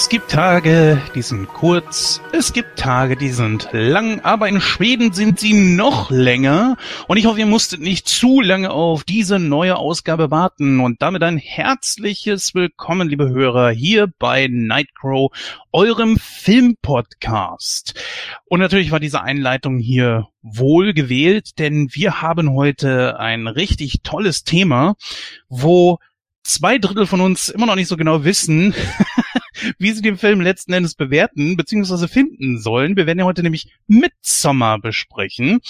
Es gibt Tage, die sind kurz, es gibt Tage, die sind lang, aber in Schweden sind sie noch länger. Und ich hoffe, ihr musstet nicht zu lange auf diese neue Ausgabe warten. Und damit ein herzliches Willkommen, liebe Hörer, hier bei Nightcrow, eurem Filmpodcast. Und natürlich war diese Einleitung hier wohl gewählt, denn wir haben heute ein richtig tolles Thema, wo zwei Drittel von uns immer noch nicht so genau wissen, wie sie den Film letzten Endes bewerten bzw. finden sollen. Wir werden ja heute nämlich Midsommar besprechen.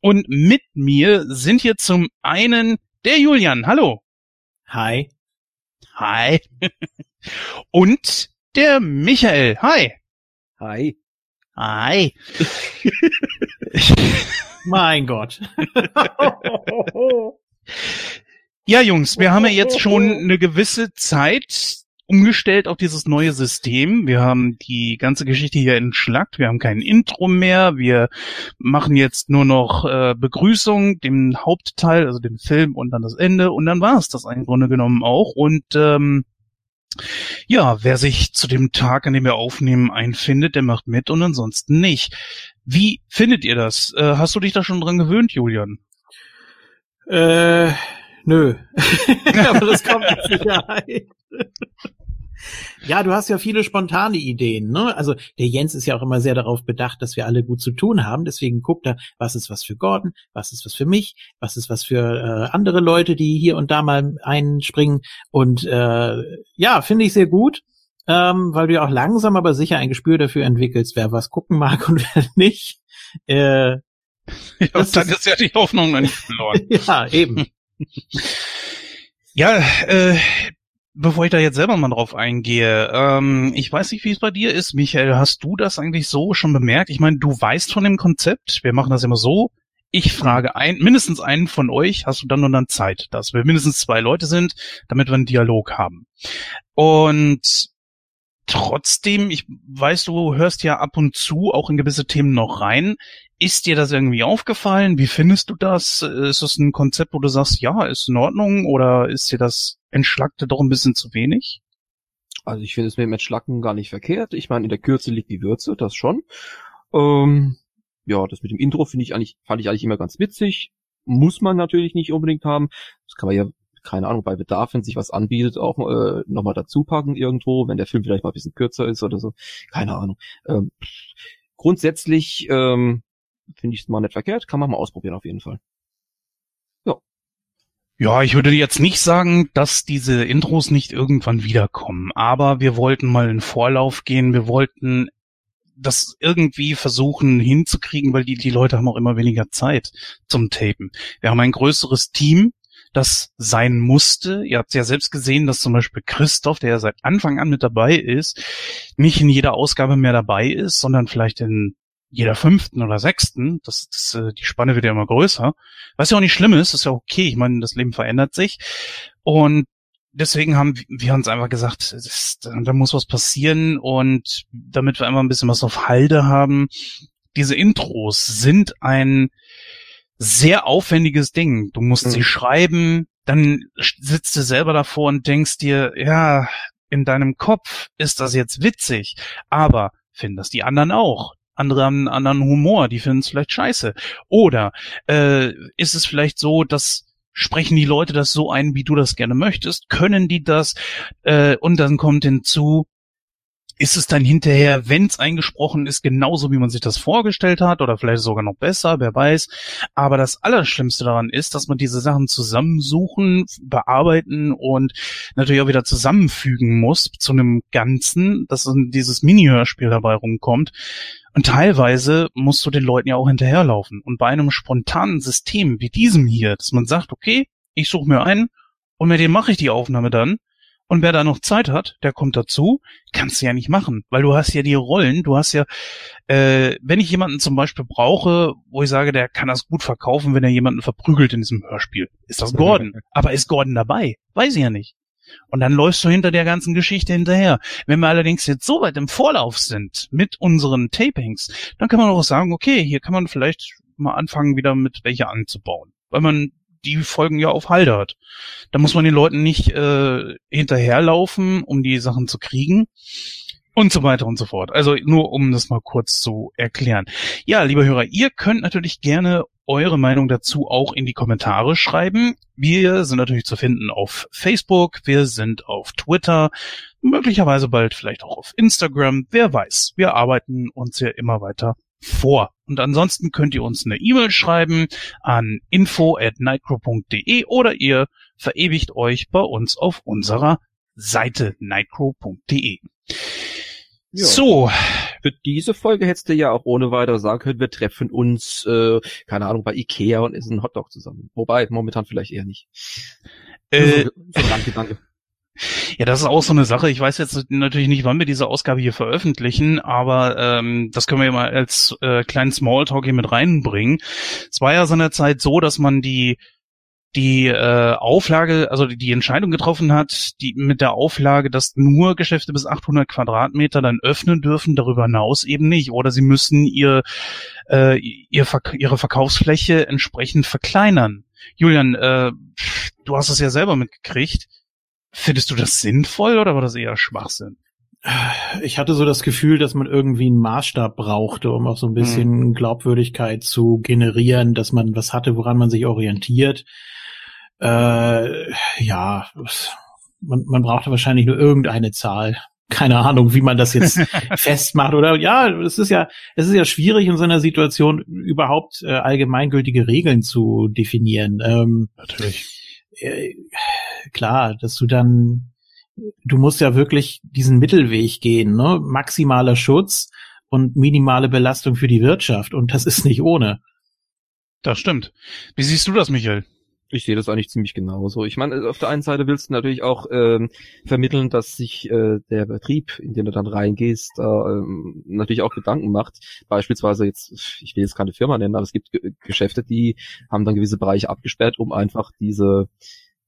Und mit mir sind hier zum einen der Julian. Hallo. Hi. Hi. Und der Michael. Hi. Hi. Hi. mein Gott. Ja, Jungs, wir haben ja jetzt schon eine gewisse Zeit umgestellt auf dieses neue System. Wir haben die ganze Geschichte hier entschlackt. Wir haben kein Intro mehr. Wir machen jetzt nur noch äh, Begrüßung, dem Hauptteil, also dem Film und dann das Ende. Und dann war es das im Grunde genommen auch. Und ähm, ja, wer sich zu dem Tag, an dem wir aufnehmen, einfindet, der macht mit und ansonsten nicht. Wie findet ihr das? Äh, hast du dich da schon dran gewöhnt, Julian? Äh, Nö. Aber das kommt mit Sicherheit. Ja, du hast ja viele spontane Ideen, ne? Also der Jens ist ja auch immer sehr darauf bedacht, dass wir alle gut zu tun haben. Deswegen guckt er, was ist was für Gordon, was ist was für mich, was ist was für äh, andere Leute, die hier und da mal einspringen. Und äh, ja, finde ich sehr gut, ähm, weil du ja auch langsam aber sicher ein Gespür dafür entwickelst, wer was gucken mag und wer nicht. Äh, ja, dann ist ja die Hoffnung noch nicht verloren. ja, eben ja, äh, bevor ich da jetzt selber mal drauf eingehe, ähm, ich weiß nicht, wie es bei dir ist, Michael. Hast du das eigentlich so schon bemerkt? Ich meine, du weißt von dem Konzept. Wir machen das immer so. Ich frage ein, mindestens einen von euch, hast du dann und dann Zeit, dass wir mindestens zwei Leute sind, damit wir einen Dialog haben. Und trotzdem, ich weiß, du hörst ja ab und zu auch in gewisse Themen noch rein. Ist dir das irgendwie aufgefallen? Wie findest du das? Ist das ein Konzept, wo du sagst, ja, ist in Ordnung oder ist dir das Entschlackte doch ein bisschen zu wenig? Also ich finde es mit dem Entschlacken gar nicht verkehrt. Ich meine, in der Kürze liegt die Würze, das schon. Ähm, ja, das mit dem Intro finde ich eigentlich, fand ich eigentlich immer ganz witzig. Muss man natürlich nicht unbedingt haben. Das kann man ja keine Ahnung, bei Bedarf, wenn sich was anbietet, auch äh, nochmal dazu packen irgendwo, wenn der Film vielleicht mal ein bisschen kürzer ist oder so. Keine Ahnung. Ähm, grundsätzlich ähm, finde ich es mal nicht verkehrt, kann man mal ausprobieren auf jeden Fall. Ja. Ich würde jetzt nicht sagen, dass diese Intros nicht irgendwann wiederkommen, aber wir wollten mal in Vorlauf gehen, wir wollten das irgendwie versuchen hinzukriegen, weil die, die Leute haben auch immer weniger Zeit zum Tapen. Wir haben ein größeres Team, das sein musste. Ihr habt ja selbst gesehen, dass zum Beispiel Christoph, der ja seit Anfang an mit dabei ist, nicht in jeder Ausgabe mehr dabei ist, sondern vielleicht in jeder fünften oder sechsten. Das, das, äh, die Spanne wird ja immer größer. Was ja auch nicht schlimm ist, ist ja okay. Ich meine, das Leben verändert sich. Und deswegen haben wir uns einfach gesagt, das, da muss was passieren und damit wir einfach ein bisschen was auf Halde haben, diese Intros sind ein sehr aufwendiges Ding. Du musst mhm. sie schreiben, dann sitzt du selber davor und denkst dir, ja, in deinem Kopf ist das jetzt witzig, aber finden das die anderen auch. Andere haben einen anderen Humor, die finden es vielleicht scheiße. Oder äh, ist es vielleicht so, dass sprechen die Leute das so ein, wie du das gerne möchtest? Können die das? Äh, und dann kommt hinzu, ist es dann hinterher, wenn es eingesprochen ist, genauso wie man sich das vorgestellt hat oder vielleicht sogar noch besser, wer weiß. Aber das Allerschlimmste daran ist, dass man diese Sachen zusammensuchen, bearbeiten und natürlich auch wieder zusammenfügen muss zu einem Ganzen, dass dieses Mini-Hörspiel dabei rumkommt. Und teilweise musst du den Leuten ja auch hinterherlaufen. Und bei einem spontanen System wie diesem hier, dass man sagt, okay, ich suche mir einen und mit dem mache ich die Aufnahme dann, und wer da noch Zeit hat, der kommt dazu. Kannst du ja nicht machen, weil du hast ja die Rollen. Du hast ja, äh, wenn ich jemanden zum Beispiel brauche, wo ich sage, der kann das gut verkaufen, wenn er jemanden verprügelt in diesem Hörspiel, ist das Gordon. Aber ist Gordon dabei? Weiß ich ja nicht. Und dann läufst du hinter der ganzen Geschichte hinterher. Wenn wir allerdings jetzt so weit im Vorlauf sind mit unseren Tapings, dann kann man auch sagen, okay, hier kann man vielleicht mal anfangen, wieder mit welche anzubauen. Weil man die Folgen ja auf Halde hat. Da muss man den Leuten nicht äh, hinterherlaufen, um die Sachen zu kriegen. und so weiter und so fort. Also nur um das mal kurz zu erklären. Ja, liebe Hörer, ihr könnt natürlich gerne eure Meinung dazu auch in die Kommentare schreiben. Wir sind natürlich zu finden auf Facebook, wir sind auf Twitter, möglicherweise bald vielleicht auch auf Instagram, wer weiß. Wir arbeiten uns ja immer weiter vor. Und ansonsten könnt ihr uns eine E-Mail schreiben an info at nightcrow.de oder ihr verewigt euch bei uns auf unserer Seite nightcrow.de. Ja. So. Für diese Folge hättest du ja auch ohne weiteres sagen können, wir treffen uns, äh, keine Ahnung, bei Ikea und essen einen Hotdog zusammen. Wobei, momentan vielleicht eher nicht. Äh, so, so danke, danke. Ja, das ist auch so eine Sache. Ich weiß jetzt natürlich nicht, wann wir diese Ausgabe hier veröffentlichen, aber ähm, das können wir ja mal als äh, kleinen Smalltalk hier mit reinbringen. Es war ja seinerzeit so, dass man die die äh, Auflage, also die Entscheidung getroffen hat, die mit der Auflage, dass nur Geschäfte bis 800 Quadratmeter dann öffnen dürfen, darüber hinaus eben nicht. Oder sie müssen ihr, äh, ihr Verk ihre Verkaufsfläche entsprechend verkleinern. Julian, äh, du hast es ja selber mitgekriegt. Findest du das sinnvoll oder war das eher Schwachsinn? Ich hatte so das Gefühl, dass man irgendwie einen Maßstab brauchte, um auch so ein bisschen hm. Glaubwürdigkeit zu generieren, dass man was hatte, woran man sich orientiert. Äh, ja, man, man brauchte wahrscheinlich nur irgendeine Zahl. Keine Ahnung, wie man das jetzt festmacht oder ja, es ist ja, es ist ja schwierig in so einer Situation überhaupt äh, allgemeingültige Regeln zu definieren. Ähm, Natürlich. Äh, klar, dass du dann, du musst ja wirklich diesen Mittelweg gehen, ne? Maximaler Schutz und minimale Belastung für die Wirtschaft und das ist nicht ohne. Das stimmt. Wie siehst du das, Michael? Ich sehe das eigentlich ziemlich genauso. Ich meine, auf der einen Seite willst du natürlich auch ähm, vermitteln, dass sich äh, der Betrieb, in den du dann reingehst, äh, ähm, natürlich auch Gedanken macht. Beispielsweise jetzt, ich will jetzt keine Firma nennen, aber es gibt G Geschäfte, die haben dann gewisse Bereiche abgesperrt, um einfach diese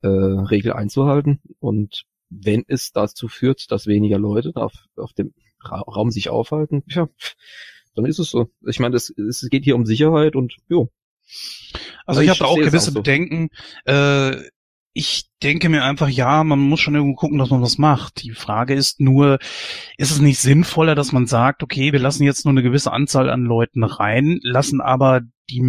äh, Regel einzuhalten. Und wenn es dazu führt, dass weniger Leute auf, auf dem Ra Raum sich aufhalten, ja, dann ist es so. Ich meine, es, geht hier um Sicherheit und jo, also ich, ich habe auch gewisse auch so. Bedenken. Äh, ich denke mir einfach, ja, man muss schon irgendwo gucken, dass man was macht. Die Frage ist nur, ist es nicht sinnvoller, dass man sagt, okay, wir lassen jetzt nur eine gewisse Anzahl an Leuten rein, lassen aber die,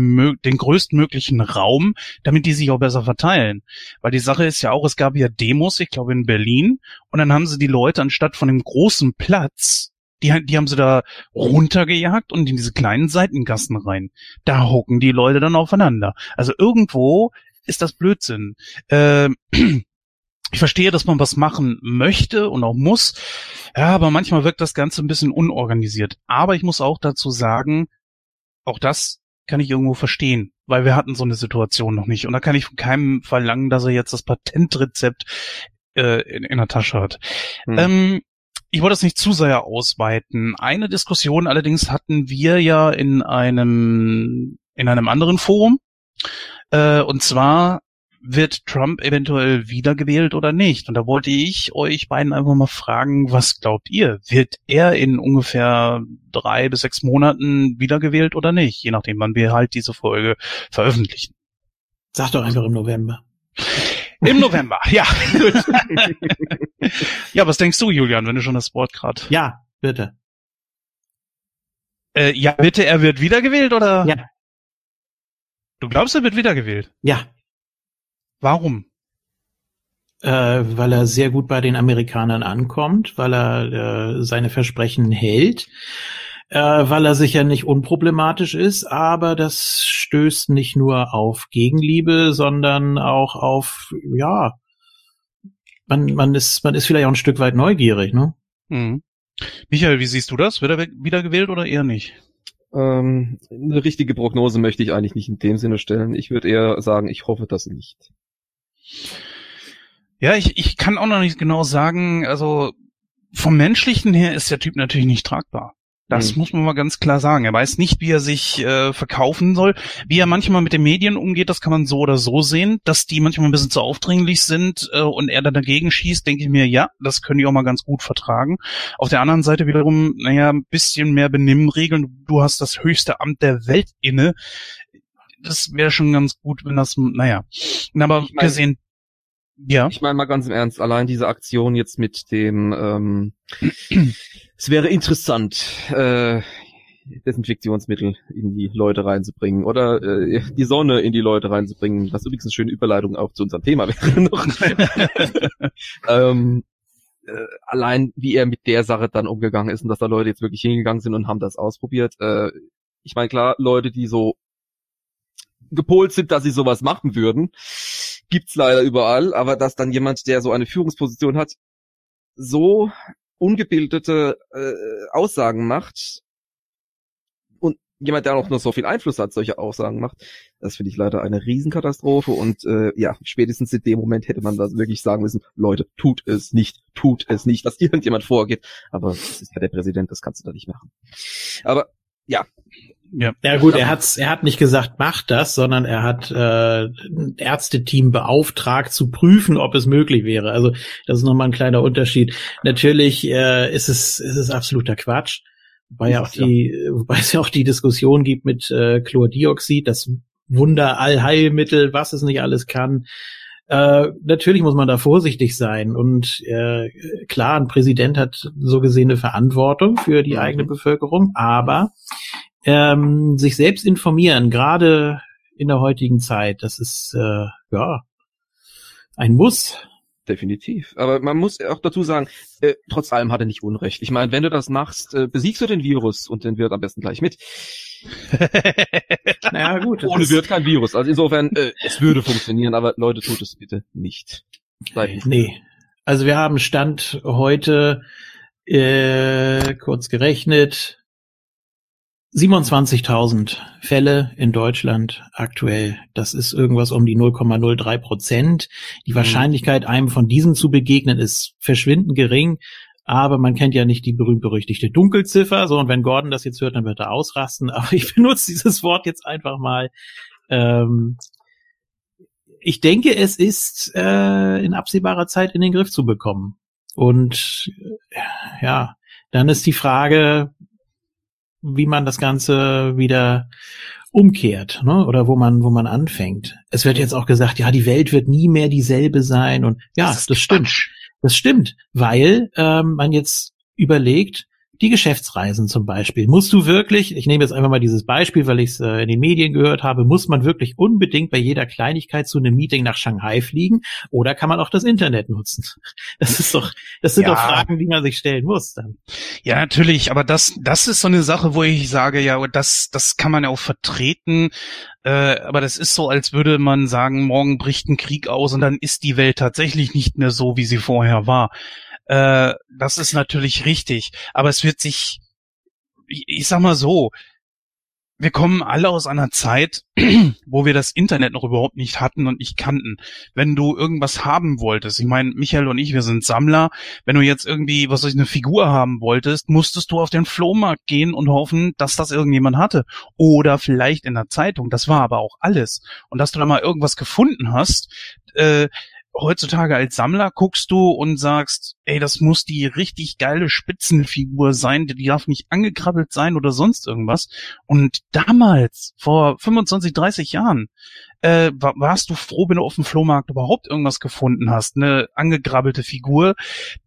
den größtmöglichen Raum, damit die sich auch besser verteilen. Weil die Sache ist ja auch, es gab ja Demos, ich glaube in Berlin, und dann haben sie die Leute anstatt von dem großen Platz die, die haben sie da runtergejagt und in diese kleinen Seitengassen rein. Da hocken die Leute dann aufeinander. Also irgendwo ist das Blödsinn. Äh, ich verstehe, dass man was machen möchte und auch muss. Ja, aber manchmal wirkt das Ganze ein bisschen unorganisiert. Aber ich muss auch dazu sagen, auch das kann ich irgendwo verstehen, weil wir hatten so eine Situation noch nicht. Und da kann ich von keinem verlangen, dass er jetzt das Patentrezept äh, in, in der Tasche hat. Hm. Ähm, ich wollte es nicht zu sehr ausweiten. Eine Diskussion allerdings hatten wir ja in einem in einem anderen Forum. Äh, und zwar wird Trump eventuell wiedergewählt oder nicht? Und da wollte ich euch beiden einfach mal fragen, was glaubt ihr? Wird er in ungefähr drei bis sechs Monaten wiedergewählt oder nicht? Je nachdem, wann wir halt diese Folge veröffentlichen. Sag doch einfach im November. Im November, ja. ja, was denkst du, Julian, wenn du schon das Wort gerade? Ja, bitte. Äh, ja, bitte, er wird wiedergewählt oder? Ja. Du glaubst, er wird wiedergewählt? Ja. Warum? Äh, weil er sehr gut bei den Amerikanern ankommt, weil er äh, seine Versprechen hält äh, weil er sicher nicht unproblematisch ist, aber das stößt nicht nur auf Gegenliebe, sondern auch auf, ja, man, man ist, man ist vielleicht auch ein Stück weit neugierig, ne? Mhm. Michael, wie siehst du das? Wird er wieder gewählt oder eher nicht? Ähm, eine richtige Prognose möchte ich eigentlich nicht in dem Sinne stellen. Ich würde eher sagen, ich hoffe das nicht. Ja, ich, ich kann auch noch nicht genau sagen, also vom menschlichen her ist der Typ natürlich nicht tragbar. Das mhm. muss man mal ganz klar sagen. Er weiß nicht, wie er sich äh, verkaufen soll. Wie er manchmal mit den Medien umgeht, das kann man so oder so sehen. Dass die manchmal ein bisschen zu aufdringlich sind äh, und er dann dagegen schießt, denke ich mir, ja, das können die auch mal ganz gut vertragen. Auf der anderen Seite wiederum, naja, ein bisschen mehr Benimmregeln. Du hast das höchste Amt der Welt inne. Das wäre schon ganz gut, wenn das, naja. Aber ich mein, gesehen, Ja. Ich meine mal ganz im Ernst, allein diese Aktion jetzt mit dem, ähm, es wäre interessant, äh, Desinfektionsmittel in die Leute reinzubringen oder äh, die Sonne in die Leute reinzubringen, was übrigens eine schöne Überleitung auch zu unserem Thema wäre noch. ähm, äh, allein wie er mit der Sache dann umgegangen ist und dass da Leute jetzt wirklich hingegangen sind und haben das ausprobiert. Äh, ich meine, klar, Leute, die so gepolt sind, dass sie sowas machen würden, gibt's leider überall, aber dass dann jemand, der so eine Führungsposition hat, so ungebildete äh, Aussagen macht und jemand, der auch nur so viel Einfluss hat, solche Aussagen macht, das finde ich leider eine Riesenkatastrophe und äh, ja, spätestens in dem Moment hätte man das wirklich sagen müssen, Leute, tut es nicht, tut es nicht, dass irgendjemand vorgeht, aber das ist ja der Präsident, das kannst du da nicht machen. Aber ja, ja. ja gut, er hat's, er hat nicht gesagt, macht das, sondern er hat äh, ein Ärzteteam beauftragt zu prüfen, ob es möglich wäre. Also das ist nochmal ein kleiner Unterschied. Natürlich äh, ist es ist es absoluter Quatsch, weil ja auch die, wobei es ja auch die Diskussion gibt mit äh, Chlordioxid, das Wunder Allheilmittel, was es nicht alles kann. Äh, natürlich muss man da vorsichtig sein und äh, klar, ein Präsident hat so gesehen eine Verantwortung für die mhm. eigene Bevölkerung, aber ähm, sich selbst informieren, gerade in der heutigen Zeit, das ist äh, ja ein Muss. Definitiv. Aber man muss auch dazu sagen, äh, trotz allem hat er nicht Unrecht. Ich meine, wenn du das machst, äh, besiegst du den Virus und den wird am besten gleich mit. naja, gut. Ohne wird kein Virus. Also insofern, äh, es würde funktionieren, aber Leute, tut es bitte nicht. nicht nee. Also wir haben Stand heute äh, kurz gerechnet 27.000 Fälle in Deutschland aktuell. Das ist irgendwas um die 0,03 Prozent. Die mhm. Wahrscheinlichkeit, einem von diesen zu begegnen, ist verschwindend gering. Aber man kennt ja nicht die berühmt-berüchtigte Dunkelziffer. So, und wenn Gordon das jetzt hört, dann wird er ausrasten. Aber ich benutze dieses Wort jetzt einfach mal. Ähm, ich denke, es ist äh, in absehbarer Zeit in den Griff zu bekommen. Und äh, ja, dann ist die Frage, wie man das Ganze wieder umkehrt, ne? Oder wo man, wo man anfängt. Es wird jetzt auch gesagt, ja, die Welt wird nie mehr dieselbe sein und ja, das, das stimmt. Das stimmt, weil ähm, man jetzt überlegt, die Geschäftsreisen zum Beispiel. Musst du wirklich, ich nehme jetzt einfach mal dieses Beispiel, weil ich es äh, in den Medien gehört habe, muss man wirklich unbedingt bei jeder Kleinigkeit zu einem Meeting nach Shanghai fliegen oder kann man auch das Internet nutzen? Das ist doch, das sind ja. doch Fragen, die man sich stellen muss dann. Ja, natürlich, aber das, das ist so eine Sache, wo ich sage, ja, das, das kann man ja auch vertreten. Äh, aber das ist so, als würde man sagen, morgen bricht ein Krieg aus und dann ist die Welt tatsächlich nicht mehr so, wie sie vorher war. Äh, das ist natürlich richtig. Aber es wird sich, ich, ich sag mal so, wir kommen alle aus einer Zeit, wo wir das Internet noch überhaupt nicht hatten und nicht kannten. Wenn du irgendwas haben wolltest, ich meine, Michael und ich, wir sind Sammler, wenn du jetzt irgendwie, was weiß ich, eine Figur haben wolltest, musstest du auf den Flohmarkt gehen und hoffen, dass das irgendjemand hatte. Oder vielleicht in der Zeitung, das war aber auch alles. Und dass du da mal irgendwas gefunden hast, äh, heutzutage als Sammler guckst du und sagst, ey, das muss die richtig geile Spitzenfigur sein, die darf nicht angekrabbelt sein oder sonst irgendwas. Und damals, vor 25, 30 Jahren, äh, warst du froh, wenn du auf dem Flohmarkt überhaupt irgendwas gefunden hast, eine angegrabbelte Figur,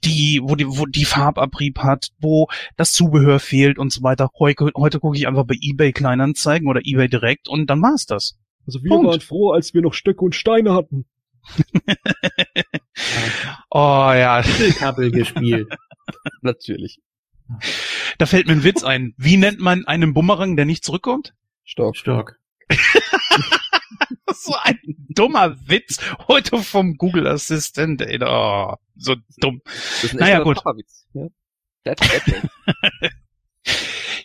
die, wo die, wo die Farbabrieb hat, wo das Zubehör fehlt und so weiter. Heute, heute gucke ich einfach bei eBay Kleinanzeigen oder eBay direkt und dann war's das. Also wir Punkt. waren froh, als wir noch Stöcke und Steine hatten. oh ja. Kabel gespielt. Natürlich. Da fällt mir ein Witz ein. Wie nennt man einen Bumerang, der nicht zurückkommt? Stock. Stock. so ein dummer Witz heute vom Google Assistent, ey. Oh, so dumm. Das ist ein naja, gut. Ja?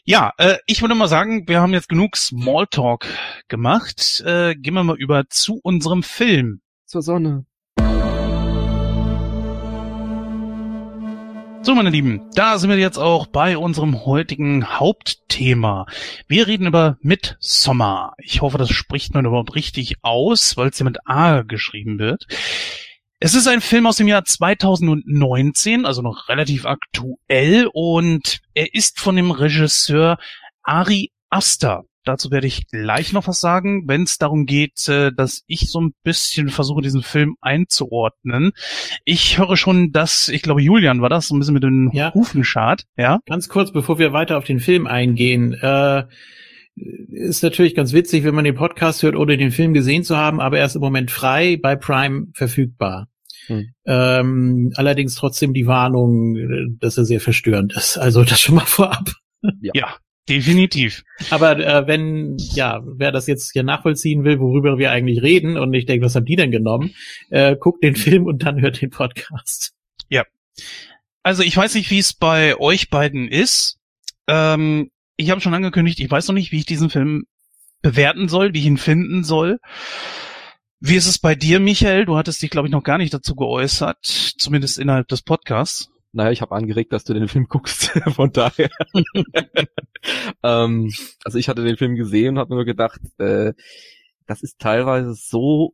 ja, äh, ich würde mal sagen, wir haben jetzt genug Smalltalk gemacht. Äh, gehen wir mal über zu unserem Film zur Sonne. So, meine Lieben, da sind wir jetzt auch bei unserem heutigen Hauptthema. Wir reden über Midsommer. Ich hoffe, das spricht man überhaupt richtig aus, weil es hier mit A geschrieben wird. Es ist ein Film aus dem Jahr 2019, also noch relativ aktuell, und er ist von dem Regisseur Ari Aster. Dazu werde ich gleich noch was sagen, wenn es darum geht, äh, dass ich so ein bisschen versuche, diesen Film einzuordnen. Ich höre schon, dass, ich glaube, Julian war das, so ein bisschen mit den Ja. Hufen schart, ja? Ganz kurz, bevor wir weiter auf den Film eingehen, äh, ist natürlich ganz witzig, wenn man den Podcast hört, ohne den Film gesehen zu haben, aber er ist im Moment frei bei Prime verfügbar. Hm. Ähm, allerdings trotzdem die Warnung, äh, dass er sehr verstörend ist. Also das schon mal vorab. Ja, definitiv. Aber äh, wenn, ja, wer das jetzt hier nachvollziehen will, worüber wir eigentlich reden und ich denke, was haben die denn genommen, äh, guckt den Film und dann hört den Podcast. Also ich weiß nicht, wie es bei euch beiden ist. Ähm, ich habe schon angekündigt, ich weiß noch nicht, wie ich diesen Film bewerten soll, wie ich ihn finden soll. Wie ist es bei dir, Michael? Du hattest dich, glaube ich, noch gar nicht dazu geäußert, zumindest innerhalb des Podcasts. Naja, ich habe angeregt, dass du den Film guckst, von daher. ähm, also ich hatte den Film gesehen und habe mir nur gedacht, äh, das ist teilweise so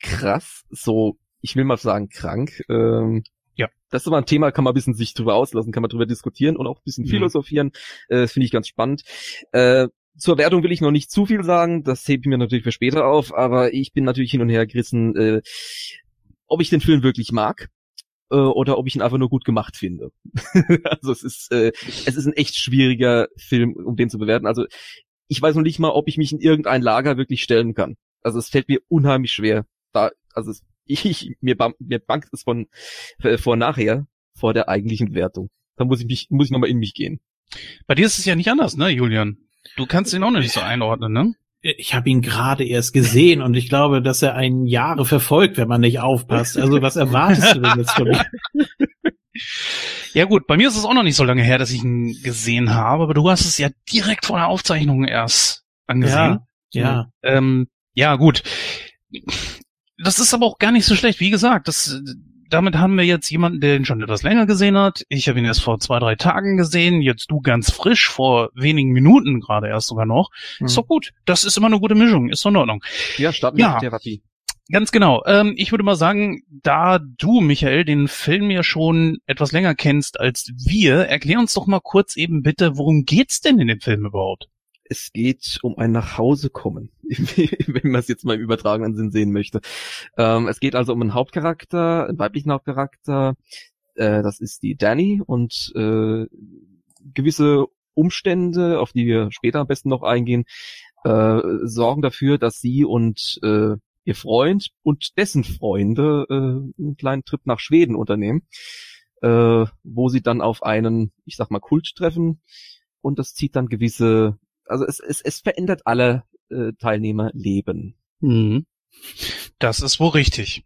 krass, so, ich will mal sagen, krank. Ähm, Ja. Das ist aber ein Thema, kann man ein bisschen sich drüber auslassen, kann man drüber diskutieren und auch ein bisschen Mhm. philosophieren. Äh, das finde ich ganz spannend. Äh, zur Wertung will ich noch nicht zu viel sagen, das hebe ich mir natürlich für später auf, aber ich bin natürlich hin und her gerissen, äh, ob ich den Film wirklich mag äh, oder ob ich ihn einfach nur gut gemacht finde. also es ist, äh, es ist ein echt schwieriger Film, um den zu bewerten. Also ich weiß noch nicht mal, ob ich mich in irgendein Lager wirklich stellen kann. Also es fällt mir unheimlich schwer. Da, also es, ich, mir, mir bangt es von äh, vor nachher vor der eigentlichen Wertung. Da muss ich mich, muss ich nochmal in mich gehen. Bei dir ist es ja nicht anders, ne, Julian? Du kannst ihn auch nicht so einordnen, ne? Ich habe ihn gerade erst gesehen und ich glaube, dass er einen Jahre verfolgt, wenn man nicht aufpasst. Also was erwartest du denn jetzt von mir? Ja gut, bei mir ist es auch noch nicht so lange her, dass ich ihn gesehen habe, aber du hast es ja direkt vor der Aufzeichnung erst angesehen. Ja, Ähm, ja, gut. Das ist aber auch gar nicht so schlecht. Wie gesagt, das, damit haben wir jetzt jemanden, der ihn schon etwas länger gesehen hat. Ich habe ihn erst vor zwei, drei Tagen gesehen. Jetzt du ganz frisch, vor wenigen Minuten gerade erst sogar noch. Hm. Ist doch gut. Das ist immer eine gute Mischung. Ist doch in Ordnung. Ja, starten Ja. mit der Therapie. Ganz genau. Ähm, ich würde mal sagen, da du, Michael, den Film ja schon etwas länger kennst als wir, erklär uns doch mal kurz eben bitte, worum geht's denn in dem Film überhaupt? Es geht um ein Nachhausekommen, wenn man es jetzt mal im übertragenen Sinn sehen möchte. Ähm, es geht also um einen Hauptcharakter, einen weiblichen Hauptcharakter. Äh, das ist die Danny und äh, gewisse Umstände, auf die wir später am besten noch eingehen, äh, sorgen dafür, dass sie und äh, ihr Freund und dessen Freunde äh, einen kleinen Trip nach Schweden unternehmen, äh, wo sie dann auf einen, ich sag mal, Kult treffen und das zieht dann gewisse, also es, es, es verändert alle äh, Teilnehmer Leben. Mhm. Das ist wohl richtig.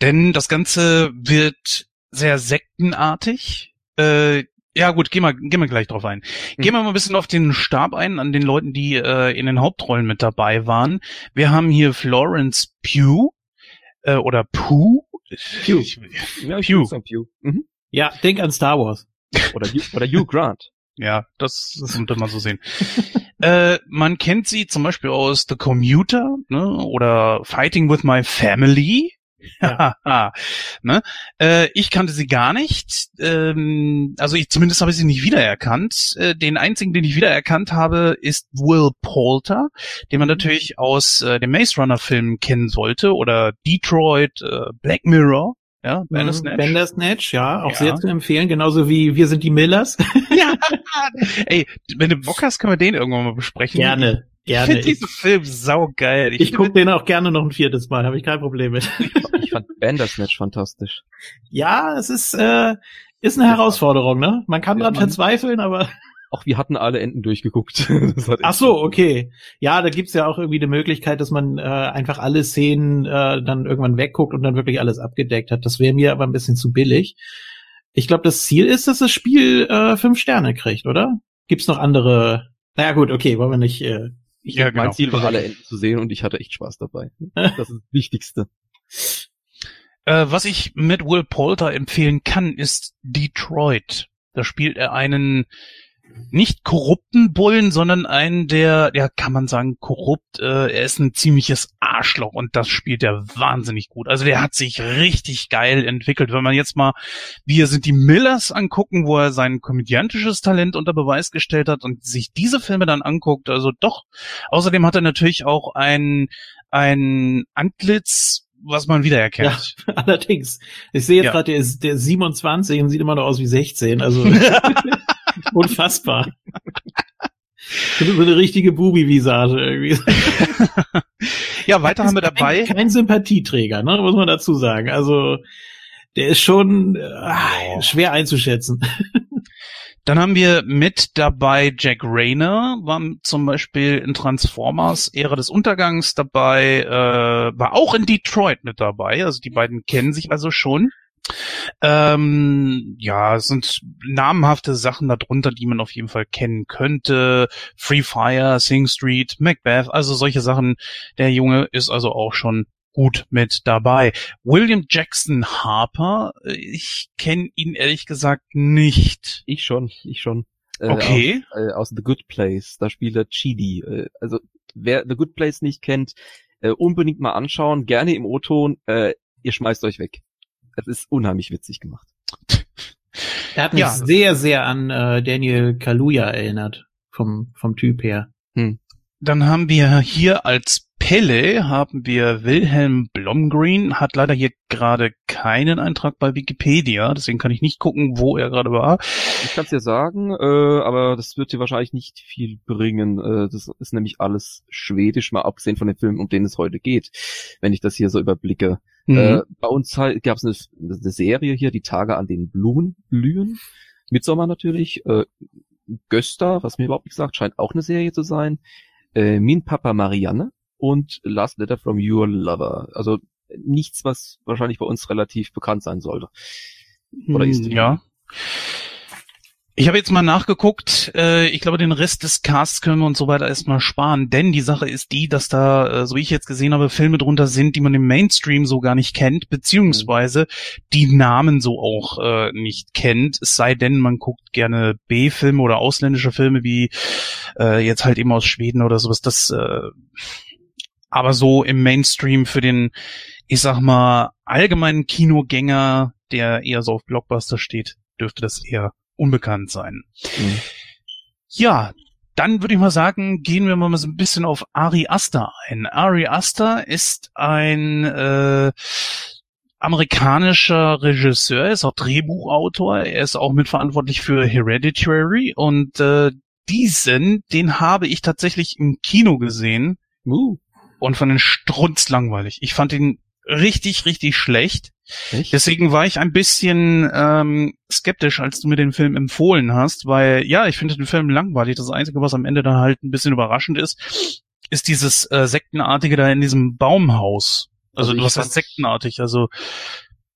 Denn das Ganze wird sehr sektenartig. Äh, ja gut, gehen wir, gehen wir gleich drauf ein. Gehen wir mal ein bisschen auf den Stab ein, an den Leuten, die äh, in den Hauptrollen mit dabei waren. Wir haben hier Florence Pugh äh, oder Pugh. Pugh. Ich- Ja, Pew. würd sagen Pew. Mhm. ja, denk an Star Wars. Oder, oder Hugh Grant. Ja, das, muss man so sehen. äh, man kennt sie zum Beispiel aus The Commuter ne, oder Fighting with My Family. Ja. ne? äh, ich kannte sie gar nicht. Ähm, also ich zumindest habe ich sie nicht wiedererkannt. Äh, den einzigen, den ich wiedererkannt habe, ist Will Poulter, den man natürlich aus äh, dem Maze Runner Film kennen sollte oder Detroit, äh, Black Mirror. Ja, Bandersnatch. Bandersnatch, ja, auch Ja. sehr zu empfehlen, genauso wie Wir sind die Millers. ja, ey, wenn du Bock hast, können wir den irgendwann mal besprechen. gerne, Ich gerne. finde Ich, diesen Film saugeil. ich gucke den auch gerne noch ein viertes Mal, habe ich kein Problem mit. Ich fand Bandersnatch fantastisch. Ja, es ist, äh, ist eine Herausforderung, ne? Man kann Ja, dran man- verzweifeln, aber. Auch wir hatten alle Enden durchgeguckt. Das hat Ach so, okay. Ja, da gibt's ja auch irgendwie die Möglichkeit, dass man äh, einfach alle Szenen äh, dann irgendwann wegguckt und dann wirklich alles abgedeckt hat. Das wäre mir aber ein bisschen zu billig. Ich glaube, das Ziel ist, dass das Spiel äh, fünf Sterne kriegt, oder? Gibt's noch andere? Naja, gut, okay, wollen wir nicht. Äh, Ich Ja, ja, mein genau. Ziel war, alle Enden zu sehen und ich hatte echt Spaß dabei. Das ist das Wichtigste. Äh, was ich mit Will Poulter empfehlen kann, ist Detroit. Da spielt er einen nicht korrupten Bullen, sondern einen, der, ja, kann man sagen, korrupt, äh, er ist ein ziemliches Arschloch und das spielt er wahnsinnig gut. Also der hat sich richtig geil entwickelt. Wenn man jetzt mal, wir sind die Millers angucken, wo er sein komödiantisches Talent unter Beweis gestellt hat und sich diese Filme dann anguckt, also doch. Außerdem hat er natürlich auch ein, ein Antlitz, was man wiedererkennt. Ja, allerdings. Ich sehe jetzt Ja. gerade, der ist der ist 27 und sieht immer noch aus wie 16. Also unfassbar. so eine richtige Bubi-Visage irgendwie. Ja, weiter haben wir dabei. Kein, kein Sympathieträger, ne, muss man dazu sagen. Also der ist schon äh, schwer einzuschätzen. Dann haben wir mit dabei Jack Rayner, war zum Beispiel in Transformers Ära des Untergangs dabei, äh, war auch in Detroit mit dabei. Also die beiden kennen sich also schon. Ähm, ja, es sind namhafte Sachen darunter, die man auf jeden Fall kennen könnte. Free Fire, Sing Street, Macbeth, also solche Sachen. Der Junge ist also auch schon gut mit dabei. William Jackson Harper, ich kenne ihn ehrlich gesagt nicht. Ich schon, ich schon. Äh, Okay. Aus, äh, aus The Good Place, da spielt er Chidi. Äh, also wer The Good Place nicht kennt, äh, unbedingt mal anschauen, gerne im O-Ton. Äh, ihr schmeißt euch weg. Es ist unheimlich witzig gemacht. Er hat mich Ja. sehr, sehr an äh, Daniel Kaluuya erinnert. Vom, vom Typ her. Dann haben wir hier als Pelle haben wir Wilhelm Blomgreen, hat leider hier gerade keinen Eintrag bei Wikipedia, deswegen kann ich nicht gucken, wo er gerade war. Ich kann es dir sagen, äh, aber das wird dir wahrscheinlich nicht viel bringen. Äh, das ist nämlich alles schwedisch, mal abgesehen von den Filmen, um denen es heute geht, wenn ich das hier so überblicke. Mhm. Äh, bei uns halt gab es eine, eine Serie hier, die Tage an den Blumen blühen. Midsommar natürlich. Äh, Göster, was mir überhaupt nicht sagt, scheint auch eine Serie zu sein. Äh, Min Papa Marianne und Last Letter from Your Lover. Also nichts, was wahrscheinlich bei uns relativ bekannt sein sollte. Oder ist ja. Ich habe jetzt mal nachgeguckt. Äh, ich glaube, den Rest des Casts können wir uns so weiter erstmal sparen, denn die Sache ist die, dass da, äh, so wie ich jetzt gesehen habe, Filme drunter sind, die man im Mainstream so gar nicht kennt, beziehungsweise die Namen so auch äh, nicht kennt. Es sei denn, man guckt gerne B-Filme oder ausländische Filme wie äh, jetzt halt eben aus Schweden oder sowas. Das, äh, aber so im Mainstream für den, ich sag mal, allgemeinen Kinogänger, der eher so auf Blockbuster steht, dürfte das eher unbekannt sein. Mhm. Ja, dann würde ich mal sagen, gehen wir mal so ein bisschen auf Ari Aster ein. Ari Aster ist ein äh, amerikanischer Regisseur, ist auch Drehbuchautor, er ist auch mitverantwortlich für Hereditary und äh, diesen, den habe ich tatsächlich im Kino gesehen Uh, und von den Strunz langweilig. Ich fand ihn richtig, richtig schlecht. echt? Deswegen war ich ein bisschen ähm, skeptisch, als du mir den Film empfohlen hast, weil ja, ich finde den Film langweilig. Das Einzige, was am Ende dann halt ein bisschen überraschend ist, ist dieses äh, sektenartige da in diesem Baumhaus. Also, Also was heißt fand- sektenartig? Also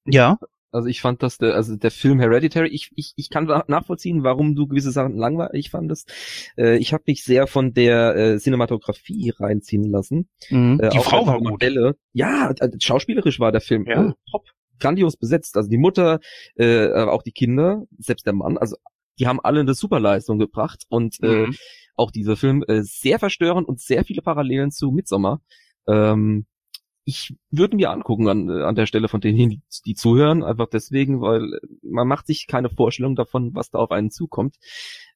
ja, Also ich fand das, der, also der Film Hereditary, ich, ich, ich kann nachvollziehen, warum du gewisse Sachen langweilig fandest. Äh, ich habe mich sehr von der äh, Cinematografie reinziehen lassen. mhm. Äh, die Frau war die gut. Modelle, ja, äh, schauspielerisch war der Film Ja. äh, top, grandios besetzt. Also die Mutter, äh, aber auch die Kinder, selbst der Mann, also die haben alle eine Superleistung gebracht und äh, Mhm. auch dieser Film äh, sehr verstörend und sehr viele Parallelen zu Midsommar. Ähm, ich würde mir angucken an, äh, an der Stelle von denen, die, die zuhören, einfach deswegen, weil äh, man macht sich keine Vorstellung davon, was da auf einen zukommt.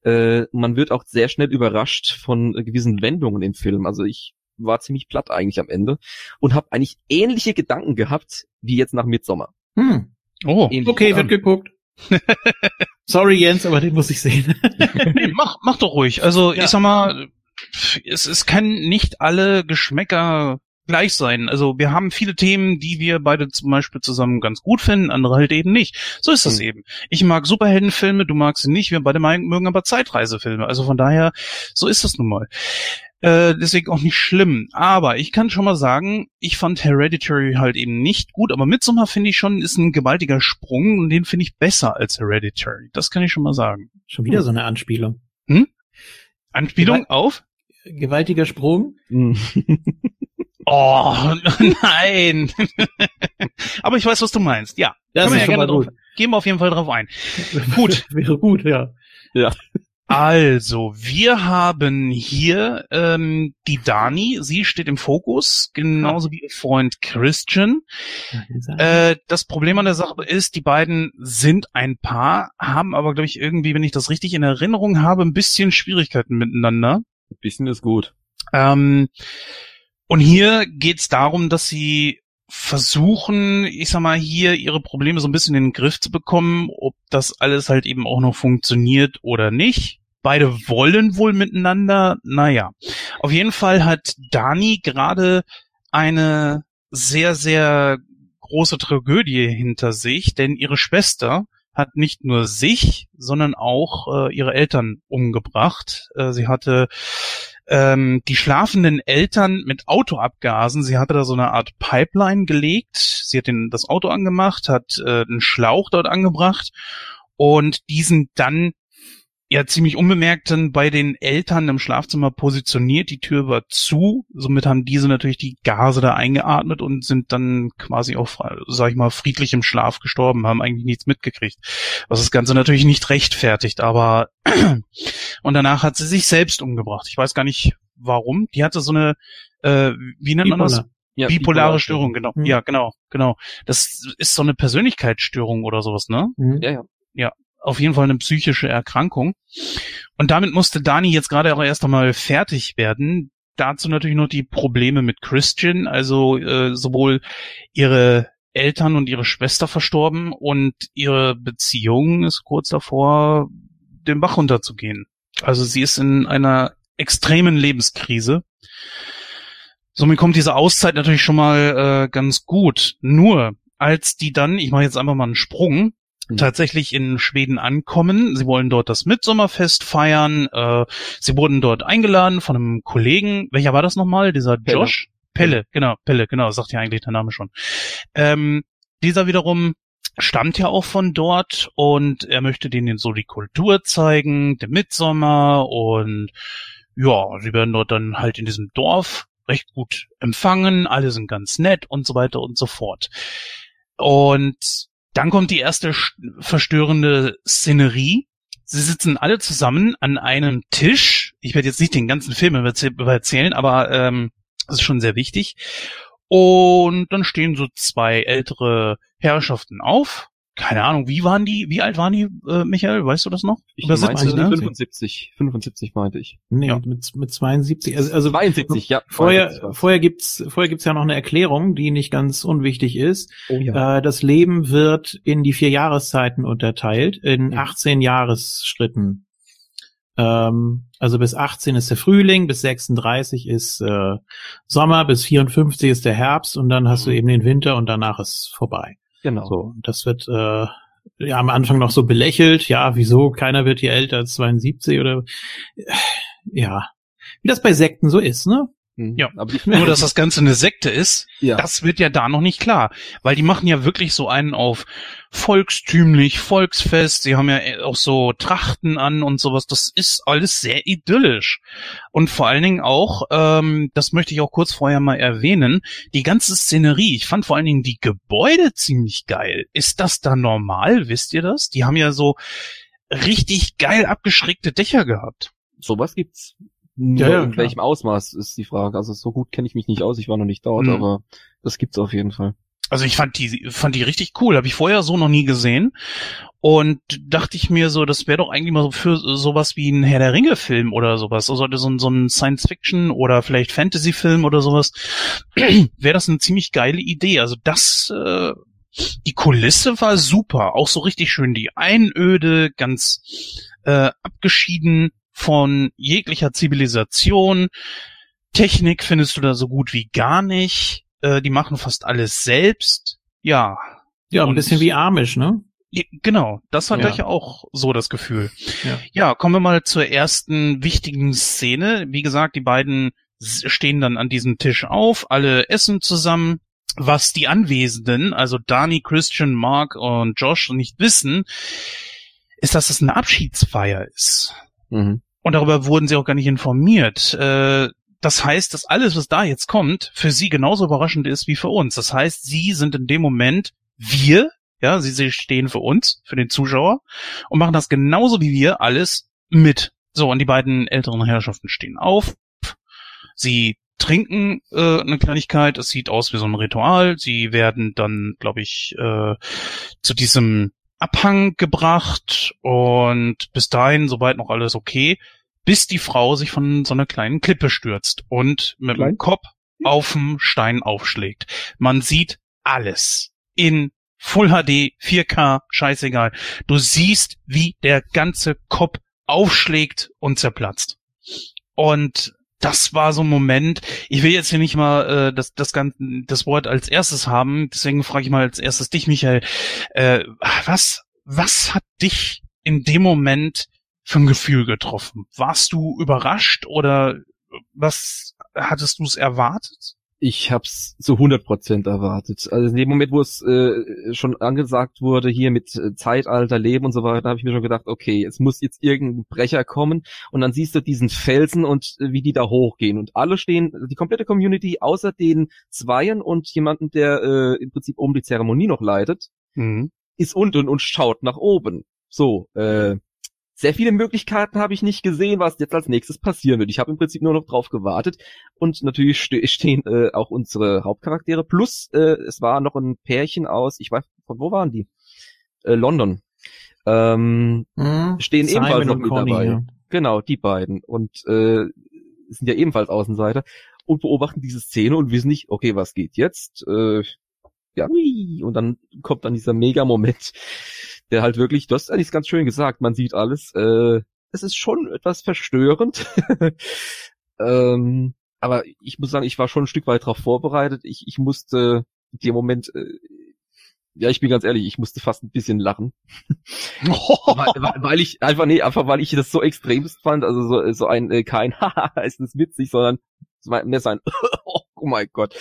Äh, man wird auch sehr schnell überrascht von gewissen Wendungen im Film. Also ich war ziemlich platt eigentlich am Ende und habe eigentlich ähnliche Gedanken gehabt wie jetzt nach Midsommar. Hm. Oh, Ähnlich Okay, wird geguckt. Sorry, Jens, aber den muss ich sehen. nee, mach, mach doch ruhig. Also Ja. ich sag mal, es, es kann nicht alle Geschmäcker gleich sein. Also wir haben viele Themen, die wir beide zum Beispiel zusammen ganz gut finden, andere halt eben nicht. So ist das Mhm. eben. Ich mag Superheldenfilme, du magst sie nicht, wir beide mögen aber Zeitreisefilme. Also von daher, so ist das nun mal. Äh, deswegen auch nicht schlimm. Aber ich kann schon mal sagen, ich fand Hereditary halt eben nicht gut, aber Midsommar finde ich schon, ist ein gewaltiger Sprung und den finde ich besser als Hereditary. Das kann ich schon mal sagen. Schon wieder so eine Anspielung. Anspielung auf? Gewaltiger Sprung. Oh, nein. Aber ich weiß, was du meinst. Ja, Das können ist ja schon gerne mal drauf, gut. gehen wir auf jeden Fall drauf ein. Gut. Wäre gut, ja. Also, wir haben hier ähm, die Dani, sie steht im Fokus, genauso wie ihr Freund Christian. Äh, das Problem an der Sache ist, die beiden sind ein Paar, haben aber, glaube ich, irgendwie, wenn ich das richtig in Erinnerung habe, ein bisschen Schwierigkeiten miteinander. Ein bisschen ist gut. Ähm, und hier geht's darum, dass sie versuchen, ich sag mal, hier ihre Probleme so ein bisschen in den Griff zu bekommen, ob das alles halt eben auch noch funktioniert oder nicht. Beide wollen wohl miteinander. Naja, auf jeden Fall hat Dani gerade eine sehr, sehr große Tragödie hinter sich, denn ihre Schwester hat nicht nur sich, sondern auch äh, ihre Eltern umgebracht. Äh, sie hatte ähm, die schlafenden Eltern mit Autoabgasen. Sie hatte da so eine Art Pipeline gelegt. Sie hat den, das Auto angemacht, hat äh, einen Schlauch dort angebracht und diesen dann ja ziemlich unbemerkt dann bei den Eltern im Schlafzimmer positioniert. Die Tür war zu. Somit haben diese natürlich die Gase da eingeatmet und sind dann quasi auch, sag ich mal, friedlich im Schlaf gestorben, haben eigentlich nichts mitgekriegt. Was das Ganze natürlich nicht rechtfertigt, aber und danach hat sie sich selbst umgebracht. Ich weiß gar nicht warum. Die hatte so eine, äh, wie nennt man das? Ja, bipolare Störung, genau. Mhm. Ja, genau, genau. Das ist so eine Persönlichkeitsstörung oder sowas, ne? Mhm. Ja, ja. Ja, auf jeden Fall eine psychische Erkrankung. Und damit musste Dani jetzt gerade auch erst einmal fertig werden. Dazu natürlich noch die Probleme mit Christian, also äh, sowohl ihre Eltern und ihre Schwester verstorben und ihre Beziehung ist kurz davor, den Bach runterzugehen. Also sie ist in einer extremen Lebenskrise. Somit kommt diese Auszeit natürlich schon mal äh, ganz gut. Nur als die dann, ich mache jetzt einfach mal einen Sprung, Mhm. tatsächlich in Schweden ankommen. Sie wollen dort das Mitsommerfest feiern. Äh, sie wurden dort eingeladen von einem Kollegen. Welcher war das nochmal? Dieser Pelle. Josh? Pelle, genau, Pelle, genau, sagt ja eigentlich der Name schon. Ähm, dieser wiederum stammt ja auch von dort und er möchte denen so die Kultur zeigen, der Mitsommer und ja, sie werden dort dann halt in diesem Dorf recht gut empfangen, alle sind ganz nett und so weiter und so fort. Und dann kommt die erste verstörende Szenerie. Sie sitzen alle zusammen an einem Tisch. Ich werde jetzt nicht den ganzen Film erzählen, aber ähm, das ist schon sehr wichtig. Und dann stehen so zwei ältere Herrschaften auf keine Ahnung, wie waren die, wie alt waren die, äh, Michael, weißt du das noch? Ich Über 70, ne? 75, 75 meinte ich. Nee, ja. mit, mit 72, also, also 72, ja. Vorher, vorher gibt's, vorher gibt's ja noch eine Erklärung, die nicht ganz unwichtig ist. Oh, ja. äh, das Leben wird in die vier Jahreszeiten unterteilt, in 18 Jahresschritten. Ähm, also bis 18 ist der Frühling, bis 36 ist äh, Sommer, bis 54 ist der Herbst und dann hast du mhm. eben den Winter und danach ist vorbei. Genau. So, das wird äh, ja am Anfang noch so belächelt. Ja, wieso? Keiner wird hier älter als 72 oder ja, wie das bei Sekten so ist, ne? Mhm. Ja, aber nur, dass das Ganze eine Sekte ist, ja. das wird ja da noch nicht klar. Weil die machen ja wirklich so einen auf volkstümlich, volksfest, sie haben ja auch so Trachten an und sowas. Das ist alles sehr idyllisch. Und vor allen Dingen auch, ähm, das möchte ich auch kurz vorher mal erwähnen, die ganze Szenerie. Ich fand vor allen Dingen die Gebäude ziemlich geil. Ist das da normal? Wisst ihr das? Die haben ja so richtig geil abgeschrägte Dächer gehabt. Sowas gibt's. Nur ja, ja, in welchem Ausmaß ist die Frage. Also so gut kenne ich mich nicht aus, ich war noch nicht dort, mhm. aber das gibt's auf jeden Fall. Also ich fand die, fand die richtig cool, habe ich vorher so noch nie gesehen. Und dachte ich mir so, das wäre doch eigentlich mal so für sowas wie ein Herr der Ringe-Film oder sowas. Also so, ein, so ein Science-Fiction oder vielleicht Fantasy-Film oder sowas. wäre das eine ziemlich geile Idee. Also das, äh, die Kulisse war super. Auch so richtig schön die Einöde, ganz äh, abgeschieden von jeglicher Zivilisation. Technik findest du da so gut wie gar nicht. Äh, die machen fast alles selbst. Ja. Ja, ein bisschen wie Amish, ne? Genau, das hatte ja. ich auch so das Gefühl. Ja. ja, kommen wir mal zur ersten wichtigen Szene. Wie gesagt, die beiden stehen dann an diesem Tisch auf, alle essen zusammen. Was die Anwesenden, also Dani, Christian, Mark und Josh nicht wissen, ist, dass es eine Abschiedsfeier ist. Mhm. Und darüber wurden sie auch gar nicht informiert. Äh, das heißt, dass alles, was da jetzt kommt, für sie genauso überraschend ist wie für uns. Das heißt, sie sind in dem Moment wir, ja, sie, sie stehen für uns, für den Zuschauer und machen das genauso wie wir alles mit. So, und die beiden älteren Herrschaften stehen auf. Sie trinken äh, eine Kleinigkeit. Es sieht aus wie so ein Ritual. Sie werden dann, glaube ich, äh, zu diesem Abhang gebracht und bis dahin soweit noch alles okay, bis die Frau sich von so einer kleinen Klippe stürzt und mit Klein? dem Kopf auf dem Stein aufschlägt. Man sieht alles in Full HD, 4K, scheißegal. Du siehst, wie der ganze Kopf aufschlägt und zerplatzt. Und das war so ein Moment. Ich will jetzt hier nicht mal äh, das, das, ganze, das Wort als erstes haben, deswegen frage ich mal als erstes dich, Michael. Äh, was, was hat dich in dem Moment für ein Gefühl getroffen? Warst du überrascht oder was hattest du es erwartet? Ich hab's zu 100% erwartet. Also in dem Moment, wo es äh, schon angesagt wurde, hier mit äh, Zeitalter, Leben und so weiter, habe ich mir schon gedacht, okay, es muss jetzt irgendein Brecher kommen und dann siehst du diesen Felsen und äh, wie die da hochgehen und alle stehen, die komplette Community, außer den Zweien und jemanden, der äh, im Prinzip oben die Zeremonie noch leitet, Mhm. ist unten und schaut nach oben. So, äh, sehr viele Möglichkeiten habe ich nicht gesehen, was jetzt als nächstes passieren wird. Ich habe im Prinzip nur noch drauf gewartet und natürlich ste stehen äh, auch unsere Hauptcharaktere. Plus äh, es war noch ein Pärchen aus, ich weiß, von wo waren die? Äh, London. Ähm, Hm? stehen Simon ebenfalls noch mit Conny, dabei. ja. Genau, die beiden. Und äh, sind ja ebenfalls Außenseiter und beobachten diese Szene und wissen nicht, okay, was geht jetzt? Äh, ja, und dann kommt dann dieser Mega-Moment, der halt wirklich, du hast eigentlich ganz schön gesagt, man sieht alles. Äh, es ist schon etwas verstörend. ähm, aber ich muss sagen, ich war schon ein Stück weit darauf vorbereitet. Ich, ich musste dem Moment, äh, ja, ich bin ganz ehrlich, ich musste fast ein bisschen lachen weil, weil, ich einfach nee, einfach weil ich das so extremst fand, also so, so ein äh, kein Haha, ist das witzig, sondern mehr sein oh mein Gott.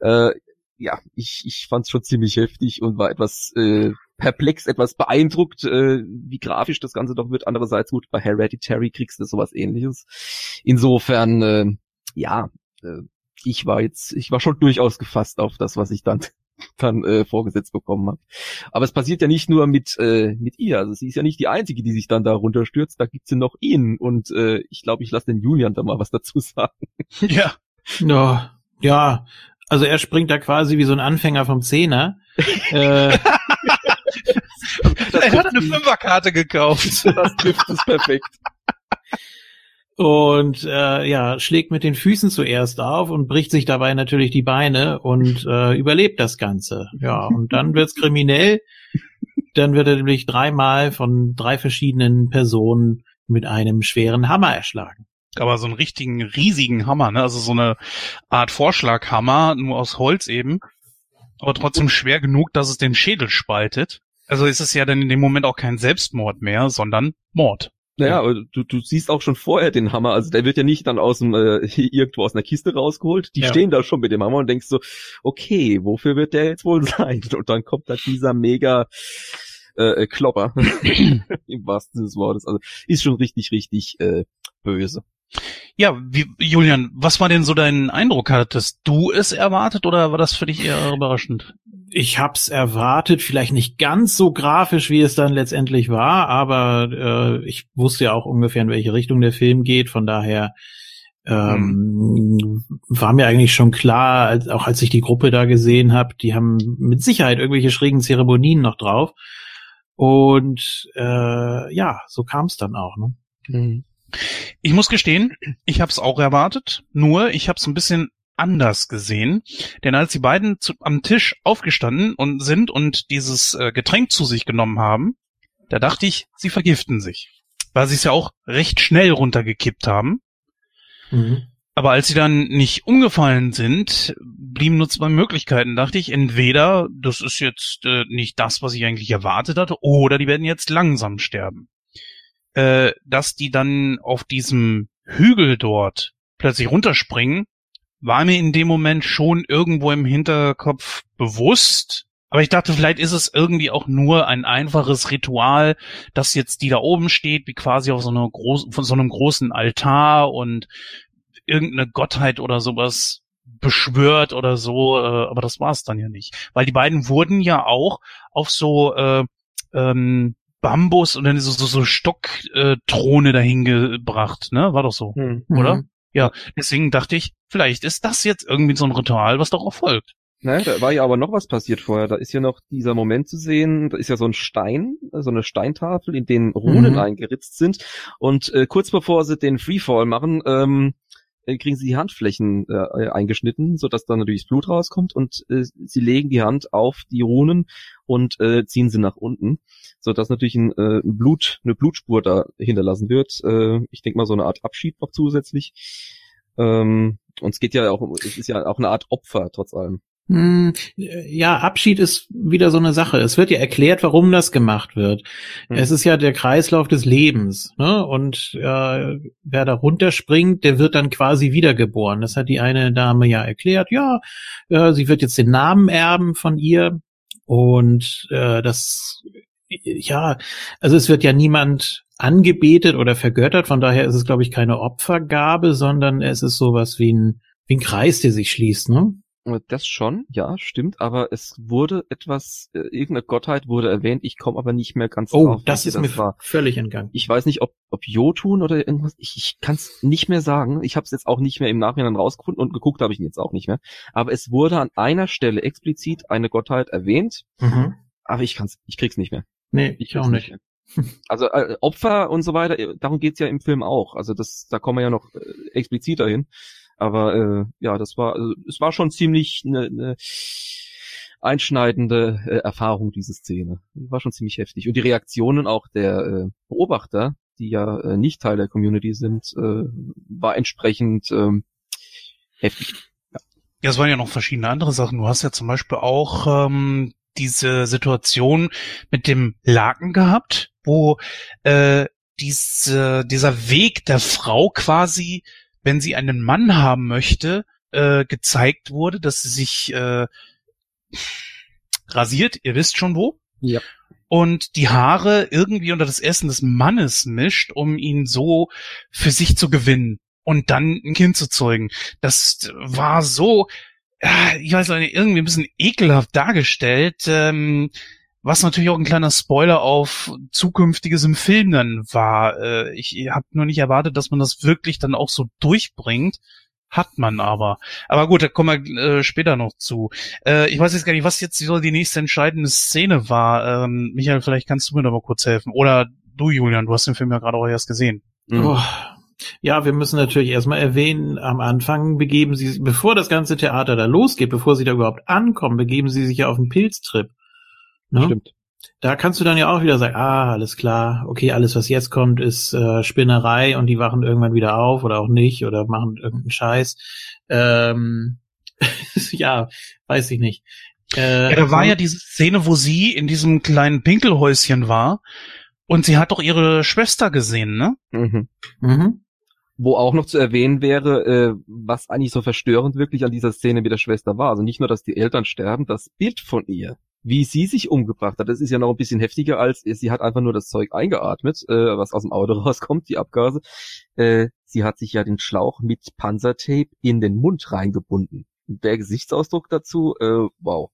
Äh, ja, ich ich fand's schon ziemlich heftig und war etwas äh, perplex, etwas beeindruckt, äh, wie grafisch das Ganze doch wird. Andererseits gut, bei Hereditary kriegst du sowas ähnliches. Insofern äh, ja, äh, ich war jetzt ich war schon durchaus gefasst auf das, was ich dann dann äh, vorgesetzt bekommen habe. Aber es passiert ja nicht nur mit, äh, mit ihr. Also sie ist ja nicht die Einzige, die sich dann da runterstürzt. Da gibt's ja noch ihn. Und äh, ich glaube, ich lasse den Julian da mal was dazu sagen. Ja. Ja, ja, also er springt da quasi wie so ein Anfänger vom Zehner. äh, er hat eine Fünferkarte gekauft. Das trifft es perfekt. und äh, ja, schlägt mit den Füßen zuerst auf und bricht sich dabei natürlich die Beine und äh, überlebt das Ganze. Ja, und dann wird's kriminell. Dann wird er nämlich dreimal von drei verschiedenen Personen mit einem schweren Hammer erschlagen. Aber so einen richtigen, riesigen Hammer, ne? Also so eine Art Vorschlaghammer, nur aus Holz eben. Aber trotzdem schwer genug, dass es den Schädel spaltet. Also ist es ja dann in dem Moment auch kein Selbstmord mehr, sondern Mord. Naja, aber du, du siehst auch schon vorher den Hammer. Also der wird ja nicht dann aus dem äh, irgendwo aus einer Kiste rausgeholt. Die Ja. stehen da schon mit dem Hammer und denkst so, okay, wofür wird der jetzt wohl sein? Und dann kommt da dieser mega äh, äh, Klopper im wahrsten Sinne des Wortes. Also ist schon richtig, richtig äh, böse. Ja, wie, Julian, was war denn so dein Eindruck? Hattest du es erwartet oder war das für dich eher überraschend? Ich hab's erwartet, vielleicht nicht ganz so grafisch, wie es dann letztendlich war, aber äh, ich wusste ja auch ungefähr, in welche Richtung der Film geht. Von daher ähm, war mir eigentlich schon klar, als, auch als ich die Gruppe da gesehen habe, die haben mit Sicherheit irgendwelche schrägen Zeremonien noch drauf. Und äh, ja, so kam es dann auch. Ne? Ich muss gestehen, ich habe es auch erwartet, nur ich habe es ein bisschen anders gesehen. Denn als die beiden zu, am Tisch aufgestanden und sind und dieses äh, Getränk zu sich genommen haben, da dachte ich, sie vergiften sich. Weil sie es ja auch recht schnell runtergekippt haben. Mhm. Aber als sie dann nicht umgefallen sind, blieben nur zwei Möglichkeiten. Dachte ich, entweder das ist jetzt äh, nicht das, was ich eigentlich erwartet hatte, oder die werden jetzt langsam sterben. Äh, dass die dann auf diesem Hügel dort plötzlich runterspringen, war mir in dem Moment schon irgendwo im Hinterkopf bewusst. Aber ich dachte, vielleicht ist es irgendwie auch nur ein einfaches Ritual, dass jetzt die da oben steht, wie quasi auf so einer großen, von so einem großen Altar und irgendeine Gottheit oder sowas beschwört oder so, äh, aber das war es dann ja nicht. Weil die beiden wurden ja auch auf so äh, ähm, Bambus und dann so, so, so Stockthrone dahin gebracht, ne? War doch so, Hm. oder? Mhm. Ja, deswegen dachte ich, vielleicht ist das jetzt irgendwie so ein Ritual, was darauf folgt. Ne, da war ja aber noch was passiert vorher. Da ist ja noch dieser Moment zu sehen, da ist ja so ein Stein, so eine Steintafel, in den Runen Mhm. eingeritzt sind. Und äh, kurz bevor sie den Freefall machen, ähm, äh, kriegen sie die Handflächen äh, eingeschnitten, sodass dann natürlich das Blut rauskommt und äh, sie legen die Hand auf die Runen und äh, ziehen sie nach unten, sodass natürlich ein, äh, Blut, eine Blutspur da hinterlassen wird. Äh, ich denke mal so eine Art Abschied noch zusätzlich. Ähm, und es geht ja auch, es ist ja auch eine Art Opfer trotz allem. Hm, Ja, Abschied ist wieder so eine Sache. Es wird ja erklärt, warum das gemacht wird. Hm. Es ist ja der Kreislauf des Lebens. Ne? Und äh, wer da runterspringt, der wird dann quasi wiedergeboren. Das hat die eine Dame ja erklärt. Ja, äh, sie wird jetzt den Namen erben von ihr. Und äh, das, ja, also es wird ja niemand angebetet oder vergöttert. Von daher ist es, glaube ich, keine Opfergabe, sondern es ist sowas wie ein, wie ein Kreis, der sich schließt. Ne? Äh, Das schon, ja, stimmt, aber es wurde etwas, äh, irgendeine Gottheit wurde erwähnt, ich komme aber nicht mehr ganz Oh, drauf, das welche ist mir war. völlig entgangen. Ich weiß nicht, ob, ob Jotun oder irgendwas, ich, ich kann es nicht mehr sagen. Ich habe es jetzt auch nicht mehr im Nachhinein rausgefunden und geguckt habe ich ihn jetzt auch nicht mehr. Aber es wurde an einer Stelle explizit eine Gottheit erwähnt, Mhm. aber ich kann's, ich krieg's nicht mehr. Nee, Ich ich auch nicht. mehr. Also äh, Opfer und so weiter, äh, darum geht's ja im Film auch. Also das, da kommen wir ja noch äh, expliziter hin. Aber äh, ja, das war, also, es war schon ziemlich eine ne einschneidende äh, Erfahrung, diese Szene. War schon ziemlich heftig. Und die Reaktionen auch der äh, Beobachter, die ja äh, nicht Teil der Community sind, äh, war entsprechend ähm, heftig. Ja, es waren ja noch verschiedene andere Sachen. Du hast ja zum Beispiel auch ähm, diese Situation mit dem Laken gehabt, wo äh, diese, dieser Weg der Frau quasi, wenn sie einen Mann haben möchte, äh, gezeigt wurde, dass sie sich äh, rasiert, ihr wisst schon wo. Ja. Und die Haare irgendwie unter das Essen des Mannes mischt, um ihn so für sich zu gewinnen und dann ein Kind zu zeugen. Das war so, ja, ich weiß nicht, irgendwie ein bisschen ekelhaft dargestellt, ähm, was natürlich auch ein kleiner Spoiler auf zukünftiges im Film dann war. Äh, ich habe nur nicht erwartet, dass man das wirklich dann auch so durchbringt. Hat man aber. Aber gut, da kommen wir äh, später noch zu. Äh, ich weiß jetzt gar nicht, was jetzt so die nächste entscheidende Szene war. Ähm, Michael, vielleicht kannst du mir da mal kurz helfen. Oder du, Julian, du hast den Film ja gerade auch erst gesehen. Mhm. Oh. Ja, wir müssen natürlich erstmal erwähnen, am Anfang begeben sie, bevor das ganze Theater da losgeht, bevor sie da überhaupt ankommen, begeben sie sich ja auf einen Pilztrip. Ne? Stimmt. Da kannst du dann ja auch wieder sagen, ah, alles klar, okay, alles, was jetzt kommt, ist äh, Spinnerei und die wachen irgendwann wieder auf oder auch nicht oder machen irgendeinen Scheiß. Ähm, ja, weiß ich nicht. Äh, Ja, da war ja diese Szene, wo sie in diesem kleinen Pinkelhäuschen war und sie hat doch ihre Schwester gesehen, ne? Mhm. Mhm. Wo auch noch zu erwähnen wäre, äh, was eigentlich so verstörend wirklich an dieser Szene mit der Schwester war. Also nicht nur, dass die Eltern sterben, das Bild von ihr, wie sie sich umgebracht hat, das ist ja noch ein bisschen heftiger als, sie hat einfach nur das Zeug eingeatmet, äh, was aus dem Auto rauskommt, die Abgase. Äh, sie hat sich ja den Schlauch mit Panzertape in den Mund reingebunden. Und der Gesichtsausdruck dazu, äh, wow.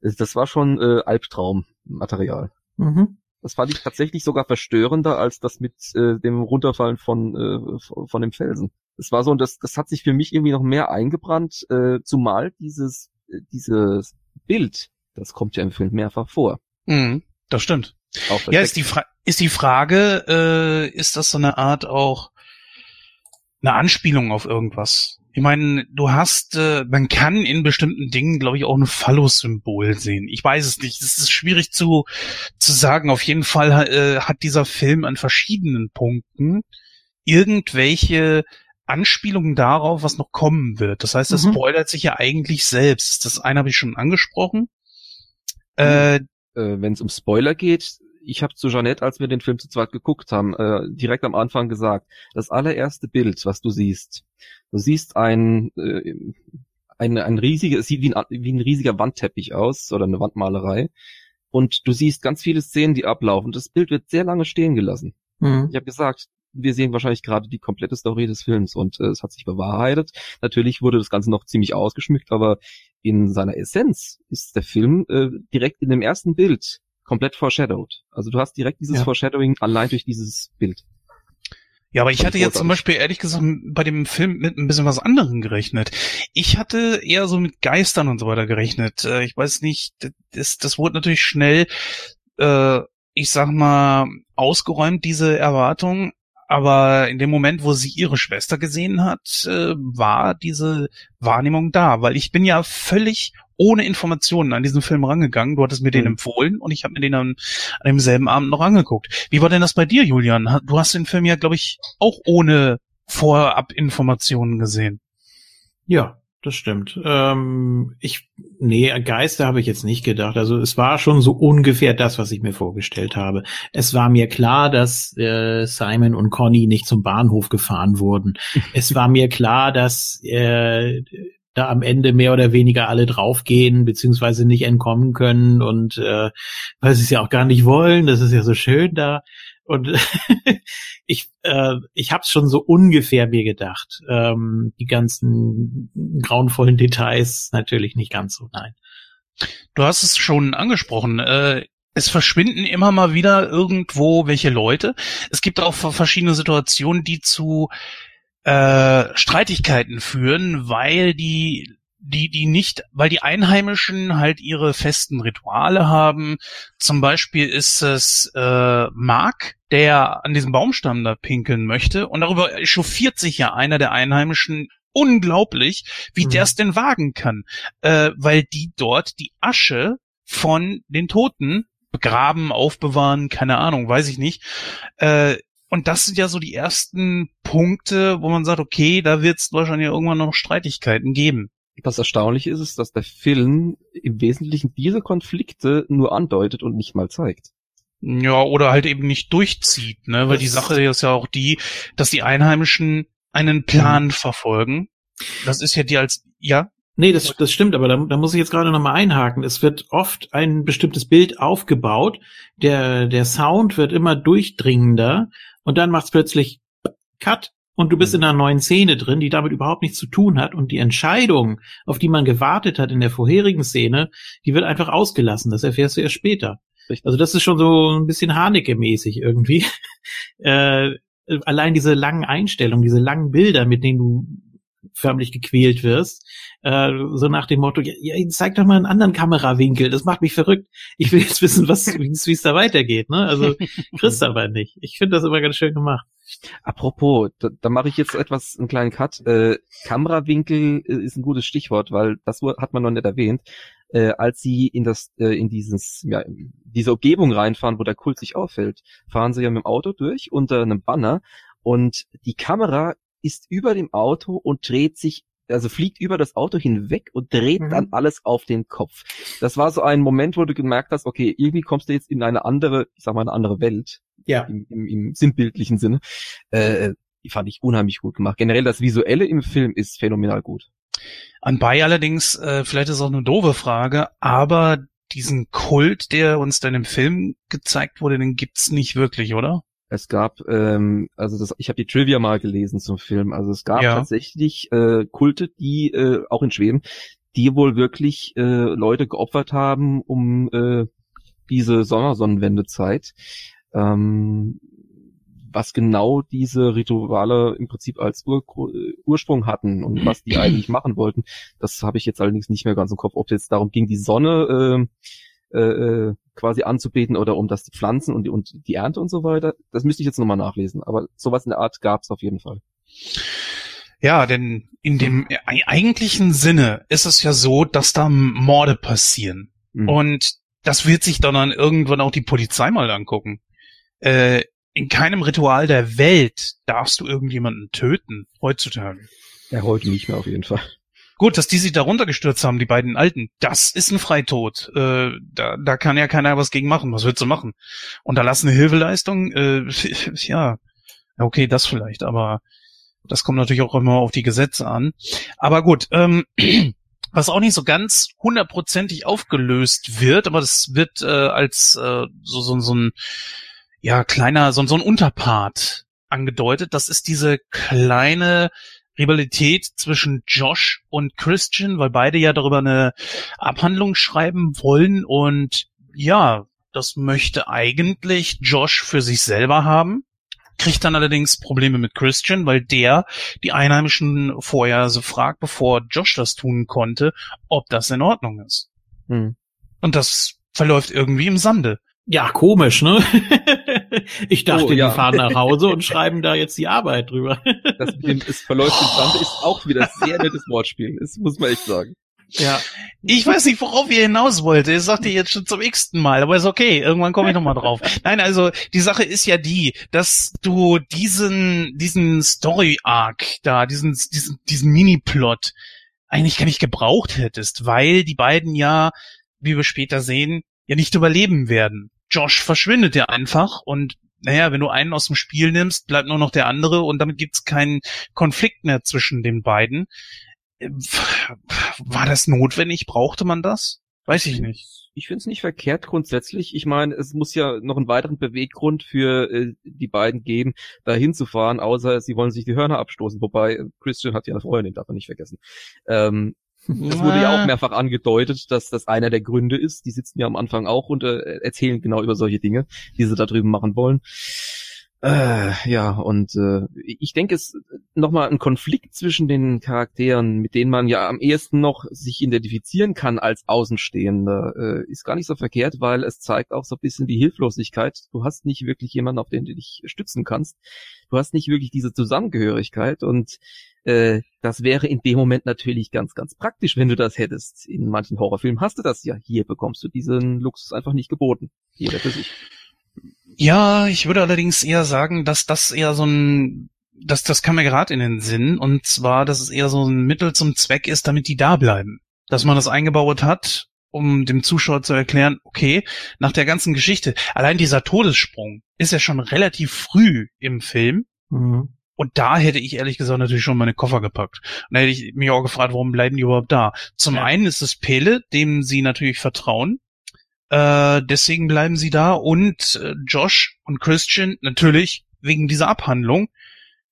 Das das war schon äh, Albtraummaterial. Mhm. Das fand ich tatsächlich sogar verstörender als das mit äh, dem Runterfallen von äh, von von dem Felsen. Das war so und das das hat sich für mich irgendwie noch mehr eingebrannt, äh, zumal dieses äh, dieses Bild, das kommt ja im Film mehrfach vor. Mhm, das stimmt. Auch Ja, ist die, Fra ist die Frage, äh, ist das so eine Art auch eine Anspielung auf irgendwas? Ich meine, du hast, äh, man kann in bestimmten Dingen, glaube ich, auch ein Phallus-Symbol sehen. Ich weiß es nicht. Es ist schwierig zu, zu sagen. Auf jeden Fall äh, hat dieser Film an verschiedenen Punkten irgendwelche Anspielungen darauf, was noch kommen wird. Das heißt, es Mhm. spoilert sich ja eigentlich selbst. Das eine habe ich schon angesprochen. Äh, äh, wenn es um Spoiler geht, ich habe zu Jeanette, als wir den Film zu zweit geguckt haben, äh, direkt am Anfang gesagt, das allererste Bild, was du siehst, du siehst ein, äh, ein, ein riesiges, es sieht wie ein, wie ein riesiger Wandteppich aus oder eine Wandmalerei und du siehst ganz viele Szenen, die ablaufen. Das Bild wird sehr lange stehen gelassen. Mhm. Ich habe gesagt, wir sehen wahrscheinlich gerade die komplette Story des Films und äh, es hat sich bewahrheitet. Natürlich wurde das Ganze noch ziemlich ausgeschmückt, aber in seiner Essenz ist der Film äh, direkt in dem ersten Bild komplett foreshadowed. Also du hast direkt dieses Ja. Foreshadowing allein durch dieses Bild. Ja, aber ich hatte jetzt zum. Beispiel ehrlich gesagt bei dem Film mit ein bisschen was anderem gerechnet. Ich hatte eher so mit Geistern und so weiter gerechnet. Äh, Ich weiß nicht, das, das wurde natürlich schnell, äh, ich sag mal, ausgeräumt, diese Erwartung. Aber in dem Moment, wo sie ihre Schwester gesehen hat, äh, war diese Wahrnehmung da, weil ich bin ja völlig ohne Informationen an diesen Film rangegangen. Du hattest mir den Mhm. empfohlen und ich habe mir den an, an demselben Abend noch angeguckt. Wie war denn das bei dir, Julian? Du hast den Film ja, glaube ich, auch ohne Vorab-Informationen gesehen. Ja, das stimmt. Ähm, ich, nee, Geister habe ich jetzt nicht gedacht. Also es war schon so ungefähr das, was ich mir vorgestellt habe. Es war mir klar, dass äh, Simon und Conny nicht zum Bahnhof gefahren wurden. es war mir klar, dass äh, da am Ende mehr oder weniger alle draufgehen, beziehungsweise nicht entkommen können und äh, weil sie es ja auch gar nicht wollen. Das ist ja so schön da. Und ich, äh, ich habe es schon so ungefähr mir gedacht. Ähm, die ganzen grauenvollen Details natürlich nicht ganz so, nein. Du hast es schon angesprochen. Äh, es verschwinden immer mal wieder irgendwo welche Leute. Es gibt auch verschiedene Situationen, die zu äh, Streitigkeiten führen, weil die die die nicht, weil die Einheimischen halt ihre festen Rituale haben. Zum Beispiel ist es äh, Mark, der an diesem Baumstamm da pinkeln möchte und darüber echauffiert sich ja einer der Einheimischen unglaublich, wie Mhm. der es denn wagen kann, äh, weil die dort die Asche von den Toten begraben, aufbewahren, keine Ahnung, weiß ich nicht. Äh, und das sind ja so die ersten Punkte, wo man sagt, okay, da wird es wahrscheinlich irgendwann noch Streitigkeiten geben. Das Erstaunliche ist es, dass der Film im Wesentlichen diese Konflikte nur andeutet und nicht mal zeigt. Ja, oder halt eben nicht durchzieht, ne? Weil die Das- Sache ist ja auch die, dass die Einheimischen einen Plan verfolgen. Das ist ja die als, ja, Nee, das, das stimmt, aber da, da muss ich jetzt gerade nochmal einhaken. Es wird oft ein bestimmtes Bild aufgebaut, der, der Sound wird immer durchdringender und dann macht's plötzlich Cut und du bist in einer neuen Szene drin, die damit überhaupt nichts zu tun hat und die Entscheidung, auf die man gewartet hat in der vorherigen Szene, die wird einfach ausgelassen. Das erfährst du erst später. Also das ist schon so ein bisschen Haneke-mäßig irgendwie. äh, allein diese langen Einstellungen, diese langen Bilder, mit denen du förmlich gequält wirst, äh, so nach dem Motto, ja, zeig doch mal einen anderen Kamerawinkel, das macht mich verrückt. Ich will jetzt wissen, was, wie es da weitergeht, ne? Also kriegst aber nicht. Ich finde das immer ganz schön gemacht. Apropos, da, da mache ich jetzt etwas, einen kleinen Cut. Äh, Kamerawinkel äh, ist ein gutes Stichwort, weil das hat man noch nicht erwähnt. Äh, als sie in das, äh, in dieses, ja, in diese Umgebung reinfahren, wo der Kult sich auffällt, fahren sie ja mit dem Auto durch unter einem Banner und die Kamera ist über dem Auto und dreht sich also fliegt über das Auto hinweg und dreht Mhm. dann alles auf den Kopf. Das war so ein Moment, wo du gemerkt hast, okay, irgendwie kommst du jetzt in eine andere, ich sag mal, eine andere Welt Ja. im, im, im sinnbildlichen Sinne. Äh, die fand ich unheimlich gut gemacht. Generell das Visuelle im Film ist phänomenal gut. Anbei allerdings, äh, vielleicht ist auch eine doofe Frage, aber diesen Kult, der uns dann im Film gezeigt wurde, den gibt's nicht wirklich, oder? Es gab, ähm, also das, ich habe die Trivia mal gelesen zum Film. Also es gab Ja. tatsächlich äh, Kulte, die äh, auch in Schweden, die wohl wirklich äh, Leute geopfert haben, um äh, diese Sommersonnenwendezeit. Ähm, was genau diese Rituale im Prinzip als Ur Ursprung hatten und was die eigentlich machen wollten, das habe ich jetzt allerdings nicht mehr ganz im Kopf, ob es jetzt darum ging, die Sonne äh, äh, quasi anzubeten oder um das die Pflanzen und die, und die Ernte und so weiter. Das müsste ich jetzt nochmal nachlesen. Aber sowas in der Art gab es auf jeden Fall. Ja, denn in dem eigentlichen Sinne ist es ja so, dass da Morde passieren. Mhm. Und das wird sich dann, dann irgendwann auch die Polizei mal angucken. Äh, in keinem Ritual der Welt darfst du irgendjemanden töten, heutzutage. Ja, heute nicht mehr auf jeden Fall. Gut, dass die sich da runtergestürzt haben, die beiden Alten, das ist ein Freitod. Äh, da, da kann ja keiner was gegen machen. Was willst du machen? Unterlassene Hilfeleistung? Äh, ja, okay, das vielleicht, aber das kommt natürlich auch immer auf die Gesetze an. Aber gut, ähm, was auch nicht so ganz hundertprozentig aufgelöst wird, aber das wird äh, als äh, so, so, so ein ja kleiner, so, so ein Unterpart angedeutet. Das ist diese kleine Rivalität zwischen Josh und Christian, weil beide ja darüber eine Abhandlung schreiben wollen und ja, Das möchte eigentlich Josh für sich selber haben. Kriegt dann allerdings Probleme mit Christian, weil der die Einheimischen vorher so fragt, bevor Josh das tun konnte, ob das in Ordnung ist. Hm. Und das verläuft irgendwie im Sande. Ja, komisch, ne? ich dachte, Oh, ja. die fahren nach Hause und schreiben da jetzt die Arbeit drüber. Das mit dem, es verläuft im Sande ist auch wieder sehr nettes Wortspiel. Das muss man echt sagen. ja. Ich weiß nicht, worauf ihr hinaus wollt. Ich sagte jetzt schon zum x-ten Mal, aber ist okay. Irgendwann komme ich nochmal drauf. Nein, also die Sache ist ja die, dass du diesen diesen Story Arc da, diesen diesen diesen Mini-Plot eigentlich gar nicht gebraucht hättest, weil die beiden ja, wie wir später sehen, ja nicht überleben werden. Josh verschwindet ja einfach und naja, wenn du einen aus dem Spiel nimmst, bleibt nur noch der andere und damit gibt's keinen Konflikt mehr zwischen den beiden. Äh, War das notwendig? Brauchte man das? Weiß ich nicht. Ich finde es nicht verkehrt grundsätzlich. Ich meine, es muss ja noch einen weiteren Beweggrund für äh, die beiden geben, da hinzufahren, außer sie wollen sich die Hörner abstoßen. Wobei äh, Christian hat ja eine Freundin, darf man nicht vergessen. Ähm, das wurde ja auch mehrfach angedeutet, dass das einer der Gründe ist. Die sitzen ja am Anfang auch und äh, erzählen genau über solche Dinge, die sie da drüben machen wollen. Äh, ja, und äh, ich denke, es nochmal ein Konflikt zwischen den Charakteren, mit denen man ja am ehesten noch sich identifizieren kann als Außenstehender, äh, ist gar nicht so verkehrt, weil es zeigt auch so ein bisschen die Hilflosigkeit. Du hast nicht wirklich jemanden, auf den du dich stützen kannst. Du hast nicht wirklich diese Zusammengehörigkeit und äh, das wäre in dem Moment natürlich ganz, ganz praktisch, wenn du das hättest. In manchen Horrorfilmen hast du das ja. Hier bekommst du diesen Luxus einfach nicht geboten. Jeder für sich. Ja, ich würde allerdings eher sagen, dass das eher so ein, das, das kam mir gerade in den Sinn, und zwar, dass es eher so ein Mittel zum Zweck ist, damit die da bleiben. Dass man das eingebaut hat, um dem Zuschauer zu erklären, okay, nach der ganzen Geschichte, allein dieser Todessprung ist ja schon relativ früh im Film, Mhm. und da hätte ich ehrlich gesagt natürlich schon meine Koffer gepackt. Und da hätte ich mich auch gefragt, warum bleiben die überhaupt da? Zum Ja. einen ist es Pele, dem sie natürlich vertrauen. Äh, deswegen bleiben sie da. Und äh, Josh und Christian natürlich wegen dieser Abhandlung.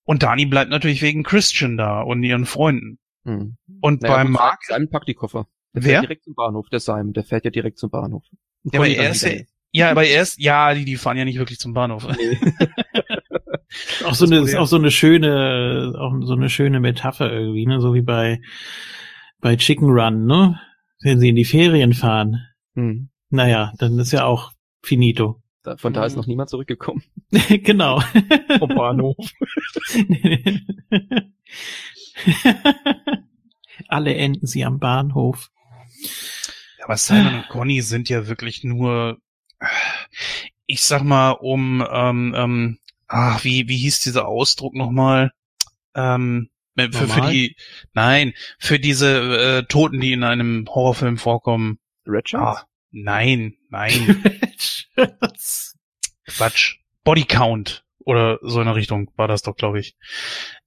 Und Dani bleibt natürlich wegen Christian da und ihren Freunden. Hm. Und Naja, bei Mark, Simon packt die Koffer. Der Wer? fährt direkt zum Bahnhof, der Simon, der fährt ja direkt zum Bahnhof. Ja, aber er ist ja, ja, aber erst, ja, die, die fahren ja nicht wirklich zum Bahnhof. Nee. Auch so Das eine, ist auch so eine schöne, auch so eine schöne Metapher irgendwie, ne, so wie bei, bei Chicken Run, ne, wenn sie in die Ferien fahren. Hm. Naja, dann ist ja auch finito. Von da ist noch niemand zurückgekommen. genau. Vom Bahnhof. Alle enden sie am Bahnhof. Ja, aber Simon und Conny sind ja wirklich nur, ich sag mal, um, ähm, ähm, ach, wie, wie hieß dieser Ausdruck nochmal? Ähm, für, für Normal? die, nein, für diese äh, Toten, die in einem Horrorfilm vorkommen. Red Shirts? Ah, nein, nein, Quatsch. Body Count oder so in der Richtung war das doch, glaube ich.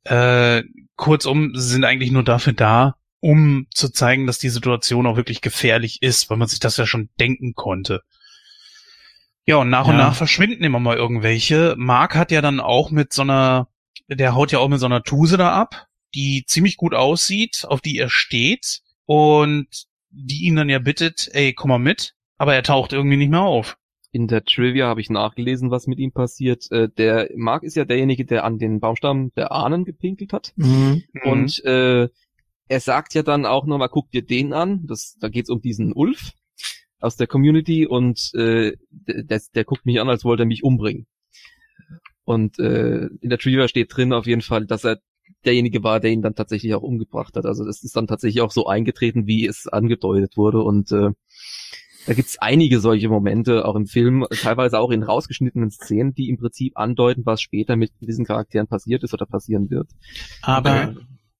Äh, kurzum, sie sind eigentlich nur dafür da, um zu zeigen, dass die Situation auch wirklich gefährlich ist, weil man sich das ja schon denken konnte. Ja, und nach und Ja. nach verschwinden immer mal irgendwelche. Mark hat ja dann auch mit so einer, der haut ja auch mit so einer Tuse da ab, die ziemlich gut aussieht, auf die er steht und die ihn dann ja bittet, ey, komm mal mit, aber er taucht irgendwie nicht mehr auf. In der Trivia habe ich nachgelesen, was mit ihm passiert. Äh, der Mark ist ja derjenige, der an den Baumstamm der Ahnen gepinkelt hat. Mhm. Und äh, er sagt ja dann auch nochmal, guck dir den an. Das, da geht's um diesen Ulf aus der Community und äh, der, der, der guckt mich an, als wollte er mich umbringen. Und äh, in der Trivia steht drin auf jeden Fall, dass er derjenige war, der ihn dann tatsächlich auch umgebracht hat. Also das ist dann tatsächlich auch so eingetreten, wie es angedeutet wurde. Und äh, da gibt's einige solche Momente, auch im Film, teilweise auch in rausgeschnittenen Szenen, die im Prinzip andeuten, was später mit diesen Charakteren passiert ist oder passieren wird. Aber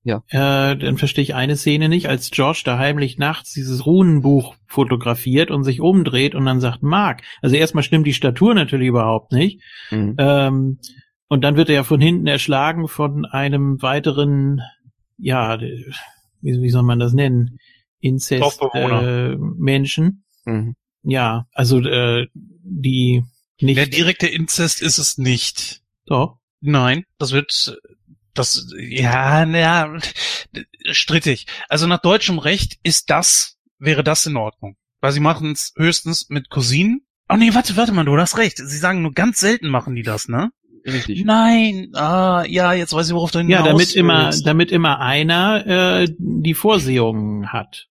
Okay. äh, dann verstehe ich eine Szene nicht, als Josh da heimlich nachts dieses Runenbuch fotografiert und sich umdreht und dann sagt Mark. Also erstmal stimmt die Statur natürlich überhaupt nicht. Mhm. Ähm, und dann wird er ja von hinten erschlagen von einem weiteren, ja, wie, wie soll man das nennen? Inzest äh, Menschen. Mhm. Ja, also äh, die nicht. Der direkte Inzest ist es nicht. doch. Nein, das wird, das, ja, naja, strittig. Also nach deutschem Recht ist das, wäre das in Ordnung. Weil sie machen es höchstens mit Cousinen, Oh nee, warte, warte mal, du hast recht. Sie sagen nur ganz selten machen die das, ne? Richtig. Nein, ah, ja, jetzt weiß ich, worauf du hinaus Ja, damit immer, willst. damit immer einer äh, die Vorsehungen hat.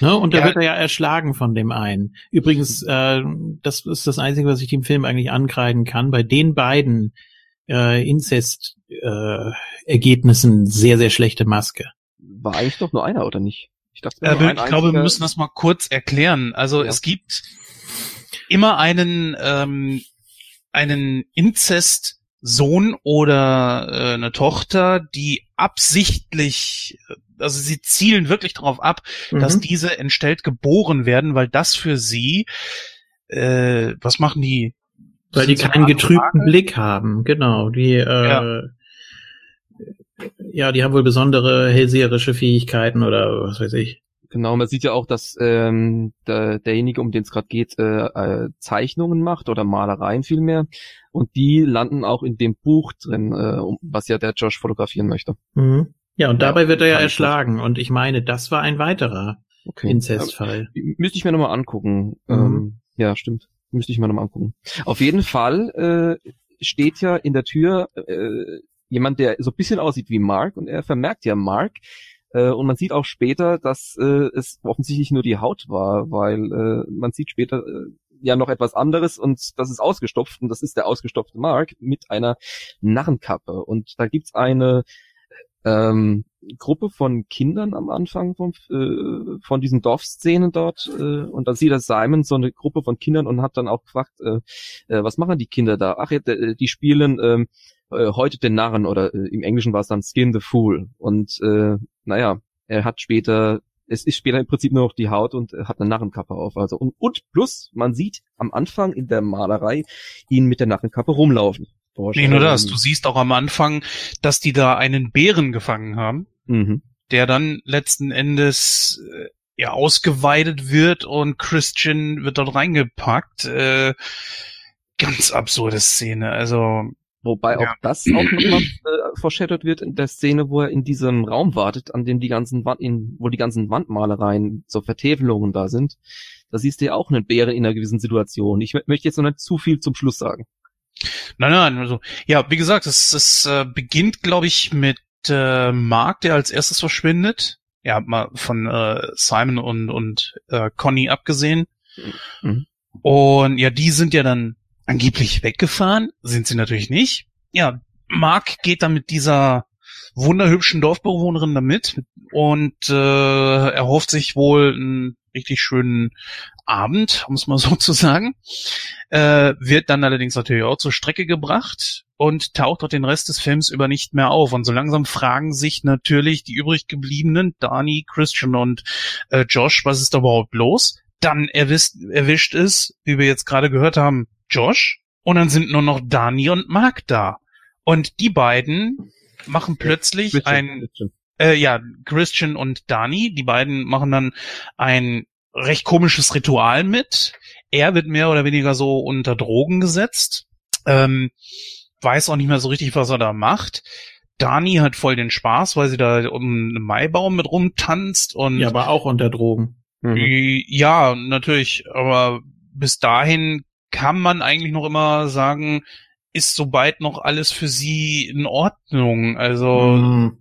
Ne? Und da Ja. wird er ja erschlagen von dem einen. Übrigens, äh, das ist das Einzige, was ich dem Film eigentlich ankreiden kann. Bei den beiden äh, Inzest-Ergebnissen äh, Ergebnissen sehr, sehr schlechte Maske. War eigentlich doch nur einer, oder nicht? Ich dachte, Äh, nur ich ein glaube, wir müssen das mal kurz erklären. Also Ja. es gibt immer einen ähm, einen Inzestsohn oder äh, eine Tochter, die absichtlich, also sie zielen wirklich darauf ab, dass Mhm. diese entstellt geboren werden, weil das für sie, äh, was machen die? Weil die keinen eine getrübten? Blick haben, genau. Die, äh, ja. Ja. die haben wohl besondere hellseherische Fähigkeiten oder was weiß ich. Genau, man sieht ja auch, dass ähm, der, derjenige, um den es gerade geht, äh, äh, Zeichnungen macht oder Malereien vielmehr. Und die landen auch in dem Buch drin, äh, um, was ja der Josh fotografieren möchte. Mhm. Ja, und Ja, dabei wird er ja erschlagen. Und ich meine, das war ein weiterer Okay. Inzestfall. Ähm, müsste ich mir nochmal angucken. Mhm. Ähm, ja, stimmt. Müsste ich mir nochmal angucken. Auf jeden Fall äh, steht ja in der Tür äh, jemand, der so ein bisschen aussieht wie Mark und er vermerkt ja Mark. Äh, und man sieht auch später, dass äh, es offensichtlich nur die Haut war, weil äh, man sieht später äh, ja noch etwas anderes und das ist ausgestopft und das ist der ausgestopfte Mark mit einer Narrenkappe. Und da gibt's eine ähm, Gruppe von Kindern am Anfang vom, äh, von diesen Dorfszenen dort äh, und dann sieht er Simon so eine Gruppe von Kindern und hat dann auch gefragt, äh, äh, was machen die Kinder da? Ach, d- die spielen ähm, äh, heute den Narren oder äh, im Englischen war es dann Skin the Fool und äh, naja, er hat später es ist später im Prinzip nur noch die Haut und er hat eine Narrenkappe auf. Also und, und plus, man sieht am Anfang in der Malerei ihn mit der Narrenkappe rumlaufen. Nee, nur das. Du siehst auch am Anfang, dass die da einen Bären gefangen haben, Mhm. der dann letzten Endes äh, ja ausgeweidet wird und Christian wird dort reingepackt. Äh, ganz absurde Szene. Also Wobei Ja. auch das auch nochmal äh, foreshadowed wird in der Szene, wo er in diesem Raum wartet, an dem die ganzen Wand, in, wo die ganzen Wandmalereien, so Vertäfelungen da sind. Da siehst du ja auch einen Bären in einer gewissen Situation. Ich mö- möchte jetzt noch nicht zu viel zum Schluss sagen. Nein, nein, also ja, wie gesagt, es, es äh, beginnt, glaube ich, mit äh, Mark, der als erstes verschwindet. Ja, mal von äh, Simon und und äh, Conny abgesehen. Mhm. Und ja, die sind ja dann angeblich weggefahren, sind sie natürlich nicht. Ja, Mark geht dann mit dieser wunderhübschen Dorfbewohnerin damit und äh, erhofft sich wohl einen richtig schönen Abend, um es mal so zu sagen. Äh, wird dann allerdings natürlich auch zur Strecke gebracht und taucht dort den Rest des Films über nicht mehr auf. Und so langsam fragen sich natürlich die übrig gebliebenen, Dani, Christian und äh, Josh, was ist da überhaupt los? Dann erwischt, erwischt es, wie wir jetzt gerade gehört haben, Josh. Und dann sind nur noch Dani und Mark da. Und die beiden machen plötzlich Christian, ein, Christian. äh, ja, Christian und Dani, die beiden machen dann ein recht komisches Ritual mit. Er wird mehr oder weniger so unter Drogen gesetzt. Ähm, weiß auch nicht mehr so richtig, was er da macht. Dani hat voll den Spaß, weil sie da um einen Maibaum mit rumtanzt und Ja, aber auch unter Drogen. Mhm. ja, natürlich, aber bis dahin kann man eigentlich noch immer sagen, ist soweit noch alles für sie in Ordnung. Also, Mhm.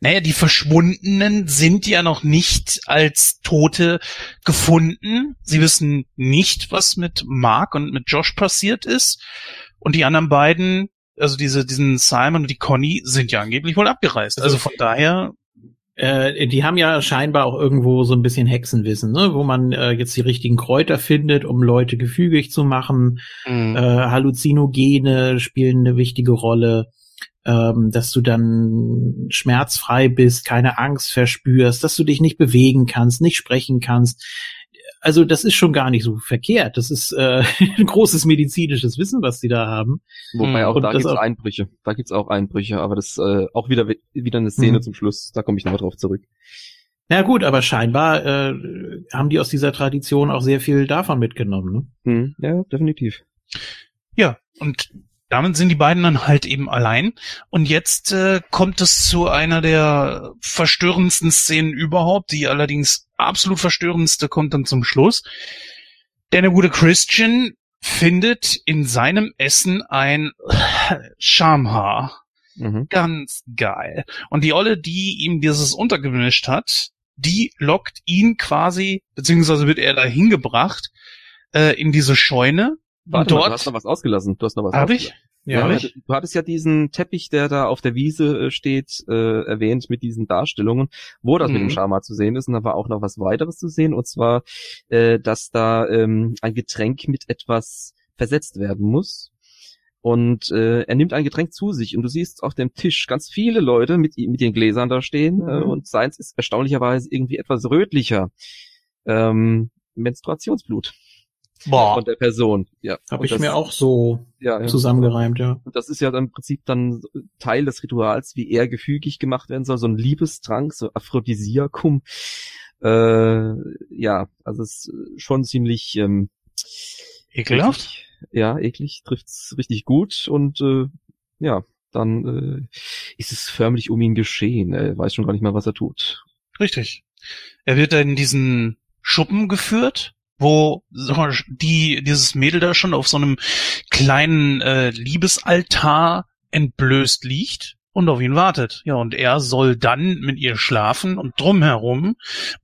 naja, die Verschwundenen sind ja noch nicht als Tote gefunden. Sie wissen nicht, was mit Mark und mit Josh passiert ist. Und die anderen beiden, also diese, diesen Simon und die Conny, sind ja angeblich wohl abgereist. Also von daher, Äh, die haben ja scheinbar auch irgendwo so ein bisschen Hexenwissen, ne? wo man äh, jetzt die richtigen Kräuter findet, um Leute gefügig zu machen. mh, Äh, Halluzinogene spielen eine wichtige Rolle, ähm, dass du dann schmerzfrei bist, keine Angst verspürst, dass du dich nicht bewegen kannst, nicht sprechen kannst. Also das ist schon gar nicht so verkehrt. Das ist äh, ein großes medizinisches Wissen, was die da haben. Wobei auch Und da gibt's auch- Einbrüche. Da gibt's auch Einbrüche, aber das äh, auch wieder wieder eine Szene Mhm. zum Schluss. Da komme ich nochmal drauf zurück. Na gut, aber scheinbar äh, haben die aus dieser Tradition auch sehr viel davon mitgenommen. Ne? Mhm. Ja, definitiv. Ja, und damit sind die beiden dann halt eben allein. Und jetzt äh, kommt es zu einer der verstörendsten Szenen überhaupt. Die allerdings absolut verstörendste kommt dann zum Schluss. Denn der gute Christian findet in seinem Essen ein Schamhaar. Mhm. Ganz geil. Und die Olle, die ihm dieses untergemischt hat, die lockt ihn quasi, beziehungsweise wird er dahin gebracht, äh, in diese Scheune. Warte und mal, dort du hast noch was ausgelassen. Du hast noch was habe ich. Ja, Hab Ja, du hattest ja diesen Teppich, der da auf der Wiese äh, steht, äh, erwähnt mit diesen Darstellungen, wo das mit dem Mhm. Schama zu sehen ist. Und da war auch noch was weiteres zu sehen, und zwar, äh, dass da ähm, ein Getränk mit etwas versetzt werden muss. Und äh, er nimmt ein Getränk zu sich und du siehst auf dem Tisch ganz viele Leute mit, mit den Gläsern da stehen äh, Mhm. und seins ist erstaunlicherweise irgendwie etwas rötlicher. Ähm, Menstruationsblut Boah. von der Person. Ja, Habe ich das- mir auch so ja, ja. zusammengereimt, ja. Und das ist ja dann im Prinzip dann Teil des Rituals, wie er gefügig gemacht werden soll, so ein Liebestrank, so Aphrodisiakum. Äh, ja, also es ist schon ziemlich ähm, Ekelhaft. Richtig, ja, eklig, trifft's richtig gut und äh, ja, dann äh, ist es förmlich um ihn geschehen. Er weiß schon gar nicht mehr, was er tut. Richtig. Er wird da in diesen Schuppen geführt, wo die, dieses Mädel da schon auf so einem kleinen äh, Liebesaltar entblößt liegt und auf ihn wartet. Ja, und er soll dann mit ihr schlafen und drumherum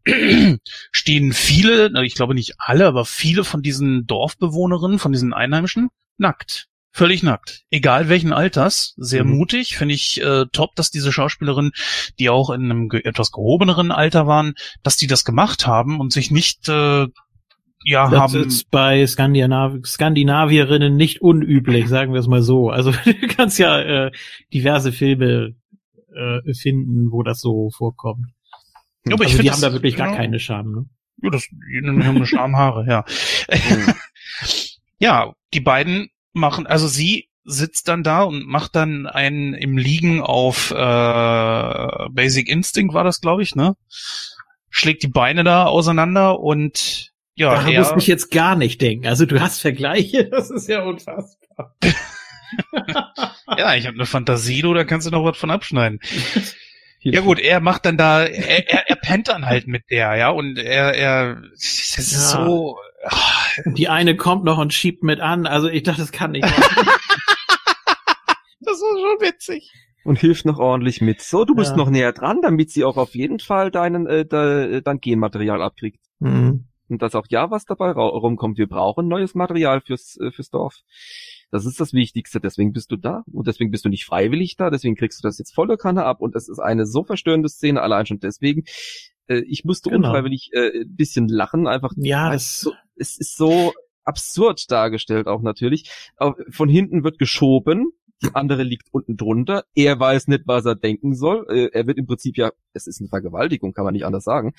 stehen viele, ich glaube nicht alle, aber viele von diesen Dorfbewohnerinnen, von diesen Einheimischen, nackt. Völlig nackt. Egal welchen Alters. Sehr Mhm. mutig. Finde ich äh, top, dass diese Schauspielerin, die auch in einem ge etwas gehobeneren Alter waren, dass die das gemacht haben und sich nicht äh, ja Das haben. ist bei Skandinav Skandinavierinnen nicht unüblich, sagen wir es mal so. Also du kannst ja äh, diverse Filme äh, finden, wo das so vorkommt. Ja, aber ich also find die das- haben da wirklich gar genau. keine Scham. Ne? Ja, das die haben Schamhaare, ja. Ja, die beiden machen, also sie sitzt dann da und macht dann einen im Liegen auf äh, Basic Instinct war das, glaube ich, ne? Schlägt die Beine da auseinander und ja, Daran muss ich jetzt gar nicht denken. Also du hast Vergleiche, das ist ja unfassbar. ja, ich habe eine Fantasie, du, da kannst du noch was von abschneiden. Ja gut, er macht dann da, er, er, er pennt dann halt mit der, ja, und er, er, das ist Ja. so, Und die eine kommt noch und schiebt mit an. Also ich dachte, das kann nicht. das ist schon witzig. Und hilft noch ordentlich mit. So, du bist Ja. noch näher dran, damit sie auch auf jeden Fall deinen, äh, de, dein Genmaterial abkriegt. Hm. Und dass auch ja was dabei rumkommt. Wir brauchen neues Material fürs, äh, fürs Dorf. Das ist das Wichtigste. Deswegen bist du da. Und deswegen bist du nicht freiwillig da. Deswegen kriegst du das jetzt volle Kanne ab. Und es ist eine so verstörende Szene, allein schon deswegen. Äh, ich musste Genau. unfreiwillig äh, ein bisschen lachen. Einfach, Ja, es so, es ist so absurd dargestellt auch natürlich. Von hinten wird geschoben. Die andere liegt unten drunter. Er weiß nicht, was er denken soll. Äh, Er wird im Prinzip ja, es ist eine Vergewaltigung, kann man nicht anders sagen.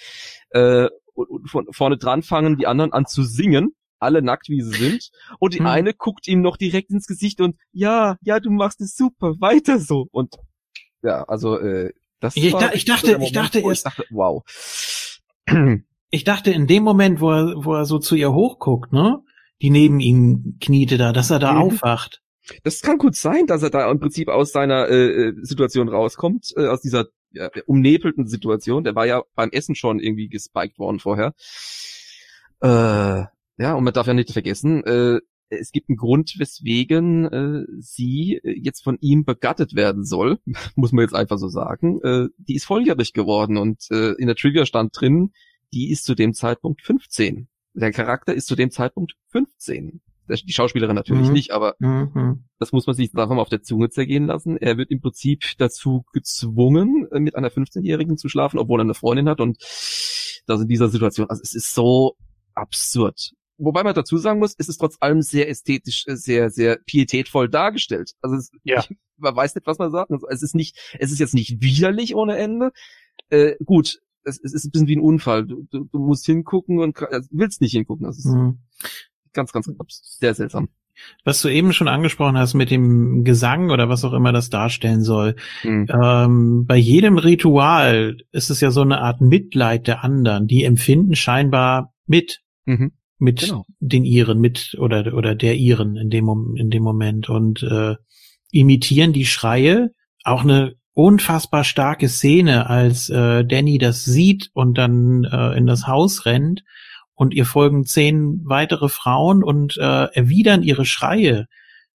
Und und von vorne dran fangen die anderen an zu singen, alle nackt wie sie sind. Und die Hm. eine guckt ihm noch direkt ins Gesicht und ja, ja, du machst es super, weiter so. Und ja, also äh, das Ich war ich dachte- der ich Moment, dachte erst- dachte, wow. Ich dachte in dem Moment, wo er, wo er so zu ihr hochguckt, ne? Die neben ihm kniete da, dass er da Mhm. aufwacht. Das kann gut sein, dass er da im Prinzip aus seiner äh, äh, Situation rauskommt, äh, aus dieser ja, umnebelten Situation. Der war ja beim Essen schon irgendwie gespiked worden vorher. Äh, ja, und man darf ja nicht vergessen, äh, es gibt einen Grund, weswegen äh, sie äh, jetzt von ihm begattet werden soll, muss man jetzt einfach so sagen. Äh, die ist volljährig geworden und äh, in der Trivia stand drin, die ist zu dem Zeitpunkt 15. Der Charakter ist zu dem Zeitpunkt 15. Die Schauspielerin natürlich Mhm. nicht, aber Mhm. das muss man sich einfach mal auf der Zunge zergehen lassen. Er wird im Prinzip dazu gezwungen, äh, mit einer 15-Jährigen zu schlafen, obwohl er eine Freundin hat und das in dieser Situation, also es ist so absurd. Wobei man dazu sagen muss, es ist trotz allem sehr ästhetisch, äh, sehr, sehr pietätvoll dargestellt. Also es, Ja. ich, man weiß nicht, was man sagt. Also es ist nicht, es ist jetzt nicht widerlich ohne Ende. Äh, gut, es, es ist ein bisschen wie ein Unfall. Du, du, du musst hingucken und also, willst nicht hingucken. Das ist Mhm. Ganz, ganz, abs- sehr seltsam. Was du eben schon angesprochen hast mit dem Gesang oder was auch immer das darstellen soll. Hm. Ähm, bei jedem Ritual ist es ja so eine Art Mitleid der anderen. Die empfinden scheinbar mit, Mhm. mit Genau. den Iren, mit oder oder der Iren in dem in dem Moment und äh, imitieren die Schreie. Auch eine unfassbar starke Szene, als äh, Danny das sieht und dann äh, in das Haus rennt und ihr folgen zehn weitere Frauen und äh, erwidern ihre Schreie.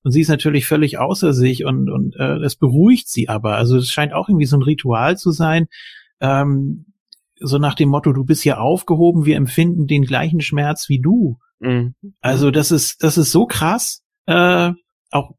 Und sie ist natürlich völlig außer sich und, und äh, das beruhigt sie aber. Also es scheint auch irgendwie so ein Ritual zu sein. Ähm, so nach dem Motto, du bist hier aufgehoben, wir empfinden den gleichen Schmerz wie du. Mhm. Also das ist, das ist so krass. Äh, auch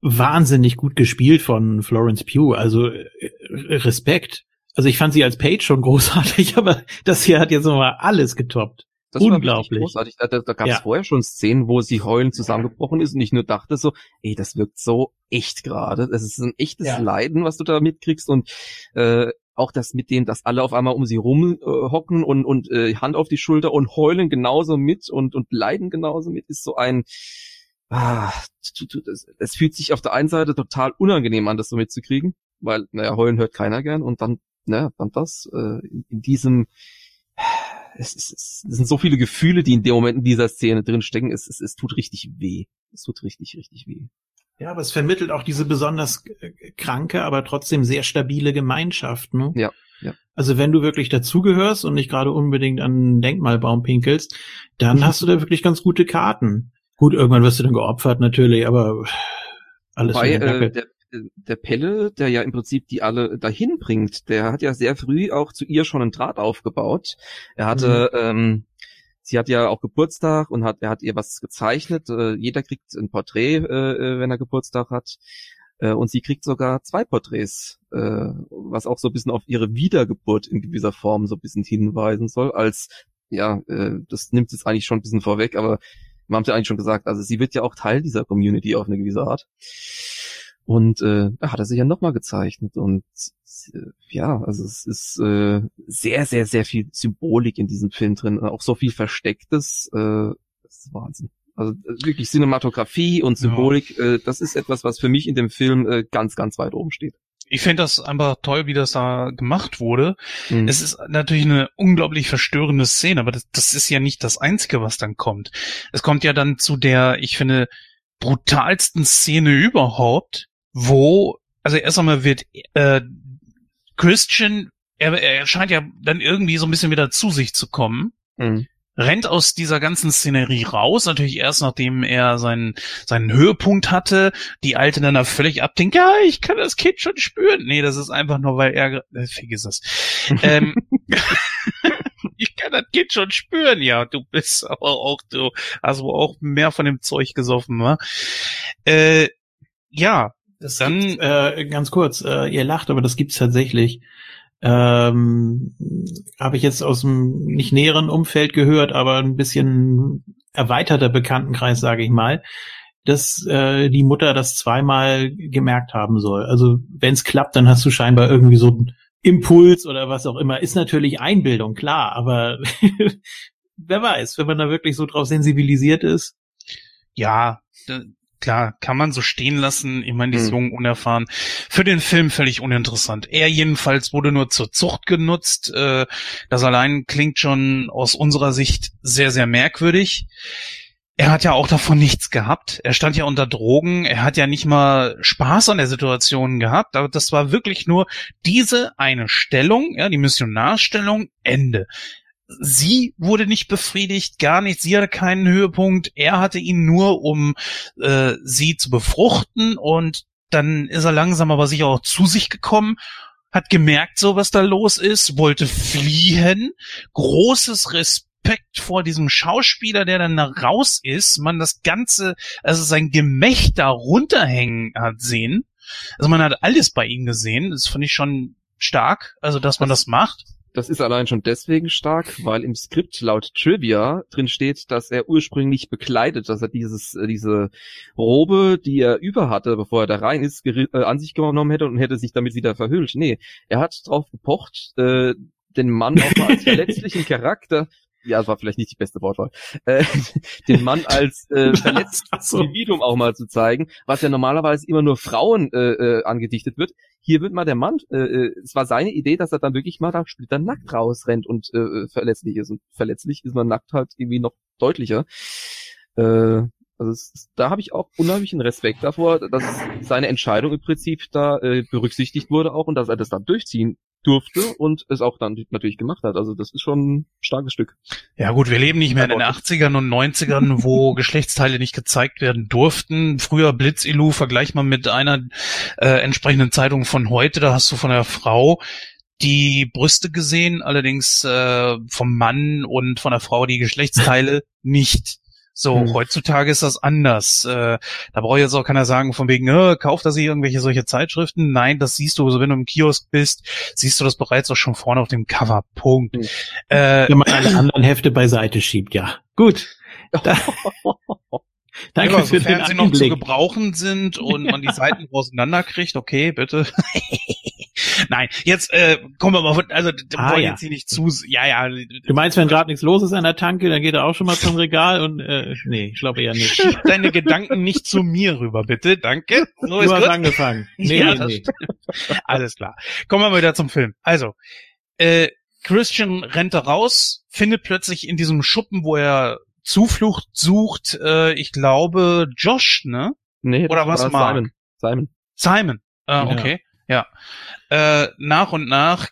wahnsinnig gut gespielt von Florence Pugh. Also äh, Respekt. Also ich fand sie als Page schon großartig, aber das hier hat jetzt nochmal alles getoppt. Das Unglaublich. großartig. Da, da, da gab es ja. vorher schon Szenen, wo sie heulend zusammengebrochen ist und ich nur dachte so, ey, das wirkt so echt gerade. Das ist ein echtes ja. Leiden, was du da mitkriegst und äh, auch das mit dem, dass alle auf einmal um sie rum äh, und, und äh, Hand auf die Schulter und heulen genauso mit und, und leiden genauso mit, ist so ein, ah, es fühlt sich auf der einen Seite total unangenehm an, das so mitzukriegen, weil, naja, heulen hört keiner gern und dann, naja, dann das, äh, in diesem, es, es, es sind so viele Gefühle, die in dem Moment in dieser Szene drin stecken, es, es, es tut richtig weh. Es tut richtig, richtig weh. Ja, aber es vermittelt auch diese besonders kranke, aber trotzdem sehr stabile Gemeinschaft. Ne? Ja, ja. Also wenn du wirklich dazugehörst und nicht gerade unbedingt an einen Denkmalbaum pinkelst, dann hast du da wirklich ganz gute Karten. Gut, irgendwann wirst du dann geopfert natürlich, aber alles Wobei, äh, der, der Pelle, der ja im Prinzip die alle dahin bringt, der hat ja sehr früh auch zu ihr schon einen Draht aufgebaut. Er hatte mhm. ähm, sie hat ja auch Geburtstag und hat, er hat ihr was gezeichnet. Äh, jeder kriegt ein Porträt, äh, äh, wenn er Geburtstag hat. Äh, und sie kriegt sogar zwei Porträts, äh, was auch so ein bisschen auf ihre Wiedergeburt in gewisser Form so ein bisschen hinweisen soll. Als, ja, äh, das nimmt es eigentlich schon ein bisschen vorweg, aber wir haben es ja eigentlich schon gesagt, also sie wird ja auch Teil dieser Community auf eine gewisse Art. Und äh, da hat er sich ja nochmal gezeichnet. Und äh, ja, also es ist äh, sehr, sehr, sehr viel Symbolik in diesem Film drin. Auch so viel Verstecktes. Äh, das ist Wahnsinn. Also äh, wirklich Cinematografie und Symbolik, ja. äh, das ist etwas, was für mich in dem Film äh, ganz, ganz weit oben steht. Ich finde das einfach toll, wie das da gemacht wurde. Mhm. Es ist natürlich eine unglaublich verstörende Szene, aber das, das ist ja nicht das Einzige, was dann kommt. Es kommt ja dann zu der, ich finde, brutalsten Szene überhaupt, wo, also erst einmal wird äh, Christian, er, er scheint ja dann irgendwie so ein bisschen wieder zu sich zu kommen. Mhm. Rennt aus dieser ganzen Szenerie raus, natürlich erst nachdem er seinen, seinen Höhepunkt hatte, die Alte dann da völlig abdenkt, ja, ich kann das Kind schon spüren. Nee, das ist einfach nur, weil er, äh, vergiss es. ähm, ich kann das Kind schon spüren, ja, du bist aber auch, du hast wohl auch mehr von dem Zeug gesoffen, wa? Äh, ja, das dann äh, ganz kurz, äh, ihr lacht, aber das gibt's tatsächlich. Ähm, Habe ich jetzt aus dem nicht näheren Umfeld gehört, aber ein bisschen erweiterter Bekanntenkreis, sage ich mal, dass äh, die Mutter das zweimal gemerkt haben soll. Also wenn es klappt, dann hast du scheinbar irgendwie so einen Impuls oder was auch immer. Ist natürlich Einbildung, klar, aber wer weiß, wenn man da wirklich so drauf sensibilisiert ist. Ja, klar, kann man so stehen lassen. Ich meine, die ist hm. jung, unerfahren. Für den Film völlig uninteressant. Er jedenfalls wurde nur zur Zucht genutzt. Äh, das allein klingt schon aus unserer Sicht sehr, sehr merkwürdig. Er hat ja auch davon nichts gehabt. Er stand ja unter Drogen. Er hat ja nicht mal Spaß an der Situation gehabt. Aber das war wirklich nur diese eine Stellung, ja, die Missionarstellung, Ende sie wurde nicht befriedigt, gar nicht. Sie hatte keinen Höhepunkt. Er hatte ihn nur, um äh, sie zu befruchten. Und dann ist er langsam aber sicher auch zu sich gekommen, hat gemerkt, so was da los ist, wollte fliehen. Großes Respekt vor diesem Schauspieler, der dann da raus ist, man das Ganze, also sein Gemächt da runterhängen hat sehen. Also man hat alles bei ihm gesehen. Das fand ich schon stark, also dass man das macht. Das ist allein schon deswegen stark, weil im Skript laut Trivia drin steht, dass er ursprünglich bekleidet, dass er dieses, äh, diese Robe, die er über hatte, bevor er da rein ist, äh, an sich genommen hätte und hätte sich damit wieder verhüllt. Nee, er hat drauf gepocht, äh, den Mann auch mal als verletzlichen Charakter ja, das war vielleicht nicht die beste Wortwahl, äh, den Mann als äh, verletztes so. Individuum auch mal zu zeigen, was ja normalerweise immer nur Frauen äh, äh, angedichtet wird. Hier wird mal der Mann, äh, äh, es war seine Idee, dass er dann wirklich mal da splitter nackt rausrennt und äh, verletzlich ist. Und verletzlich ist man nackt halt irgendwie noch deutlicher. Äh, also es, da habe ich auch unheimlichen Respekt davor, dass seine Entscheidung im Prinzip da äh, berücksichtigt wurde auch und dass er das dann durchziehen durfte und es auch dann natürlich gemacht hat. Also das ist schon ein starkes Stück. Ja gut, wir leben nicht mehr in den 80ern und 90ern, wo Geschlechtsteile nicht gezeigt werden durften. Früher Blitzilu, vergleich mal mit einer äh, entsprechenden Zeitung von heute, da hast du von der Frau die Brüste gesehen, allerdings äh, vom Mann und von der Frau die Geschlechtsteile nicht. So, hm. heutzutage ist das anders. Äh, da braucht jetzt auch keiner sagen, von wegen, äh, kauft er sich irgendwelche solche Zeitschriften. Nein, das siehst du, also wenn du im Kiosk bist, siehst du das bereits auch schon vorne auf dem Cover. Punkt. Hm. Äh, wenn man alle anderen Hefte beiseite schiebt, ja. Gut. Da, Danke ja, für sofern den sie noch zu gebrauchen sind und man die Seiten auseinanderkriegt, okay, bitte. Nein, jetzt äh, kommen wir mal, also ah, wollen ja. jetzt hier nicht zu, ja, ja. Du meinst, wenn gerade nichts los ist an der Tanke, dann geht er auch schon mal zum Regal und äh, nee, ich glaube eher nicht. Schieb deine Gedanken nicht zu mir rüber, bitte, danke. So du hast gut. angefangen. Nee, ja, nee, nee. Alles klar. Kommen wir mal wieder zum Film. Also, äh, Christian rennt da raus, findet plötzlich in diesem Schuppen, wo er Zuflucht sucht, äh, ich glaube, Josh, ne? Nee, oder was Mark? Simon. Simon. Simon. Äh, okay, ja. Ja. Äh, nach und nach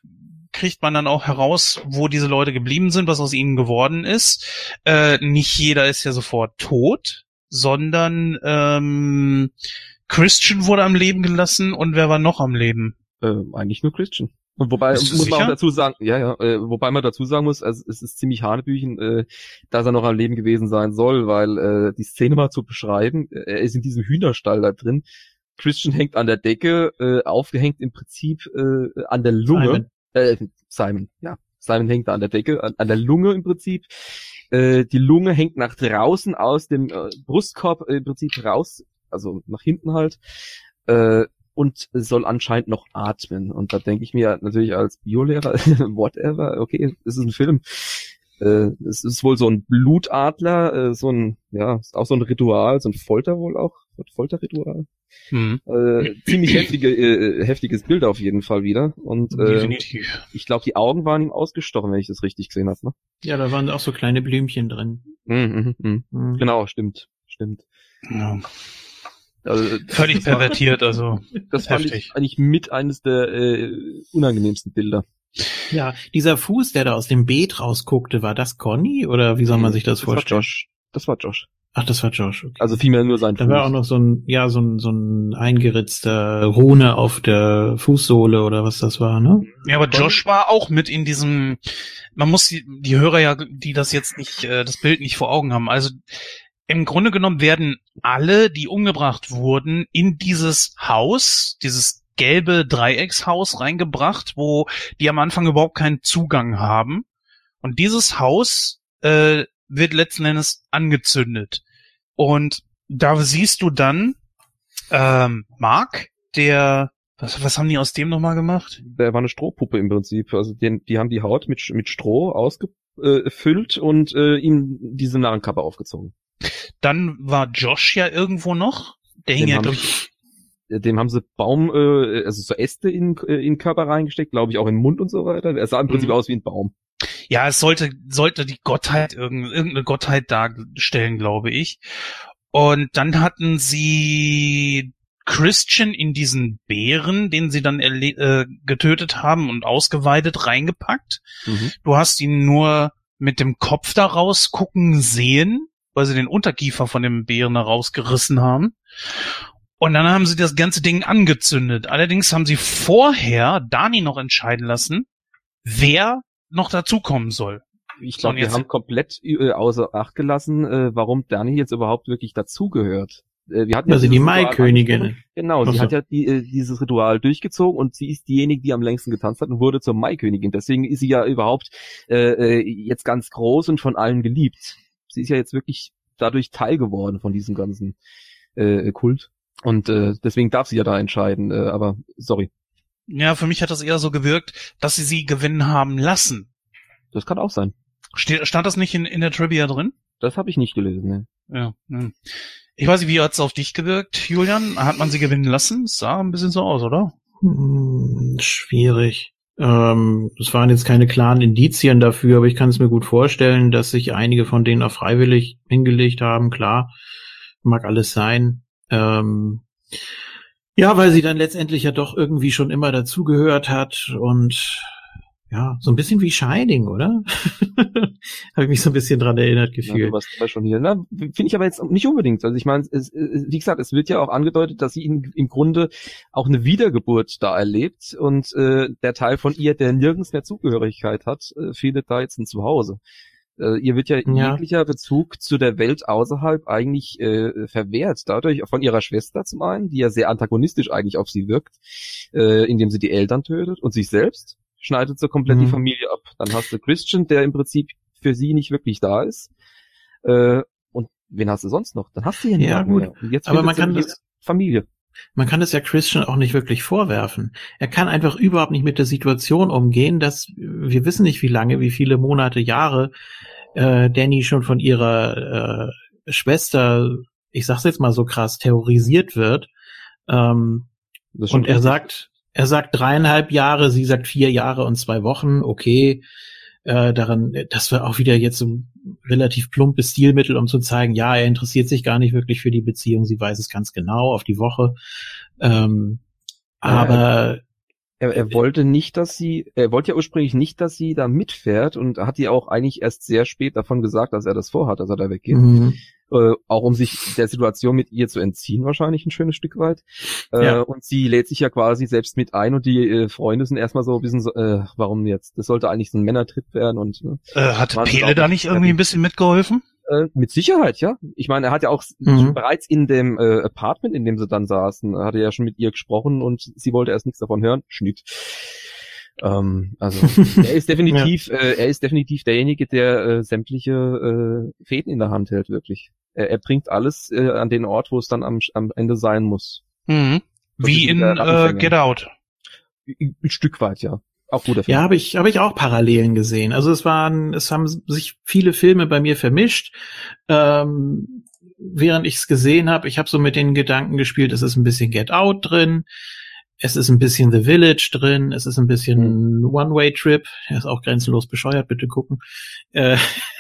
kriegt man dann auch heraus, wo diese Leute geblieben sind, was aus ihnen geworden ist. Äh, nicht jeder ist ja sofort tot, sondern ähm, Christian wurde am Leben gelassen und wer war noch am Leben? Äh, eigentlich nur Christian. Und wobei muss sicher? man auch dazu sagen, ja, ja, äh, wobei man dazu sagen muss, also es ist ziemlich hanebüchen, äh, dass er noch am Leben gewesen sein soll, weil äh, die Szene mal zu beschreiben, äh, er ist in diesem Hühnerstall da drin. Christian hängt an der Decke, äh, aufgehängt im Prinzip äh, an der Lunge. Simon. Äh, Simon, ja. Simon hängt da an der Decke, an, an der Lunge im Prinzip. Äh, die Lunge hängt nach draußen aus dem äh, Brustkorb äh, im Prinzip raus, also nach hinten halt. Äh, und soll anscheinend noch atmen. Und da denke ich mir natürlich als Biolehrer, whatever, okay, es ist ein Film. Äh, es ist wohl so ein Blutadler, äh, so ein, ja, ist auch so ein Ritual, so ein Folter wohl auch, Folterritual. Mhm. Äh, ziemlich heftige, äh, heftiges Bild auf jeden Fall wieder. Und äh, Definitiv. ich glaube, die Augen waren ihm ausgestochen, wenn ich das richtig gesehen habe. Ne? Ja, da waren auch so kleine Blümchen drin. Mhm, mh, mh. Mhm. Genau, stimmt, stimmt. Ja. Also, Völlig pervertiert, also. Das fand heftig. ich eigentlich mit eines der äh, unangenehmsten Bilder. Ja, dieser Fuß, der da aus dem Beet rausguckte, war das Conny oder wie soll man sich das, das vorstellen? War Josh. Das war Josh. Ach, das war Josh. Okay. Also vielmehr nur sein da Fuß. Da war auch noch so ein, ja, so ein, so ein eingeritzter Rune auf der Fußsohle oder was das war, ne? Ja, aber Josh war auch mit in diesem, man muss die, die Hörer ja, die das jetzt nicht, äh, das Bild nicht vor Augen haben. Also im Grunde genommen werden alle, die umgebracht wurden, in dieses Haus, dieses gelbe Dreieckshaus reingebracht, wo die am Anfang überhaupt keinen Zugang haben. Und dieses Haus äh, wird letzten Endes angezündet. Und da siehst du dann ähm, Mark, der was, was haben die aus dem nochmal gemacht? Der war eine Strohpuppe im Prinzip. Also die, die haben die Haut mit, mit Stroh ausgefüllt und äh, ihm diese Narrenkappe aufgezogen. Dann war Josh ja irgendwo noch. Der hing ja, glaube ich. Dem haben sie Baum, äh, also so Äste in, in den Körper reingesteckt, glaube ich, auch in den Mund und so weiter. Er sah im Prinzip mhm. aus wie ein Baum. Ja, es sollte, sollte die Gottheit, irgendeine Gottheit darstellen, glaube ich. Und dann hatten sie Christian in diesen Bären, den sie dann äh, getötet haben und ausgeweidet, reingepackt. Mhm. Du hast ihn nur mit dem Kopf da rausgucken sehen weil sie den Unterkiefer von dem Bären rausgerissen haben. Und dann haben sie das ganze Ding angezündet. Allerdings haben sie vorher Dani noch entscheiden lassen, wer noch dazukommen soll. Ich glaube, wir haben komplett äh, außer Acht gelassen, äh, warum Dani jetzt überhaupt wirklich dazugehört. Äh, wir hatten ja also die Maikönigin. Genau, sie hat ja die, äh, dieses Ritual durchgezogen und sie ist diejenige, die am längsten getanzt hat und wurde zur Maikönigin. Deswegen ist sie ja überhaupt äh, äh jetzt ganz groß und von allen geliebt sie ist ja jetzt wirklich dadurch Teil geworden von diesem ganzen äh, Kult. Und äh, deswegen darf sie ja da entscheiden, äh, aber sorry. Ja, für mich hat das eher so gewirkt, dass sie sie gewinnen haben lassen. Das kann auch sein. Ste stand das nicht in, in der Trivia drin? Das habe ich nicht gelesen, ne. Ja. Ne. Ich weiß nicht, wie hat's auf dich gewirkt, Julian? Hat man sie gewinnen lassen? sah ein bisschen so aus, oder? Hm, schwierig. Ähm, es waren jetzt keine klaren Indizien dafür, aber ich kann es mir gut vorstellen, dass sich einige von denen auch freiwillig hingelegt haben. Klar, mag alles sein. Ähm, Ja, weil sie dann letztendlich ja doch irgendwie schon immer dazugehört hat und ja, so ein bisschen wie Shining, oder? Habe ich mich so ein bisschen dran erinnert gefühlt. Ja, du warst schon hier. Na, finde ich aber jetzt nicht unbedingt. Also ich meine, wie gesagt, es wird ja auch angedeutet, dass sie in, im Grunde auch eine Wiedergeburt da erlebt und äh, der Teil von ihr, der nirgends mehr Zugehörigkeit hat, äh, findet da jetzt ein Zuhause. Äh, ihr wird ja, ja, jeglicher Bezug zu der Welt außerhalb eigentlich äh, verwehrt. Dadurch von ihrer Schwester zum einen, die ja sehr antagonistisch eigentlich auf sie wirkt, äh, indem sie die Eltern tötet und sich selbst schneidet so komplett mhm. die Familie ab. Dann hast du Christian, der im Prinzip für sie nicht wirklich da ist. Äh, und wen hast du sonst noch? Dann hast du ja ja, gut. Mehr. Und jetzt Aber man kann das, Familie. Man kann es ja Christian auch nicht wirklich vorwerfen. Er kann einfach überhaupt nicht mit der Situation umgehen, dass wir wissen nicht wie lange, wie viele Monate, Jahre äh, Danny schon von ihrer äh, Schwester, ich sag's jetzt mal so krass, terrorisiert wird. Ähm, und er sagt, er sagt dreieinhalb Jahre, sie sagt vier Jahre und zwei Wochen. Okay, äh, daran, das war auch wieder jetzt so ein relativ plumpes Stilmittel, um zu zeigen, ja, er interessiert sich gar nicht wirklich für die Beziehung. Sie weiß es ganz genau auf die Woche. Ähm, aber er, er wollte nicht, dass sie, er wollte ja ursprünglich nicht, dass sie da mitfährt und hat ihr auch eigentlich erst sehr spät davon gesagt, dass er das vorhat, dass er da weggeht. Mhm. Äh, auch um sich der Situation mit ihr zu entziehen, wahrscheinlich ein schönes Stück weit. Äh, ja. Und sie lädt sich ja quasi selbst mit ein und die äh, Freunde sind erstmal so ein bisschen so, äh, warum jetzt? Das sollte eigentlich so ein Männertritt werden und ne? äh, hat Pele da nicht irgendwie ein bisschen mitgeholfen? Äh, mit Sicherheit, ja. Ich meine, er hat ja auch mhm. bereits in dem äh, Apartment, in dem sie dann saßen, hat er ja schon mit ihr gesprochen und sie wollte erst nichts davon hören. Schnitt. Ähm, also er ist definitiv, ja. äh, er ist definitiv derjenige, der äh, sämtliche äh, Fäden in der Hand hält, wirklich. Er, er bringt alles äh, an den Ort, wo es dann am, am Ende sein muss. Mhm. Wie in äh, Get Out. Ein Stück weit, ja. Auch guter Film. Ja, habe ich, habe ich auch Parallelen gesehen. Also es waren, es haben sich viele Filme bei mir vermischt. Ähm, während ich es gesehen habe, ich habe so mit den Gedanken gespielt, es ist ein bisschen Get Out drin, es ist ein bisschen The Village drin, es ist ein bisschen mhm. One-Way-Trip, er ist auch grenzenlos bescheuert, bitte gucken. Äh,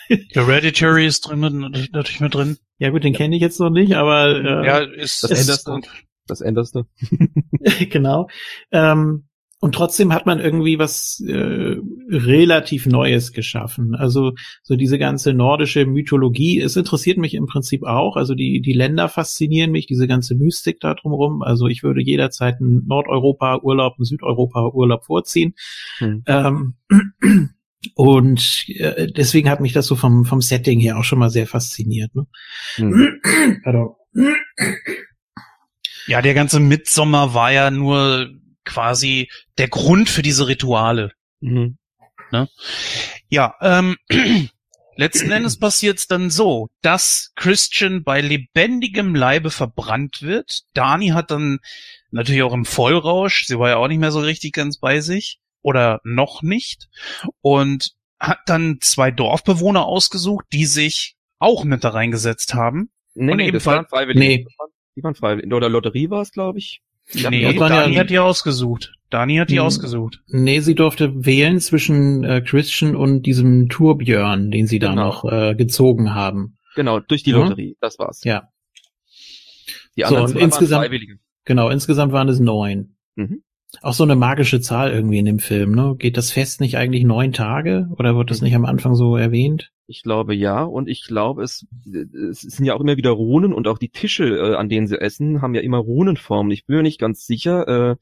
Hereditary ist drin, natürlich mit drin. Ja gut, den kenne ich jetzt noch nicht, aber äh, ja, ist das Änderste. Das Änderste. genau. Ähm, und trotzdem hat man irgendwie was äh, relativ Neues geschaffen. Also so diese ganze nordische Mythologie, es interessiert mich im Prinzip auch. Also die, die Länder faszinieren mich, diese ganze Mystik da drumherum. Also ich würde jederzeit einen Nordeuropa-Urlaub, einen Südeuropa-Urlaub vorziehen. Hm. Ähm, und äh, deswegen hat mich das so vom, vom Setting her auch schon mal sehr fasziniert. Ne? Hm. Ja, der ganze Mitsommer war ja nur quasi der Grund für diese Rituale. Mhm. Ne? Ja, ähm, letzten Endes passiert es dann so, dass Christian bei lebendigem Leibe verbrannt wird. Dani hat dann natürlich auch im Vollrausch, sie war ja auch nicht mehr so richtig ganz bei sich oder noch nicht und hat dann zwei Dorfbewohner ausgesucht, die sich auch mit da reingesetzt haben. Nee, und nee, das waren freiwillig. Nee. Die waren freiwillig. Oder Lotterie war es, glaube ich. Nee, Dani ja, hat die ausgesucht. Dani hat die hm, ausgesucht. Nee, sie durfte wählen zwischen äh, Christian und diesem Tourbjörn, den sie da genau. noch äh, gezogen haben. Genau, durch die Lotterie, ja? das war's. Ja. Die anderen so, insgesamt, Genau, insgesamt waren es neun. Mhm. Auch so eine magische Zahl irgendwie in dem Film, ne? Geht das Fest nicht eigentlich neun Tage? Oder wird das nicht am Anfang so erwähnt? Ich glaube ja, und ich glaube, es, es sind ja auch immer wieder Runen und auch die Tische, äh, an denen sie essen, haben ja immer Runenformen. Ich bin mir nicht ganz sicher. Äh,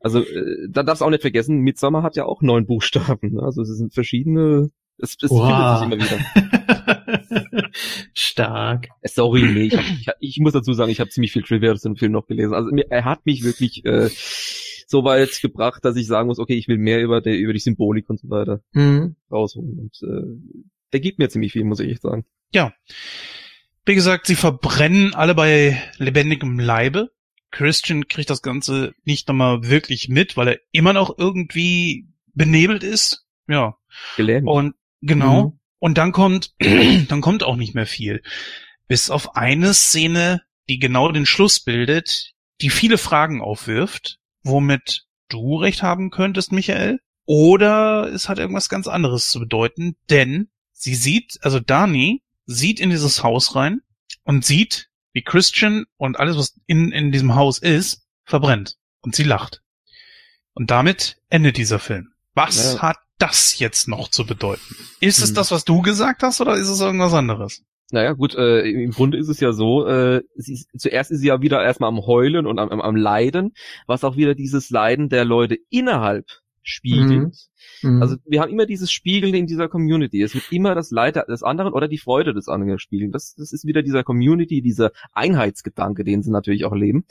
also äh, da darfst du auch nicht vergessen, Midsummer hat ja auch neun Buchstaben. Ne? Also es sind verschiedene. Es, es wow. findet sich immer wieder. Stark. Sorry, nee, ich, hab, ich, ich muss dazu sagen, ich habe ziemlich viel Trivia aus dem Film noch gelesen. Also er hat mich wirklich äh, so weit gebracht, dass ich sagen muss, okay, ich will mehr über, die, über die Symbolik und so weiter mhm. rausholen. Und äh, der gibt mir ziemlich viel, muss ich echt sagen. Ja. Wie gesagt, sie verbrennen alle bei lebendigem Leibe. Christian kriegt das Ganze nicht nochmal wirklich mit, weil er immer noch irgendwie benebelt ist. Ja. Gelähmt. Und genau. Mhm. Und dann kommt, dann kommt auch nicht mehr viel. Bis auf eine Szene, die genau den Schluss bildet, die viele Fragen aufwirft, womit du recht haben könntest, Michael. Oder es hat irgendwas ganz anderes zu bedeuten, denn sie sieht, also Dani sieht in dieses Haus rein und sieht, wie Christian und alles, was in, in diesem Haus ist, verbrennt und sie lacht. Und damit endet dieser Film. Was Ja. hat das jetzt noch zu bedeuten? Ist es Hm. das, was du gesagt hast, oder ist es irgendwas anderes? Naja, gut, äh, im Grunde ist es ja so, äh, sie zuerst ist sie ja wieder erstmal am Heulen und am, am, am Leiden, was auch wieder dieses Leiden der Leute innerhalb spiegelt. Mhm. Also wir haben immer dieses Spiegeln in dieser Community. Es wird immer das Leid des anderen oder die Freude des anderen gespiegelt. Das, das ist wieder dieser Community, dieser Einheitsgedanke, den sie natürlich auch leben.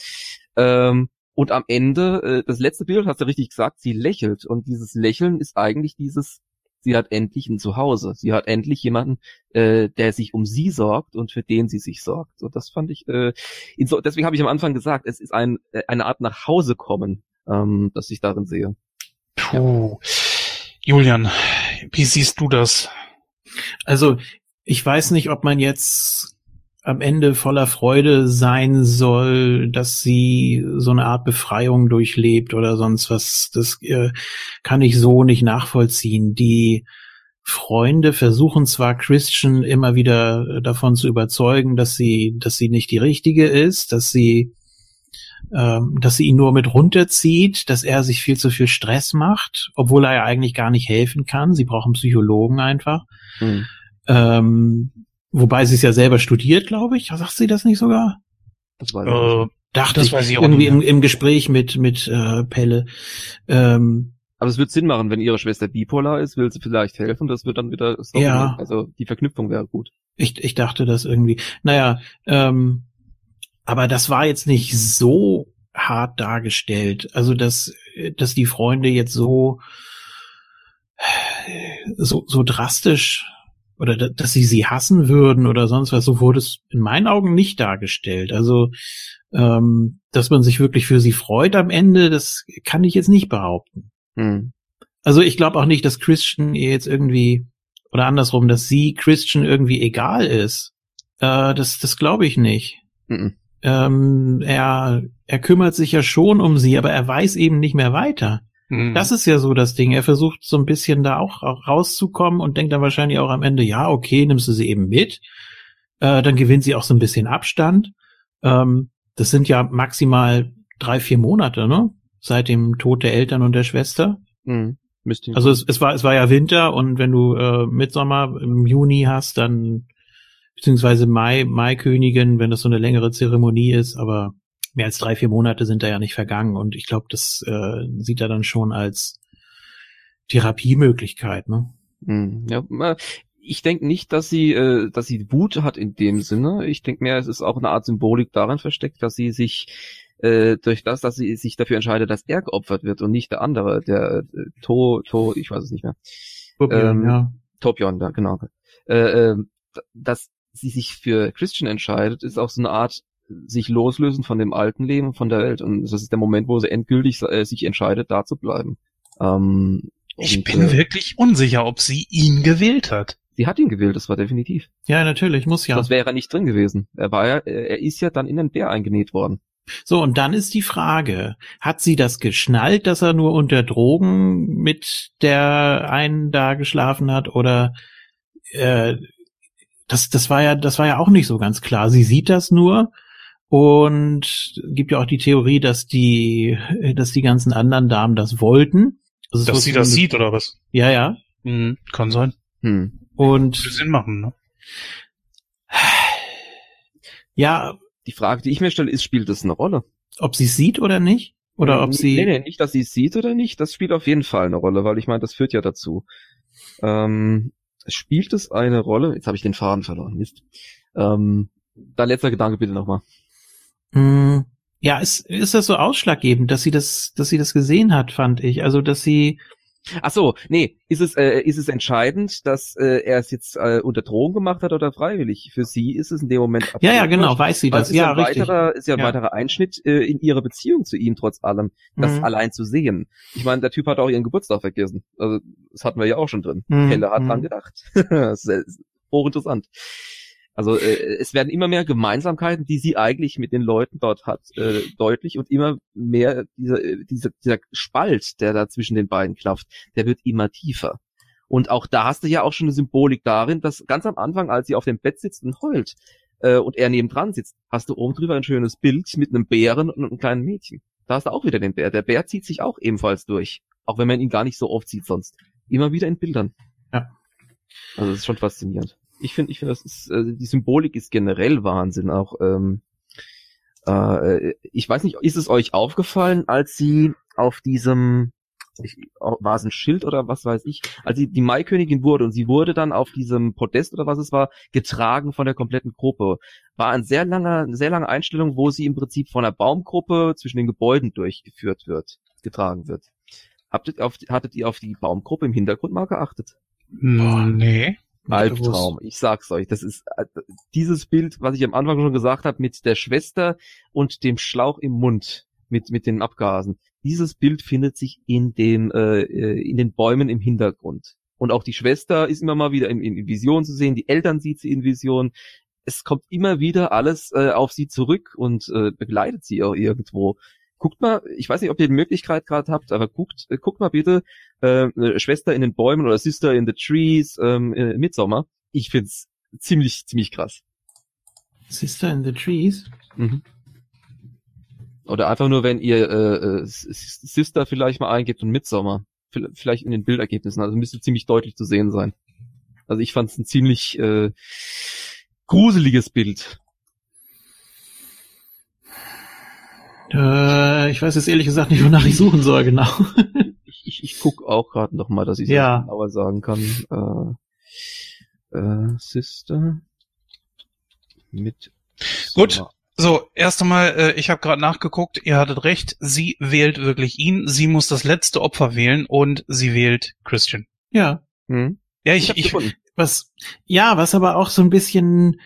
Ähm, und am Ende, äh, das letzte Bild, hast du richtig gesagt, sie lächelt. Und dieses Lächeln ist eigentlich dieses, sie hat endlich ein Zuhause. Sie hat endlich jemanden, äh, der sich um sie sorgt und für den sie sich sorgt. Und das fand ich, äh, inso, deswegen habe ich am Anfang gesagt, es ist ein, äh, eine Art nach Hause kommen, ähm, das ich darin sehe. Puh. Julian, wie siehst du das? Also, ich weiß nicht, ob man jetzt am Ende voller Freude sein soll, dass sie so eine Art Befreiung durchlebt oder sonst was. Das äh, kann ich so nicht nachvollziehen. Die Freunde versuchen zwar Christian immer wieder davon zu überzeugen, dass sie, dass sie nicht die richtige ist, dass sie, ähm, dass sie ihn nur mit runterzieht, dass er sich viel zu viel Stress macht, obwohl er ja eigentlich gar nicht helfen kann. Sie brauchen Psychologen einfach. Mhm. Ähm, wobei sie es ja selber studiert, glaube ich. Sagt sie das nicht sogar? Das weiß ich nicht. Äh, Dachte Das ich weiß ich auch irgendwie nicht im, im Gespräch mit mit äh, Pelle. Ähm, Aber es wird Sinn machen, wenn ihre Schwester bipolar ist, will sie vielleicht helfen. Das wird dann wieder stoppen. Ja. Also die Verknüpfung wäre gut. ich, ich dachte das irgendwie. Naja, ähm, aber das war jetzt nicht so hart dargestellt. Also dass dass die Freunde jetzt so so so drastisch oder da- dass sie sie hassen würden oder sonst was, so wurde es in meinen Augen nicht dargestellt. Also, ähm, dass man sich wirklich für sie freut am Ende, das kann ich jetzt nicht behaupten. Hm. Also ich glaube auch nicht, dass Christian ihr jetzt irgendwie, oder andersrum, dass sie Christian irgendwie egal ist. Äh, das das glaube ich nicht. Mhm. Ähm, er, er kümmert sich ja schon um sie, aber er weiß eben nicht mehr weiter. Hm. Das ist ja so das Ding. Er versucht so ein bisschen da auch rauszukommen und denkt dann wahrscheinlich auch am Ende, ja, okay, nimmst du sie eben mit. Äh, dann gewinnt sie auch so ein bisschen Abstand. Ähm, das sind ja maximal drei, vier Monate, ne? Seit dem Tod der Eltern und der Schwester. Hm. Müsste Also es, es war es war ja Winter und wenn du äh, Mitsommer im Juni hast, dann beziehungsweise Mai Maikönigin, wenn das so eine längere Zeremonie ist, aber mehr als drei vier Monate sind da ja nicht vergangen und ich glaube, das äh, sieht er dann schon als Therapiemöglichkeit, ne? Hm. Ja, äh, ich denke nicht, dass sie, äh, dass sie Wut hat in dem Sinne. Ich denke mehr, es ist auch eine Art Symbolik darin versteckt, dass sie sich äh, durch das, dass sie sich dafür entscheidet, dass er geopfert wird und nicht der andere, der äh, To, To, ich weiß es nicht mehr. Ähm, ja. Topion, da, genau. Äh, äh, dass sie sich für Christian entscheidet, ist auch so eine Art sich loslösen von dem alten Leben, von der Welt. Und das ist der Moment, wo sie endgültig äh, sich entscheidet, da zu bleiben. Ähm, ich und, bin äh, wirklich unsicher, ob sie ihn gewählt hat. Sie hat ihn gewählt, das war definitiv. ja, natürlich, muss ja. Sonst wäre er nicht drin gewesen. Er war ja, äh, er ist ja dann in den Bär eingenäht worden. So, und dann ist die Frage, hat sie das geschnallt, dass er nur unter Drogen mit der einen da geschlafen hat oder äh, das, das war ja, das war ja auch nicht so ganz klar. Sie sieht das nur und gibt ja auch die Theorie, dass die, dass die ganzen anderen Damen das wollten. Also Dass sie das sieht, oder was? Ja, ja. Hm, kann sein. Hm. Und Würde Sinn machen, ne? ja, Die Frage, die ich mir stelle, ist, spielt das eine Rolle? ob sie es sieht oder nicht? Oder ob sie. Nee, nee, nicht, dass sie es sieht oder nicht. Das spielt auf jeden Fall eine Rolle, weil ich meine, das führt ja dazu. Ähm, spielt es eine Rolle? Jetzt habe ich den Faden verloren. Mist. Ähm, dein letzter Gedanke bitte nochmal. Mm, Ja, ist, ist das so ausschlaggebend, dass sie das, dass sie das gesehen hat, fand ich. Also, dass sie, Ach so, nee, ist es, äh, ist es entscheidend, dass äh, er es jetzt äh, unter Drohung gemacht hat oder freiwillig? Für sie ist es in dem Moment ja, ja, genau, weiß sie Weil das. ist Ja, ein richtig. weiterer, ist ja ein Ja. weiterer Einschnitt äh, in ihrer Beziehung zu ihm trotz allem, das Mhm. allein zu sehen. Ich meine, der Typ hat auch ihren Geburtstag vergessen. Also das hatten wir ja auch schon drin. Mhm, Helle hat mhm. dran gedacht. das ist hochinteressant. Also äh, es werden immer mehr Gemeinsamkeiten, die sie eigentlich mit den Leuten dort hat, äh, deutlich und immer mehr dieser, äh, dieser, dieser Spalt, der da zwischen den beiden klafft, der wird immer tiefer. Und auch da hast du ja auch schon eine Symbolik darin, dass ganz am Anfang, als sie auf dem Bett sitzt und heult äh, und er nebendran sitzt, hast du oben drüber ein schönes Bild mit einem Bären und einem kleinen Mädchen. Da hast du auch wieder den Bär. Der Bär zieht sich auch ebenfalls durch. Auch wenn man ihn gar nicht so oft sieht sonst. Immer wieder in Bildern. Ja. Also das ist schon faszinierend. Ich finde, ich finde, das ist, äh, die Symbolik ist generell Wahnsinn. Auch, ähm, äh, ich weiß nicht, ist es euch aufgefallen, als sie auf diesem, war es ein Schild oder was weiß ich, als sie die Maikönigin wurde und sie wurde dann auf diesem Podest oder was es war, getragen von der kompletten Gruppe. War ein sehr langer, eine sehr lange Einstellung, wo sie im Prinzip von einer Baumgruppe zwischen den Gebäuden durchgeführt wird, getragen wird. Habt ihr auf, hattet ihr auf die Baumgruppe im Hintergrund mal geachtet? Boah, nee. Albtraum. Ich sag's euch, das ist äh, dieses Bild, was ich am Anfang schon gesagt habe, mit der Schwester und dem Schlauch im Mund, mit mit den Abgasen. Dieses Bild findet sich in dem äh, äh in den Bäumen im Hintergrund. Und auch die Schwester ist immer mal wieder in, in Vision zu sehen. Die Eltern sieht sie in Vision. Es kommt immer wieder alles äh, auf sie zurück und äh, begleitet sie auch irgendwo guckt mal, ich weiß nicht, ob ihr die Möglichkeit gerade habt, aber guckt, äh, guckt mal bitte äh, Schwester in den Bäumen oder Sister in the Trees ähm, äh, Midsommer. Ich find's ziemlich, ziemlich krass. Sister in the Trees? Mhm. Oder einfach nur, wenn ihr äh, äh Sister vielleicht mal eingebt und Midsommer. Vielleicht in den Bildergebnissen. Also müsste ziemlich deutlich zu sehen sein. Also ich fand es ein ziemlich äh, gruseliges Bild. Äh, ich weiß jetzt ehrlich gesagt nicht, wonach ich suchen soll, genau. ich ich, ich gucke auch gerade noch mal, dass ich ja. genauer sagen kann. Äh, äh, Sister mit Gut. So, erst einmal, äh, ich habe gerade nachgeguckt, ihr hattet recht, sie wählt wirklich ihn, sie muss das letzte Opfer wählen und sie wählt Christian. Ja. Hm? Ja, ich, ich, ich was, ja, was aber auch so ein bisschen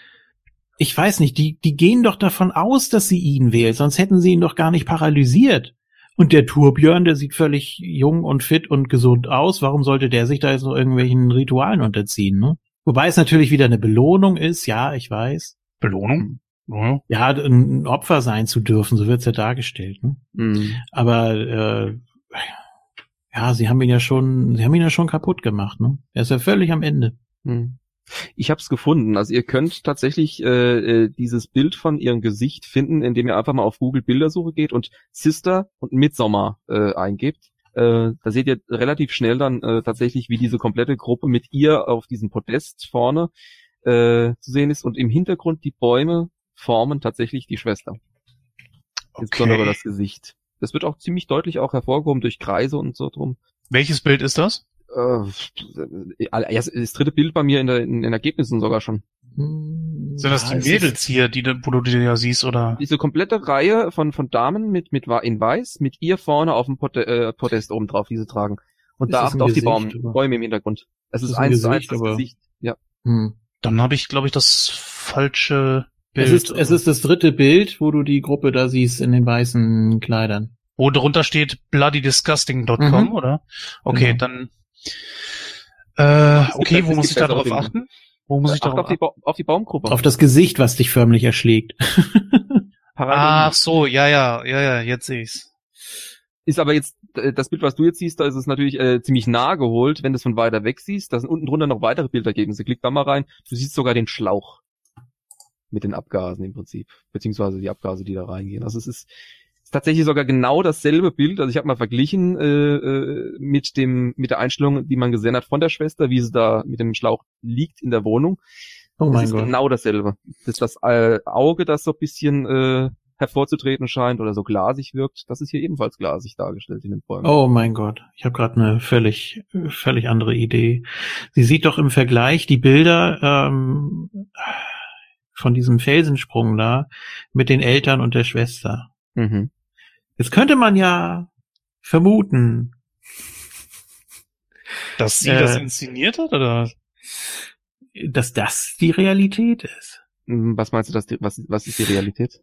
ich weiß nicht, die, die gehen doch davon aus, dass sie ihn wählt, sonst hätten sie ihn doch gar nicht paralysiert. Und der Turbjörn, der sieht völlig jung und fit und gesund aus. Warum sollte der sich da jetzt noch irgendwelchen Ritualen unterziehen, ne? Wobei es natürlich wieder eine Belohnung ist, ja, ich weiß. Belohnung? Ja, ja ein Opfer sein zu dürfen, so wird's ja dargestellt, ne? Mhm. Aber äh, ja, sie haben ihn ja schon, sie haben ihn ja schon kaputt gemacht, ne? Er ist ja völlig am Ende. Mhm. Ich habe es gefunden. Also ihr könnt tatsächlich äh, äh, dieses Bild von ihrem Gesicht finden, indem ihr einfach mal auf Google Bildersuche geht und Sister und Midsommar äh, eingebt. Äh, da seht ihr relativ schnell dann äh, tatsächlich, wie diese komplette Gruppe mit ihr auf diesem Podest vorne äh, zu sehen ist und im Hintergrund die Bäume formen tatsächlich die Schwester. Okay. Insbesondere das Gesicht. Das wird auch ziemlich deutlich auch hervorgehoben durch Kreise und so drum. Welches Bild ist das? Äh, das dritte Bild bei mir in, der, in den Ergebnissen sogar schon. Sind das die Mädels hier, die, wo du die ja siehst, oder? Diese komplette Reihe von, von Damen mit, mit in weiß, mit ihr vorne auf dem Pod äh, Podest oben drauf, die sie tragen. Und ist da acht auf die Baum, Bäume im Hintergrund. Es ist, ist eins zu eins das Gesicht, ja. Hm. Dann habe ich, glaube ich, das falsche Bild. Es ist, es ist das dritte Bild, wo du die Gruppe da siehst in den weißen Kleidern. Wo drunter steht bloodydisgusting.com, mhm. oder? Okay, genau. dann äh, okay, wo muss ich da drauf achten? Wo muss ich darauf auf die, auf die Baumgruppe? Auf das Gesicht, was dich förmlich erschlägt. Ach so, ja, ja, ja, ja, jetzt sehe ich's. Ist aber jetzt, äh, das Bild, was du jetzt siehst, da ist es natürlich äh, ziemlich nah geholt, wenn du es von weiter weg siehst. Da sind unten drunter noch weitere Bildergebnisse. Klick da mal rein. Du siehst sogar den Schlauch mit den Abgasen im Prinzip. Beziehungsweise die Abgase, die da reingehen. Also es ist, ist tatsächlich sogar genau dasselbe Bild. Also ich habe mal verglichen äh, äh, mit dem mit der Einstellung, die man gesehen hat von der Schwester, wie sie da mit dem Schlauch liegt in der Wohnung. Oh das mein ist Gott. genau dasselbe. Das ist das äh, Auge, das so ein bisschen äh, hervorzutreten scheint oder so glasig wirkt. Das ist hier ebenfalls glasig dargestellt in den Bäumen. Oh mein Gott, ich habe gerade eine völlig völlig andere Idee. Sie sieht doch im Vergleich die Bilder ähm, von diesem Felsensprung da mit den Eltern und der Schwester. Mhm. Jetzt könnte man ja vermuten, dass sie äh, das inszeniert hat, oder? Dass das die Realität ist. Hm, was meinst du, dass die, was, was ist die Realität?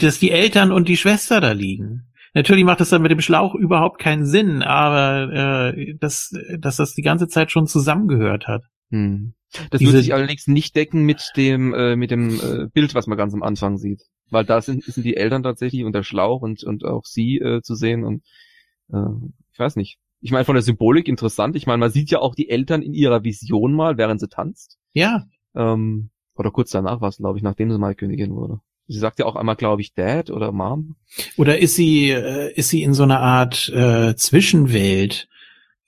Dass die Eltern und die Schwester da liegen. Natürlich macht das dann mit dem Schlauch überhaupt keinen Sinn, aber äh, dass, dass das die ganze Zeit schon zusammengehört hat. Hm. Das Diese, würde sich allerdings nicht decken mit dem äh, mit dem äh, Bild, was man ganz am Anfang sieht weil da sind, sind die Eltern tatsächlich und der Schlauch und, und auch sie äh, zu sehen und äh, ich weiß nicht. Ich meine, von der Symbolik interessant. Ich meine, man sieht ja auch die Eltern in ihrer Vision mal, während sie tanzt. Ja. Ähm, oder kurz danach war es, glaube ich, nachdem sie mal Königin wurde. Sie sagt ja auch einmal, glaube ich, Dad oder Mom. Oder ist sie, äh, ist sie in so einer Art äh, Zwischenwelt?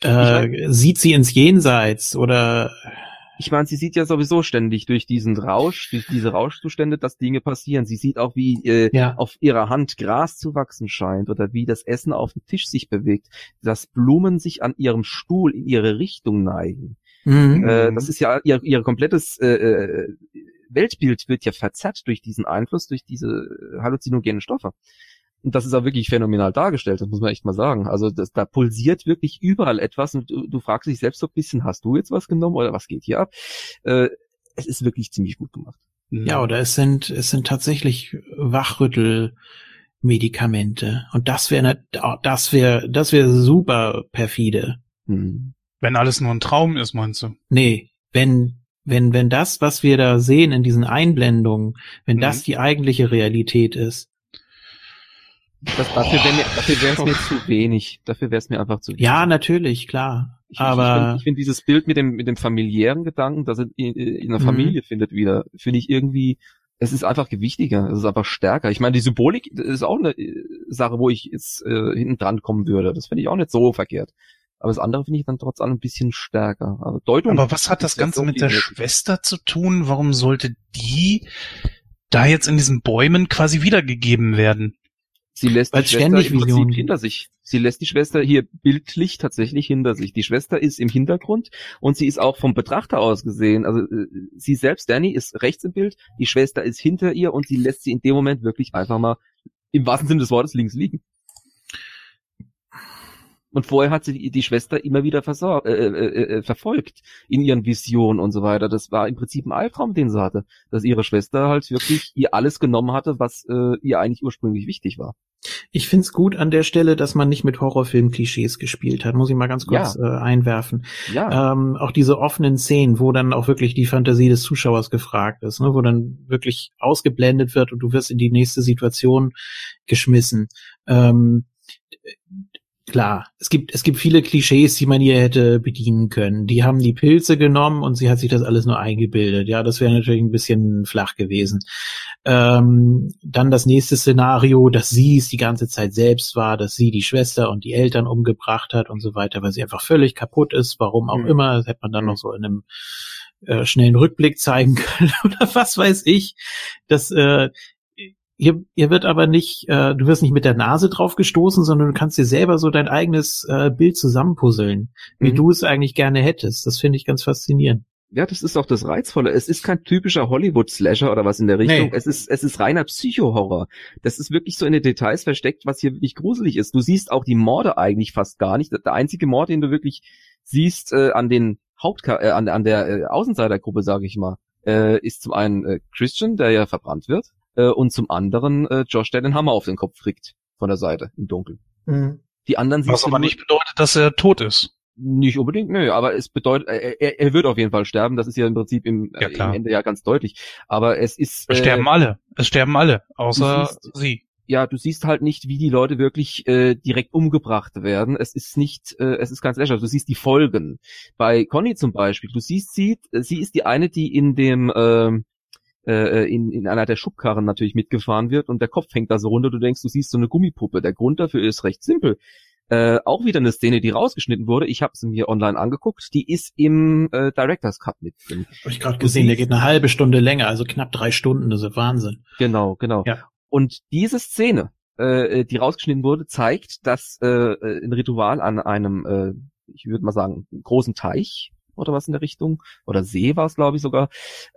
Äh, sieht sie ins Jenseits oder ich meine, sie sieht ja sowieso ständig durch diesen Rausch, durch diese Rauschzustände, dass Dinge passieren. Sie sieht auch, wie äh, ja. auf ihrer Hand Gras zu wachsen scheint oder wie das Essen auf dem Tisch sich bewegt, dass Blumen sich an ihrem Stuhl in ihre Richtung neigen. Mhm. Äh, das ist ja ihr, ihr komplettes äh, äh Weltbild wird ja verzerrt durch diesen Einfluss, durch diese halluzinogenen Stoffe. Und das ist auch wirklich phänomenal dargestellt, das muss man echt mal sagen. Also das, da pulsiert wirklich überall etwas und du, du fragst dich selbst so ein bisschen, hast du jetzt was genommen oder was geht hier ab? Äh, es ist wirklich ziemlich gut gemacht. Ja, oder es sind, es sind tatsächlich Wachrüttelmedikamente. Und das wäre, das wäre, das wäre super perfide. Hm. Wenn alles nur ein Traum ist, meinst du? Nee, wenn, wenn, wenn das, was wir da sehen in diesen Einblendungen, wenn hm. das die eigentliche Realität ist, das, dafür wäre es mir zu wenig. Dafür wäre es mir einfach zu wenig. Ja, natürlich, klar. Ich, aber ich finde find dieses Bild mit dem mit dem familiären Gedanken, dass er in, in einer mhm. Familie findet wieder, finde ich irgendwie. Es ist einfach gewichtiger, es ist einfach stärker. Ich meine, die Symbolik ist auch eine äh, Sache, wo ich jetzt äh, hinten dran kommen würde. Das finde ich auch nicht so verkehrt. Aber das andere finde ich dann trotz allem ein bisschen stärker. Aber Deutung. Aber was hat das Ganze mit der Schwester zu tun? Warum sollte die da jetzt in diesen Bäumen quasi wiedergegeben werden? Sie lässt Weil die Schwester im Prinzip hinter sich. Sie lässt die Schwester hier bildlich tatsächlich hinter sich. Die Schwester ist im Hintergrund und sie ist auch vom Betrachter aus gesehen. Also äh, sie selbst, Danny, ist rechts im Bild, die Schwester ist hinter ihr und sie lässt sie in dem Moment wirklich einfach mal im wahrsten Sinne des Wortes links liegen. Und vorher hat sie die, die Schwester immer wieder versor- äh, äh, äh, verfolgt in ihren Visionen und so weiter. Das war im Prinzip ein Albtraum, den sie hatte, dass ihre Schwester halt wirklich ihr alles genommen hatte, was äh, ihr eigentlich ursprünglich wichtig war. Ich find's gut an der Stelle, dass man nicht mit Horrorfilm-Klischees gespielt hat, muss ich mal ganz kurz ja. äh, einwerfen. Ja. Ähm, auch diese offenen Szenen, wo dann auch wirklich die Fantasie des Zuschauers gefragt ist, ne, wo dann wirklich ausgeblendet wird und du wirst in die nächste Situation geschmissen. Ähm, klar, es gibt, es gibt viele Klischees, die man hier hätte bedienen können. Die haben die Pilze genommen und sie hat sich das alles nur eingebildet. Ja, das wäre natürlich ein bisschen flach gewesen. Ähm, dann das nächste Szenario, dass sie es die ganze Zeit selbst war, dass sie die Schwester und die Eltern umgebracht hat und so weiter, weil sie einfach völlig kaputt ist, warum auch mhm. immer. Das hätte man dann noch so in einem äh, schnellen Rückblick zeigen können oder was weiß ich. Das, äh, Hier, hier wird aber nicht, äh, du wirst nicht mit der Nase drauf gestoßen, sondern du kannst dir selber so dein eigenes äh, Bild zusammenpuzzeln, wie mhm. du es eigentlich gerne hättest. Das finde ich ganz faszinierend. Ja, das ist auch das Reizvolle. Es ist kein typischer Hollywood-Slasher oder was in der Richtung. Nee. Es ist, es ist reiner Psycho-Horror. Das ist wirklich so in den Details versteckt, was hier wirklich gruselig ist. Du siehst auch die Morde eigentlich fast gar nicht. Der einzige Mord, den du wirklich siehst äh, an den Haupt, äh, an, an der äh, Außenseitergruppe, sage ich mal, äh, ist zum einen äh, Christian, der ja verbrannt wird äh, und zum anderen äh, Josh, der den Hammer auf den Kopf kriegt von der Seite im Dunkeln. Mhm. Die anderen Was aber nicht bedeutet, dass er tot ist. Nicht unbedingt, nö, aber es bedeutet, er, er wird auf jeden Fall sterben, das ist ja im Prinzip im, ja, äh, im Ende ja ganz deutlich. Aber es ist. Es sterben äh, alle. Es sterben alle, außer siehst, sie. Ja, du siehst halt nicht, wie die Leute wirklich äh, direkt umgebracht werden. Es ist nicht, äh, es ist ganz lächerlich. Du siehst die Folgen. Bei Conny zum Beispiel, du siehst sie, sie ist die eine, die in dem ähm, äh, in, in einer der Schubkarren natürlich mitgefahren wird und der Kopf hängt da so runter, du denkst, du siehst so eine Gummipuppe. Der Grund dafür ist recht simpel. Äh, auch wieder eine Szene, die rausgeschnitten wurde. Ich habe sie mir online angeguckt. Die ist im äh, Director's Cut mit drin. Habe ich gerade gesehen, der geht eine halbe Stunde länger, also knapp drei Stunden. Das ist Wahnsinn. Genau, genau. Ja. Und diese Szene, äh, die rausgeschnitten wurde, zeigt, dass äh, ein Ritual an einem, äh, ich würde mal sagen, großen Teich oder was in der Richtung, oder See war es, glaube ich, sogar,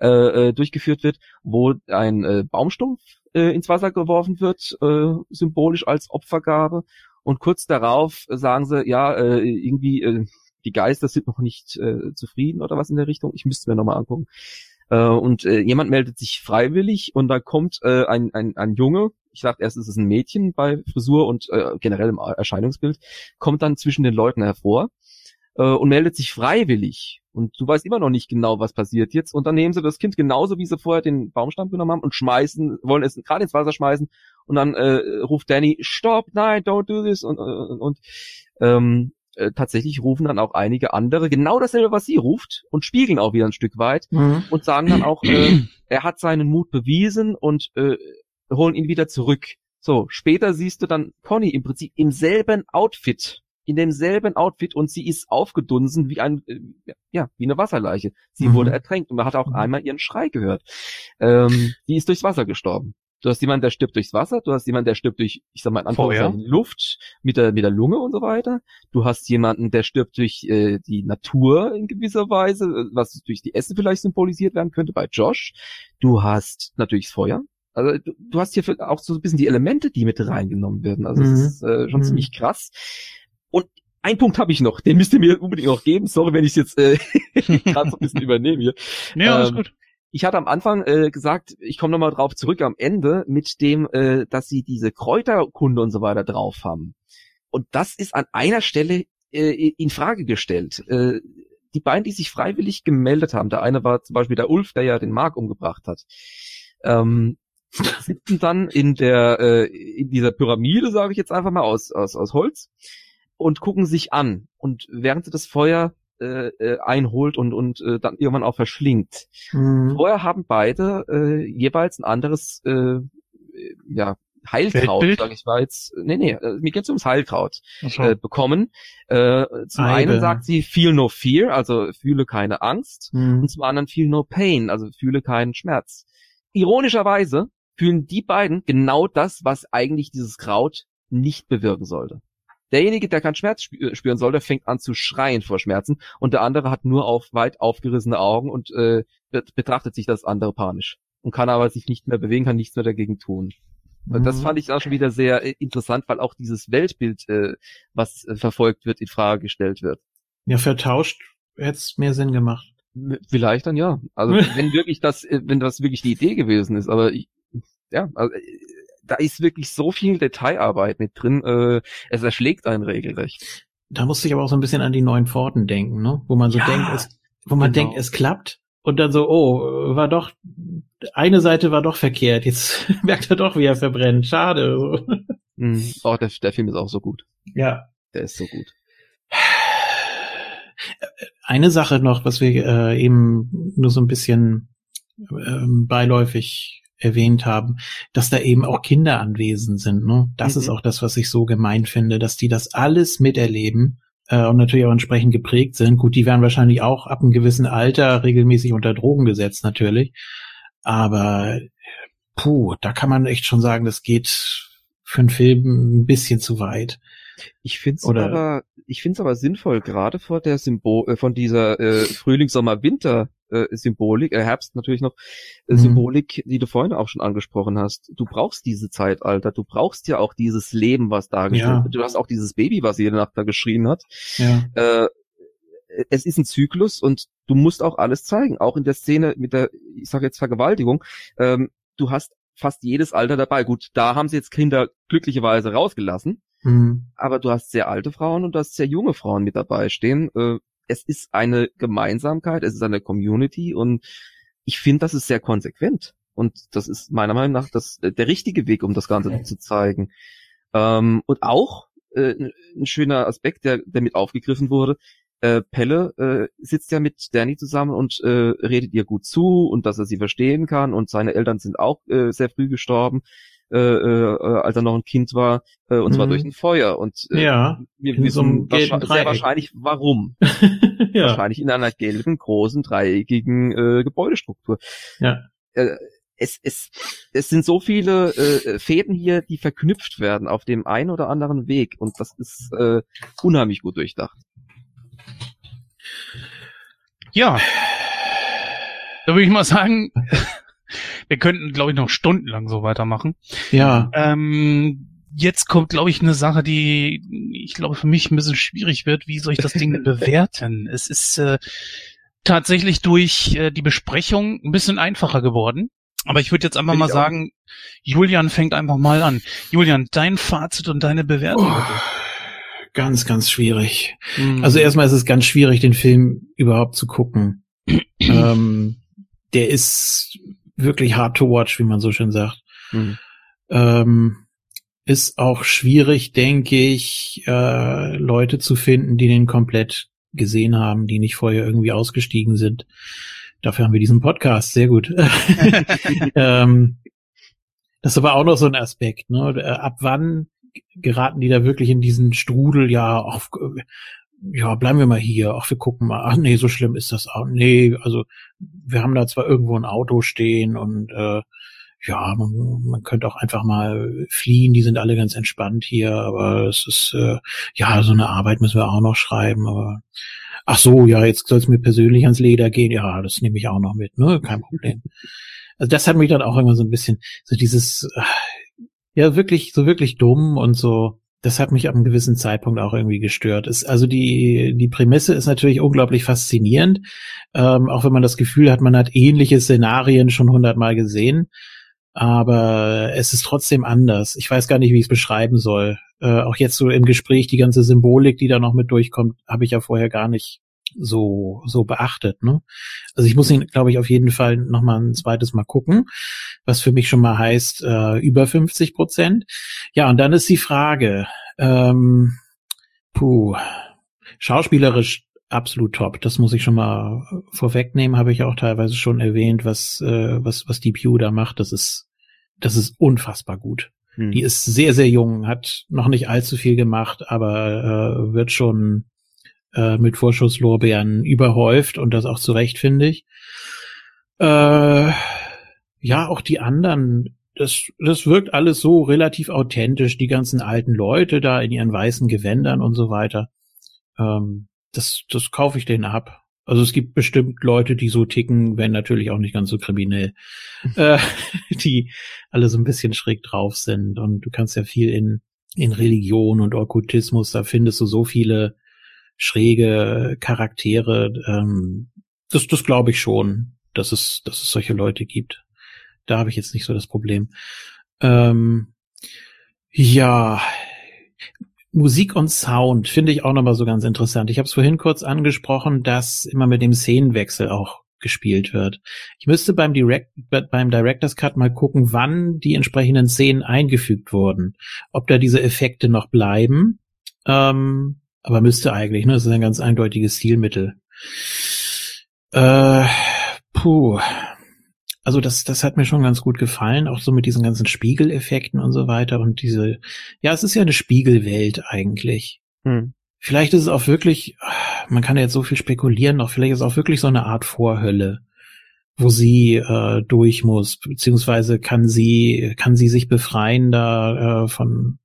äh, äh, durchgeführt wird, wo ein äh, Baumstumpf äh, ins Wasser geworfen wird, äh, symbolisch als Opfergabe. Und kurz darauf sagen sie, ja, äh, irgendwie, äh, die Geister sind noch nicht äh, zufrieden oder was in der Richtung. Ich müsste mir nochmal angucken. Äh, und äh, jemand meldet sich freiwillig und da kommt äh, ein, ein, ein Junge, ich dachte erst ist es ein Mädchen bei Frisur und äh, generell im Erscheinungsbild, kommt dann zwischen den Leuten hervor äh, und meldet sich freiwillig. Und du weißt immer noch nicht genau, was passiert jetzt. Und dann nehmen sie das Kind genauso, wie sie vorher den Baumstamm genommen haben und schmeißen, wollen es gerade ins Wasser schmeißen. Und dann äh, ruft Danny, stop, nein, don't do this. Und, und, und ähm, äh, tatsächlich rufen dann auch einige andere genau dasselbe, was sie ruft und spiegeln auch wieder ein Stück weit mhm. und sagen dann auch, äh, er hat seinen Mut bewiesen und äh, holen ihn wieder zurück. So, später siehst du dann Conny im Prinzip im selben Outfit, in demselben Outfit und sie ist aufgedunsen wie ein, äh, ja, wie eine Wasserleiche. Sie Mhm. wurde ertränkt und man hat auch Mhm. einmal ihren Schrei gehört. Ähm, die ist durchs Wasser gestorben. Du hast jemanden, der stirbt durchs Wasser, du hast jemanden, der stirbt durch, ich sag mal, in Anführungszeichen Luft, mit der, mit der Lunge und so weiter. Du hast jemanden, der stirbt durch äh, die Natur in gewisser Weise, äh, was durch die Essen vielleicht symbolisiert werden könnte bei Josh. Du hast natürlich das Feuer. Also du, du hast hier auch so ein bisschen die Elemente, die mit reingenommen werden. Also Mhm. das ist äh, schon Mhm. ziemlich krass. Und ein Punkt habe ich noch, den müsst ihr mir unbedingt noch geben. Sorry, wenn ich jetzt äh, gerade so ein bisschen übernehme hier. Ja, alles Ähm, gut. Ich hatte am Anfang äh, gesagt, ich komme nochmal drauf zurück am Ende mit dem, äh, dass sie diese Kräuterkunde und so weiter drauf haben. Und das ist an einer Stelle äh, in Frage gestellt. Äh, die beiden, die sich freiwillig gemeldet haben, der eine war zum Beispiel der Ulf, der ja den Mark umgebracht hat, ähm, sitzen dann in der äh, in dieser Pyramide, sage ich jetzt einfach mal aus aus aus Holz und gucken sich an und während sie das Feuer äh, äh, einholt und und äh, dann irgendwann auch verschlingt. Mhm. Vorher haben beide äh, jeweils ein anderes äh, ja Heilkraut, sage ich mal jetzt. Nee, nee, äh, mir geht's ums Heilkraut so. äh, bekommen. Äh, zum Eibe. einen sagt sie feel no fear, also fühle keine Angst Mhm. und zum anderen feel no pain, also fühle keinen Schmerz. Ironischerweise fühlen die beiden genau das, was eigentlich dieses Kraut nicht bewirken sollte. Derjenige, der keinen Schmerz spü- spüren sollte, fängt an zu schreien vor Schmerzen und der andere hat nur auf weit aufgerissene Augen und äh, bet- betrachtet sich das andere panisch und kann aber sich nicht mehr bewegen, kann nichts mehr dagegen tun. Und Das Mhm. fand ich auch schon wieder sehr äh, interessant, weil auch dieses Weltbild, äh, was äh, verfolgt wird, in Frage gestellt wird. Ja, vertauscht hätte es mehr Sinn gemacht. Vielleicht dann ja. Also wenn wirklich das, äh, wenn das wirklich die Idee gewesen ist, aber ich, ja, also, äh, da ist wirklich so viel Detailarbeit mit drin. Äh, es erschlägt einen regelrecht. Da musste ich aber auch so ein bisschen an die neuen Pforten denken, ne? Wo man so Ja, denkt, es, wo man genau. denkt, es klappt und dann so, oh, war doch, eine Seite war doch verkehrt, jetzt merkt er doch, wie er verbrennt. Schade. Mhm. Oh, der, der Film ist auch so gut. Ja. Der ist so gut. Eine Sache noch, was wir äh, eben nur so ein bisschen ähm, beiläufig erwähnt haben, dass da eben auch Kinder anwesend sind. Ne? Das Mhm. ist auch das, was ich so gemein finde, dass die das alles miterleben äh, und natürlich auch entsprechend geprägt sind. Gut, die werden wahrscheinlich auch ab einem gewissen Alter regelmäßig unter Drogen gesetzt, natürlich. Aber puh, da kann man echt schon sagen, das geht für einen Film ein bisschen zu weit. Ich find's Oder- aber, ich find's aber sinnvoll, gerade vor der Symbol, äh, von dieser äh, Frühling, Sommer, Winter äh, Symbolik, äh, Herbst natürlich noch äh, Mhm. Symbolik, die du vorhin auch schon angesprochen hast. Du brauchst diese Zeitalter, du brauchst ja auch dieses Leben, was dargestellt Ja. wird. Du hast auch dieses Baby, was jede Nacht da geschrien hat. Ja. Äh, es ist ein Zyklus und du musst auch alles zeigen. Auch in der Szene mit der, ich sage jetzt Vergewaltigung, ähm, du hast fast jedes Alter dabei. Gut, da haben sie jetzt Kinder glücklicherweise rausgelassen Mhm. aber du hast sehr alte Frauen und du hast sehr junge Frauen mit dabei stehen. Äh, Es ist eine Gemeinsamkeit, es ist eine Community und ich finde, das ist sehr konsequent. Und das ist meiner Meinung nach das, der richtige Weg, um das Ganze zu zeigen. Ähm, und auch äh, ein schöner Aspekt, der, der mit aufgegriffen wurde, äh, Pelle äh, sitzt ja mit Danny zusammen und äh, redet ihr gut zu und dass er sie verstehen kann und seine Eltern sind auch äh, sehr früh gestorben, äh, äh, als er noch ein Kind war, äh, und zwar Mhm. durch ein Feuer. Und äh, Ja, wir so wissen gelben wahrscheinlich, sehr wahrscheinlich warum. ja. Wahrscheinlich in einer gelben, großen, dreieckigen äh, Gebäudestruktur. Ja. Äh, es, es, es sind so viele äh, Fäden hier, die verknüpft werden auf dem einen oder anderen Weg. Und das ist äh, unheimlich gut durchdacht. Ja. Da würde ich mal sagen, wir könnten, glaube ich, noch stundenlang so weitermachen. Ja. Ähm, jetzt kommt, glaube ich, eine Sache, die ich glaube für mich ein bisschen schwierig wird. Wie soll ich das Ding bewerten? Es ist äh, tatsächlich durch äh, die Besprechung ein bisschen einfacher geworden. Aber ich würde jetzt einfach Find mal auch. sagen, Julian fängt einfach mal an. Julian, dein Fazit und deine Bewertung. Oh, ganz, ganz schwierig. Mhm. Also erstmal ist es ganz schwierig, den Film überhaupt zu gucken. ähm, der ist wirklich hard to watch, wie man so schön sagt. Mhm. Ähm, ist auch schwierig, denke ich, äh, Leute zu finden, die den komplett gesehen haben, die nicht vorher irgendwie ausgestiegen sind. Dafür haben wir diesen Podcast. Sehr gut. ähm, Das ist aber auch noch so ein Aspekt, ne? Äh, ab wann geraten die da wirklich in diesen Strudel, ja, auf, ja, bleiben wir mal hier, ach, wir gucken mal, ach nee, so schlimm ist das auch, nee, also wir haben da zwar irgendwo ein Auto stehen und äh, ja, man, man könnte auch einfach mal fliehen, die sind alle ganz entspannt hier, aber es ist, äh, ja, so eine Arbeit müssen wir auch noch schreiben, aber ach so, ja, jetzt soll es mir persönlich ans Leder gehen, ja, das nehme ich auch noch mit, ne, kein Problem. Also das hat mich dann auch immer so ein bisschen, so dieses, ja, wirklich, so wirklich dumm und so, das hat mich ab einem gewissen Zeitpunkt auch irgendwie gestört. Ist, also die, die Prämisse ist natürlich unglaublich faszinierend, ähm, auch wenn man das Gefühl hat, man hat ähnliche Szenarien schon hundertmal gesehen. Aber es ist trotzdem anders. Ich weiß gar nicht, wie ich es beschreiben soll. Äh, auch jetzt so im Gespräch, die ganze Symbolik, die da noch mit durchkommt, habe ich ja vorher gar nicht so so beachtet. Ne? Also ich muss ihn, glaube ich, auf jeden Fall noch mal ein zweites Mal gucken, was für mich schon mal heißt äh, über 50 Prozent. Ja, und dann ist die Frage, ähm, puh, schauspielerisch absolut top. Das muss ich schon mal vorwegnehmen. Habe ich auch teilweise schon erwähnt, was äh, was was die Pew da macht. Das ist das ist unfassbar gut. Hm. Die ist sehr sehr jung, hat noch nicht allzu viel gemacht, aber äh, wird schon äh, mit Vorschusslorbeeren überhäuft und das auch zu Recht, finde ich. Äh, ja, auch die anderen, das, das wirkt alles so relativ authentisch, die ganzen alten Leute da in ihren weißen Gewändern und so weiter. Ähm, das, das kaufe ich denen ab. Also es gibt bestimmt Leute, die so ticken, wenn natürlich auch nicht ganz so kriminell, äh, die alle so ein bisschen schräg drauf sind. Und du kannst ja viel in, in Religion und Okkultismus, da findest du so viele schräge Charaktere. Ähm, das das glaube ich schon, dass es, dass es solche Leute gibt. Da habe ich jetzt nicht so das Problem. Ähm, ja, Musik und Sound finde ich auch nochmal so ganz interessant. Ich habe es vorhin kurz angesprochen, dass immer mit dem Szenenwechsel auch gespielt wird. Ich müsste beim, Direct, beim Director's Cut mal gucken, wann die entsprechenden Szenen eingefügt wurden. Ob da diese Effekte noch bleiben. Ähm, aber müsste eigentlich, ne? Das ist ein ganz eindeutiges Stilmittel. Äh, puh. Also das, das hat mir schon ganz gut gefallen, auch so mit diesen ganzen Spiegeleffekten und so weiter und diese, ja, es ist ja eine Spiegelwelt eigentlich. Hm. Vielleicht ist es auch wirklich, man kann ja jetzt so viel spekulieren, auch vielleicht ist es auch wirklich so eine Art Vorhölle, wo sie äh, durch muss, beziehungsweise kann sie, kann sie sich befreien da äh, von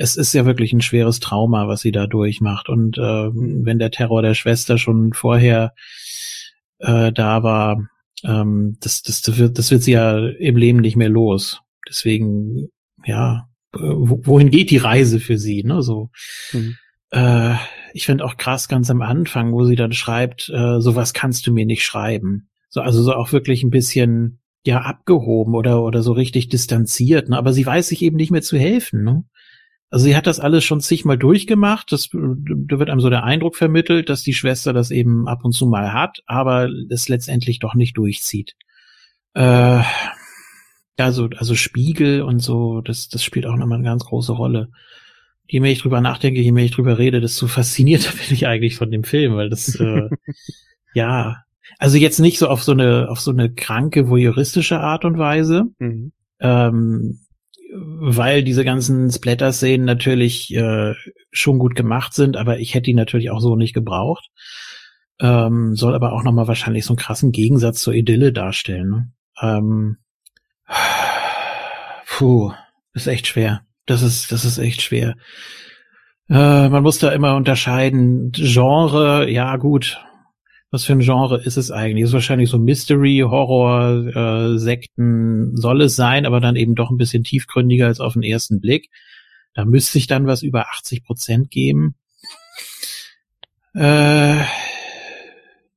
es ist ja wirklich ein schweres Trauma, was sie da durchmacht. Und äh, wenn der Terror der Schwester schon vorher äh, da war, ähm, das, das, das, wird, das wird sie ja im Leben nicht mehr los. Deswegen, ja, wohin geht die Reise für sie? Ne? So. Mhm. Äh, ich finde auch krass ganz am Anfang, wo sie dann schreibt, äh, sowas kannst du mir nicht schreiben. So, also so auch wirklich ein bisschen ja abgehoben oder oder so richtig distanziert, ne? aber sie weiß sich eben nicht mehr zu helfen. Ne? Also sie hat das alles schon zigmal durchgemacht. Das, da wird einem so der Eindruck vermittelt, dass die Schwester das eben ab und zu mal hat, aber es letztendlich doch nicht durchzieht. Äh, also, also Spiegel und so, das, das spielt auch nochmal eine ganz große Rolle. Je mehr ich drüber nachdenke, je mehr ich drüber rede, desto faszinierter bin ich eigentlich von dem Film, weil das, äh, ja, also jetzt nicht so auf so eine, auf so eine kranke, voyeuristische Art und Weise. Mhm. Ähm, weil diese ganzen Splatter-Szenen natürlich äh, schon gut gemacht sind, aber ich hätte die natürlich auch so nicht gebraucht. Ähm, soll aber auch nochmal wahrscheinlich so einen krassen Gegensatz zur Idylle darstellen. Ne? Ähm, puh, ist echt schwer. Das ist, das ist echt schwer. Äh, man muss da immer unterscheiden. Genre, ja gut, was für ein Genre ist es eigentlich? Ist wahrscheinlich so Mystery, Horror, äh, Sekten soll es sein, aber dann eben doch ein bisschen tiefgründiger als auf den ersten Blick. Da müsste ich dann was über 80 Prozent geben. Äh,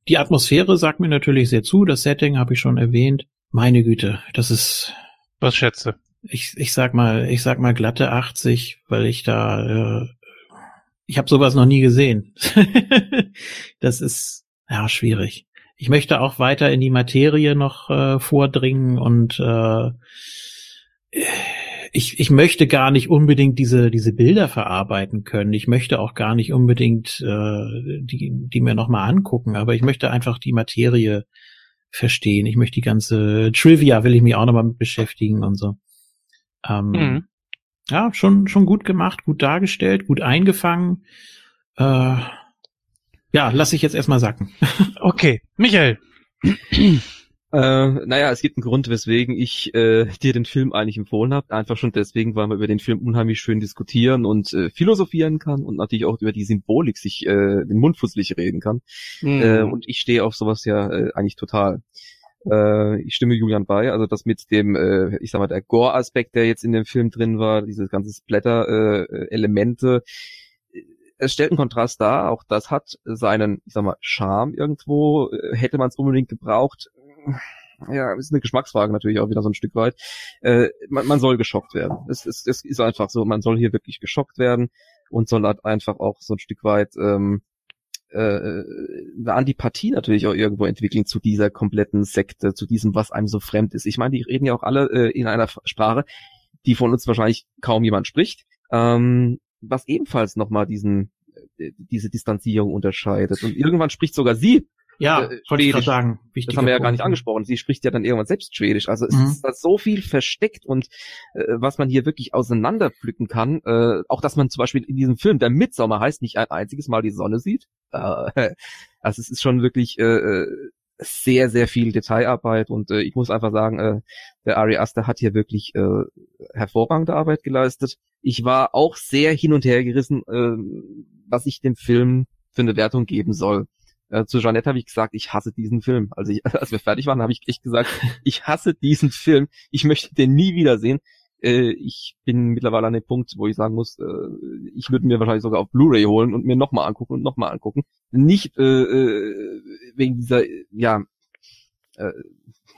die Atmosphäre sagt mir natürlich sehr zu. Das Setting habe ich schon erwähnt. Meine Güte, das ist. Was schätze? Ich, ich sag mal, ich sag mal glatte 80, weil ich da, äh, ich habe sowas noch nie gesehen. das ist ja, schwierig. Ich möchte auch weiter in die Materie noch äh, vordringen und äh, ich, ich möchte gar nicht unbedingt diese, diese Bilder verarbeiten können. Ich möchte auch gar nicht unbedingt äh, die, die mir nochmal angucken, aber ich möchte einfach die Materie verstehen. Ich möchte die ganze Trivia will ich mich auch nochmal mit beschäftigen und so. Ähm, mhm. Ja, schon, schon gut gemacht, gut dargestellt, gut eingefangen. Äh, ja, lass ich jetzt erstmal sacken. okay, Michael. Äh, naja, es gibt einen Grund, weswegen ich äh, dir den Film eigentlich empfohlen habe. Einfach schon deswegen, weil man über den Film unheimlich schön diskutieren und äh, philosophieren kann und natürlich auch über die Symbolik sich äh, den Mund fusselig reden kann. Mhm. Äh, und ich stehe auf sowas ja äh, eigentlich total. Äh, ich stimme Julian bei, also das mit dem, äh, ich sag mal, der Gore-Aspekt, der jetzt in dem Film drin war, diese ganzen Splatter-Elemente, äh, es stellt einen Kontrast dar, auch das hat seinen, ich sag mal, Charme irgendwo, äh, hätte man es unbedingt gebraucht, ja, ist eine Geschmacksfrage natürlich auch wieder so ein Stück weit. Äh, man, man soll geschockt werden. Es, es, es ist einfach so, man soll hier wirklich geschockt werden und soll halt einfach auch so ein Stück weit ähm, äh, eine Antipathie natürlich auch irgendwo entwickeln zu dieser kompletten Sekte, zu diesem, was einem so fremd ist. Ich meine, die reden ja auch alle äh, in einer Sprache, die von uns wahrscheinlich kaum jemand spricht, ähm, was ebenfalls nochmal diesen äh, diese Distanzierung unterscheidet. Und irgendwann spricht sogar sie ja, äh, wollte ich sagen. Das haben wir ja gar nicht angesprochen. Sie spricht ja dann irgendwann selbst Schwedisch. Also es mhm. ist da so viel versteckt und äh, was man hier wirklich auseinanderpflücken kann. Äh, auch dass man zum Beispiel in diesem Film, der Midsommer heißt, nicht ein einziges Mal die Sonne sieht. Äh, also es ist schon wirklich äh, äh, sehr, sehr viel Detailarbeit und äh, ich muss einfach sagen, äh, der Ari Aster hat hier wirklich äh, hervorragende Arbeit geleistet. Ich war auch sehr hin und her gerissen, äh, was ich dem Film für eine Wertung geben soll. Äh, zu Jeanette habe ich gesagt, ich hasse diesen Film. Also ich, als wir fertig waren, habe ich echt gesagt, ich hasse diesen Film. Ich möchte den nie wiedersehen. Äh, ich bin mittlerweile an dem Punkt, wo ich sagen muss, äh, ich würde mir wahrscheinlich sogar auf Blu-ray holen und mir nochmal angucken und nochmal angucken. Nicht äh, äh, wegen dieser, ja, äh,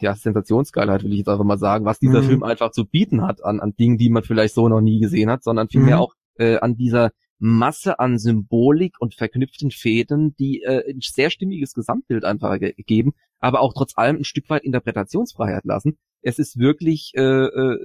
ja, Sensationsgeilheit will ich jetzt einfach mal sagen, was dieser mhm. Film einfach zu bieten hat an, an Dingen, die man vielleicht so noch nie gesehen hat, sondern vielmehr mhm. auch äh, an dieser Masse an Symbolik und verknüpften Fäden, die äh, ein sehr stimmiges Gesamtbild einfach ge geben, aber auch trotz allem ein Stück weit Interpretationsfreiheit lassen. Es ist wirklich, äh, äh,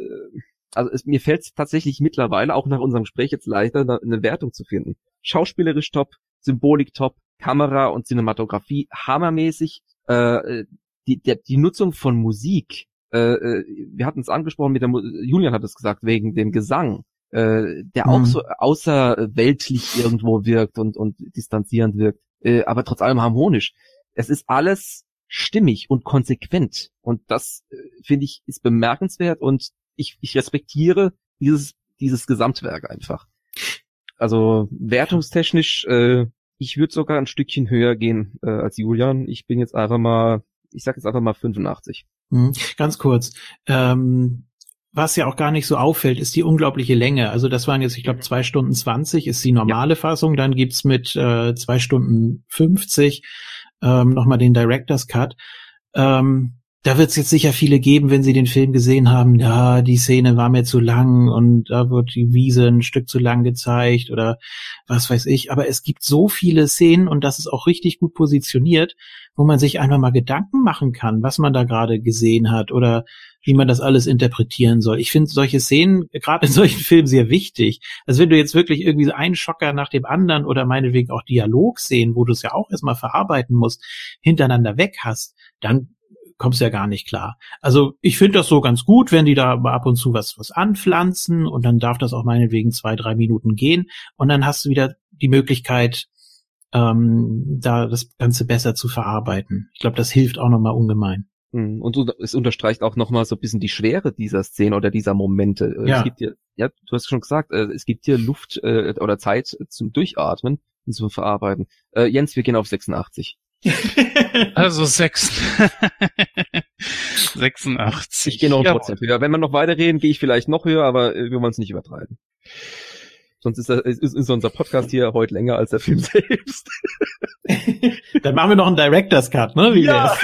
also es, mir fällt es tatsächlich mittlerweile auch nach unserem Gespräch jetzt leichter, eine, Wertung zu finden. Schauspielerisch top, Symbolik top, Kamera und Cinematografie hammermäßig, äh, die, der, die Nutzung von Musik, äh, äh wir hatten es angesprochen mit der, Julian hat es gesagt, wegen dem Gesang äh, der mhm. auch so außerweltlich irgendwo wirkt und, und distanzierend wirkt, äh, aber trotz allem harmonisch. Es ist alles stimmig und konsequent und das äh, finde ich ist bemerkenswert und ich, ich respektiere dieses dieses Gesamtwerk einfach. Also wertungstechnisch, äh, ich würde sogar ein Stückchen höher gehen äh, als Julian. Ich bin jetzt einfach mal, ich sag jetzt einfach mal 85. Mhm. Ganz kurz. Ähm, was ja auch gar nicht so auffällt, ist die unglaubliche Länge. Also das waren jetzt, ich glaube, zwei Stunden zwanzig ist die normale ja. Fassung. Dann gibt's mit äh, zwei Stunden fünfzig ähm, nochmal den Director's Cut. Ähm, da wird es jetzt sicher viele geben, wenn sie den Film gesehen haben, ja, die Szene war mir zu lang und da wird die Wiese ein Stück zu lang gezeigt oder was weiß ich. Aber es gibt so viele Szenen und das ist auch richtig gut positioniert, wo man sich einfach mal Gedanken machen kann, was man da gerade gesehen hat oder wie man das alles interpretieren soll. Ich finde solche Szenen gerade in solchen Filmen sehr wichtig. Also wenn du jetzt wirklich irgendwie so einen Schocker nach dem anderen oder meinetwegen auch Dialogszenen, wo du es ja auch erstmal verarbeiten musst, hintereinander weg hast, dann kommst ja gar nicht klar. Also ich finde das so ganz gut, wenn die da ab und zu was, was anpflanzen und dann darf das auch meinetwegen zwei, drei Minuten gehen und dann hast du wieder die Möglichkeit, ähm, da das Ganze besser zu verarbeiten. Ich glaube, das hilft auch nochmal ungemein. Hm, und es unterstreicht auch nochmal so ein bisschen die Schwere dieser Szene oder dieser Momente. Äh, ja. Es gibt hier, ja, du hast schon gesagt, äh, es gibt hier Luft äh, oder Zeit zum Durchatmen und zum Verarbeiten. Jens, wir gehen auf 86. also 6. 86. Ich gehe noch ein Prozent höher. Wenn wir noch weiterreden, gehe ich vielleicht noch höher, aber äh, wir wollen es nicht übertreiben. Sonst ist, das, ist, ist unser Podcast hier heute länger als der Film selbst. Dann machen wir noch einen Director's Cut, ne? Wie ja.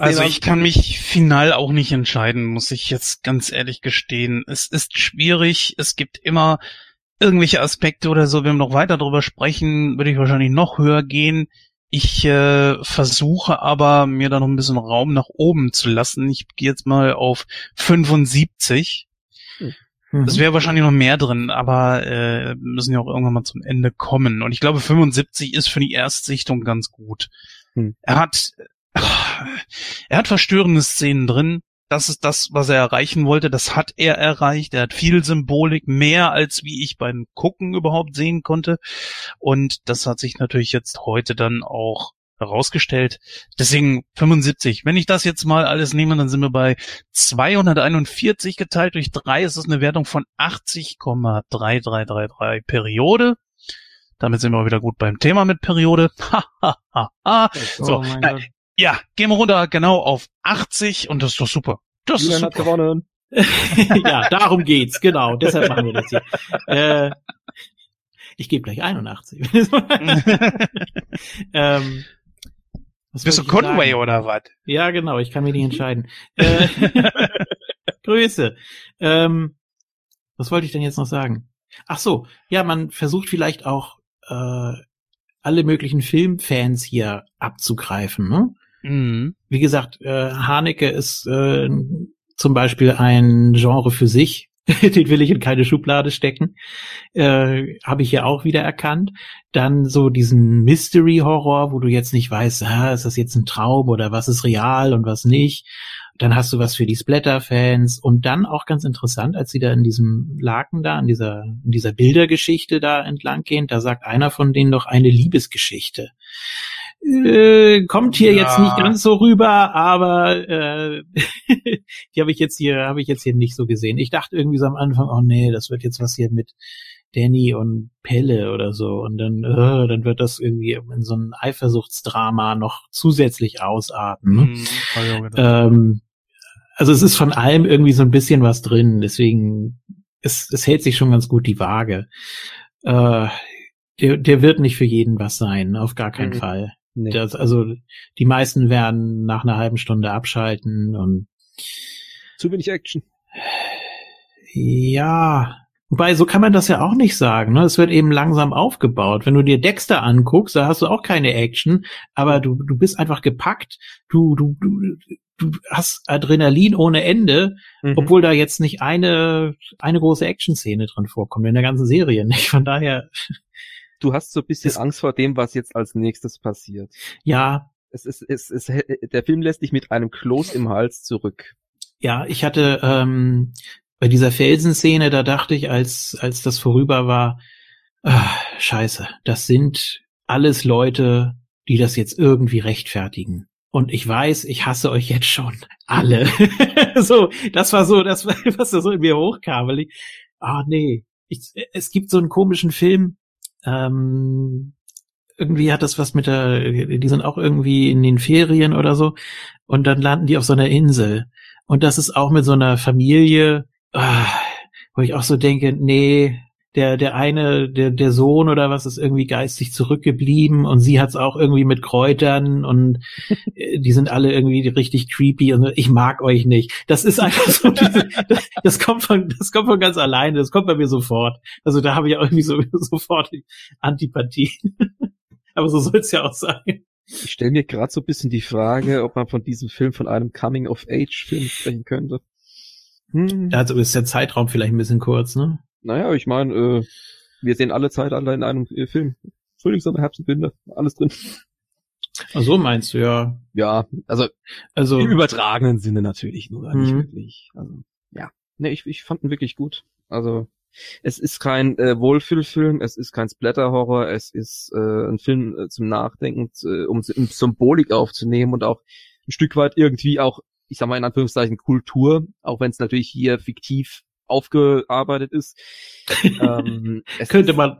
also ich kann mich final auch nicht entscheiden, muss ich jetzt ganz ehrlich gestehen. Es ist schwierig. Es gibt immer irgendwelche Aspekte oder so, wenn wir noch weiter darüber sprechen, würde ich wahrscheinlich noch höher gehen. Ich äh, versuche aber, mir da noch ein bisschen Raum nach oben zu lassen. Ich gehe jetzt mal auf 75. Mhm. Es wäre wahrscheinlich noch mehr drin, aber äh, müssen ja auch irgendwann mal zum Ende kommen. Und ich glaube, 75 ist für die Erstsichtung ganz gut. Mhm. Er hat er hat verstörende Szenen drin, das ist das, was er erreichen wollte. Das hat er erreicht. Er hat viel Symbolik, mehr als wie ich beim Gucken überhaupt sehen konnte. Und das hat sich natürlich jetzt heute dann auch herausgestellt. Deswegen 75. Wenn ich das jetzt mal alles nehme, dann sind wir bei 241 geteilt durch drei. Es ist eine Wertung von 80,3333 Periode. Damit sind wir wieder gut beim Thema mit Periode. so, äh, ja, gehen wir runter genau auf 80 und das ist doch super. Das Julian ist hat super. gewonnen. ja, darum geht's, genau. Deshalb machen wir das hier. Äh, ich gebe gleich 81. ähm, was Bist du Conway sagen? oder was? Ja, genau, ich kann mich nicht entscheiden. Äh, Grüße. Ähm, was wollte ich denn jetzt noch sagen? Ach so, ja, man versucht vielleicht auch äh, alle möglichen Filmfans hier abzugreifen. Ne? Mhm. Wie gesagt, äh, Haneke ist äh, zum Beispiel ein Genre für sich. Den will ich in keine Schublade stecken. Äh, Habe ich hier auch wieder erkannt. Dann so diesen Mystery-Horror, wo du jetzt nicht weißt, ah, ist das jetzt ein Traum oder was ist real und was nicht. Dann hast du was für die Splatter-Fans und dann auch ganz interessant, als sie da in diesem Laken da, in dieser, in dieser Bildergeschichte da entlang gehen, da sagt einer von denen doch eine Liebesgeschichte. Äh, kommt hier Ja. jetzt nicht ganz so rüber, aber äh, die habe ich jetzt hier, habe ich jetzt hier nicht so gesehen. Ich dachte irgendwie so am Anfang, oh nee, das wird jetzt was hier mit Danny und Pelle oder so und dann, äh, dann wird das irgendwie in so ein Eifersuchtsdrama noch zusätzlich ausarten. Ne? Mhm. Auch gedacht. Ähm, also es ist von allem irgendwie so ein bisschen was drin, deswegen es, es hält sich schon ganz gut die Waage. Äh, der, der wird nicht für jeden was sein, auf gar keinen Mhm. Fall. Nee. Das, also die meisten werden nach einer halben Stunde abschalten und Zu wenig Action. ja, wobei so kann man das ja auch nicht sagen. Ne? Es wird eben langsam aufgebaut. Wenn du dir Dexter anguckst, da hast du auch keine Action, aber du du bist einfach gepackt. Du du du du hast Adrenalin ohne Ende, Mhm. obwohl da jetzt nicht eine eine große Action-Szene drin vorkommt in der ganzen Serie. Nicht von daher, du hast so ein bisschen Es- Angst vor dem, was jetzt als nächstes passiert. ja, Es ist, es ist, der Film lässt dich mit einem Kloß im Hals zurück. Ja, ich hatte ähm, bei dieser Felsenszene, da dachte ich, als als das vorüber war, ah, scheiße, das sind alles Leute, die das jetzt irgendwie rechtfertigen. Und ich weiß, ich hasse euch jetzt schon alle. so, das war so, das war, was da so in mir hochkam. Weil ich, ah nee, ich, es gibt so einen komischen Film. Ähm, irgendwie hat das was mit der, die sind auch irgendwie in den Ferien oder so. Und dann landen die auf so einer Insel. Und das ist auch mit so einer Familie, ah, wo ich auch so denke, nee, der, der eine, der, der Sohn oder was ist irgendwie geistig zurückgeblieben und sie hat's auch irgendwie mit Kräutern und äh, die sind alle irgendwie richtig creepy und so. ich mag euch nicht. Das ist einfach so, diese, das, das kommt von, das kommt von ganz alleine, das kommt bei mir sofort. Also da habe ich auch irgendwie so, sofort Antipathie. Aber so soll's ja auch sein. Ich stelle mir gerade so ein bisschen die Frage, ob man von diesem Film von einem Coming-of-Age-Film sprechen könnte. Hm. Also ist der Zeitraum vielleicht ein bisschen kurz, ne? Naja, ich meine, äh, wir sehen alle Zeitalter in einem äh, Film. Frühling, Sommer, Herbst und Winter, alles drin. Ach so meinst du, ja. Ja, also Also, im übertragenen Sinne natürlich, nur nicht Mhm. wirklich. Also, ja. Ne, ich, ich fand ihn wirklich gut. Also, es ist kein äh, Wohlfühlfilm, es ist kein Splatter-Horror, es ist äh, ein Film äh, zum Nachdenken, äh, um, um Symbolik aufzunehmen und auch ein Stück weit irgendwie auch, ich sag mal in Anführungszeichen, Kultur, auch wenn es natürlich hier fiktiv aufgearbeitet ist. ähm, es könnte ist, man,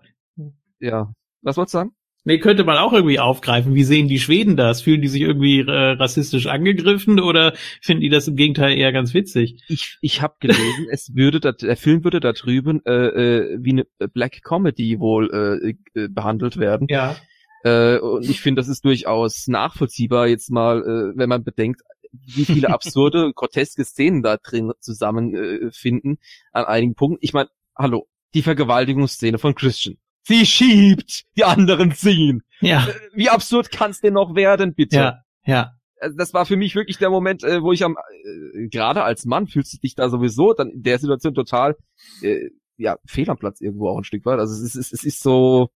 Ja. Was wolltest du sagen? nee, könnte man auch irgendwie aufgreifen. Wie sehen die Schweden das? Fühlen die sich irgendwie äh, rassistisch angegriffen oder finden die das im Gegenteil eher ganz witzig? Ich, ich habe gelesen, es würde da, der Film würde da drüben äh, äh, wie eine Black Comedy wohl äh, äh, behandelt werden. Ja. Äh, und ich finde, das ist durchaus nachvollziehbar jetzt mal, äh, wenn man bedenkt, wie viele absurde, groteske Szenen da drin zusammenfinden äh, an einigen Punkten. Ich meine, hallo, die Vergewaltigungsszene von Christian. Sie schiebt, die anderen ziehen. Ja. Äh, Wie absurd kann's denn noch werden, bitte? Ja. Ja. also das war für mich wirklich der Moment, äh, wo ich am, äh, gerade als Mann fühlst du dich da sowieso dann in der Situation total, äh, ja, fehl am Platz irgendwo auch ein Stück weit. Also es ist, es ist so,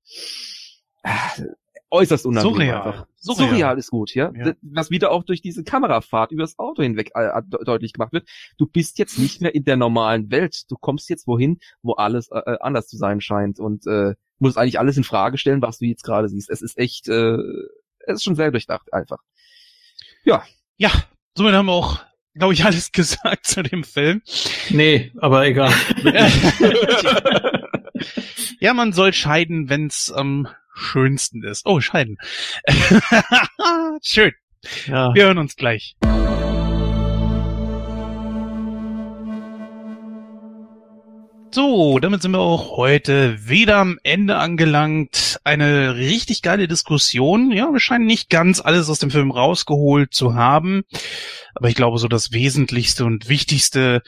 äh, äußerst unangenehm Surreal. einfach. Surreal. Surreal. ist gut, ja? Ja. Was wieder auch durch diese Kamerafahrt übers Auto hinweg äh, de- deutlich gemacht wird. Du bist jetzt nicht mehr in der normalen Welt. Du kommst jetzt wohin, wo alles äh, äh, anders zu sein scheint und äh, musst eigentlich alles in Frage stellen, was du jetzt gerade siehst. Es ist echt, äh, es ist schon sehr durchdacht einfach. Ja, somit haben wir auch, glaube ich, alles gesagt zu dem Film. Nee, aber egal. ja, man soll scheiden, wenn es am schönsten ist. Oh, scheiden. Schön. Ja. Wir hören uns gleich. So, damit sind wir auch heute wieder am Ende angelangt. Eine richtig geile Diskussion. Ja, wir scheinen nicht ganz alles aus dem Film rausgeholt zu haben. Aber ich glaube, so das Wesentlichste und Wichtigste,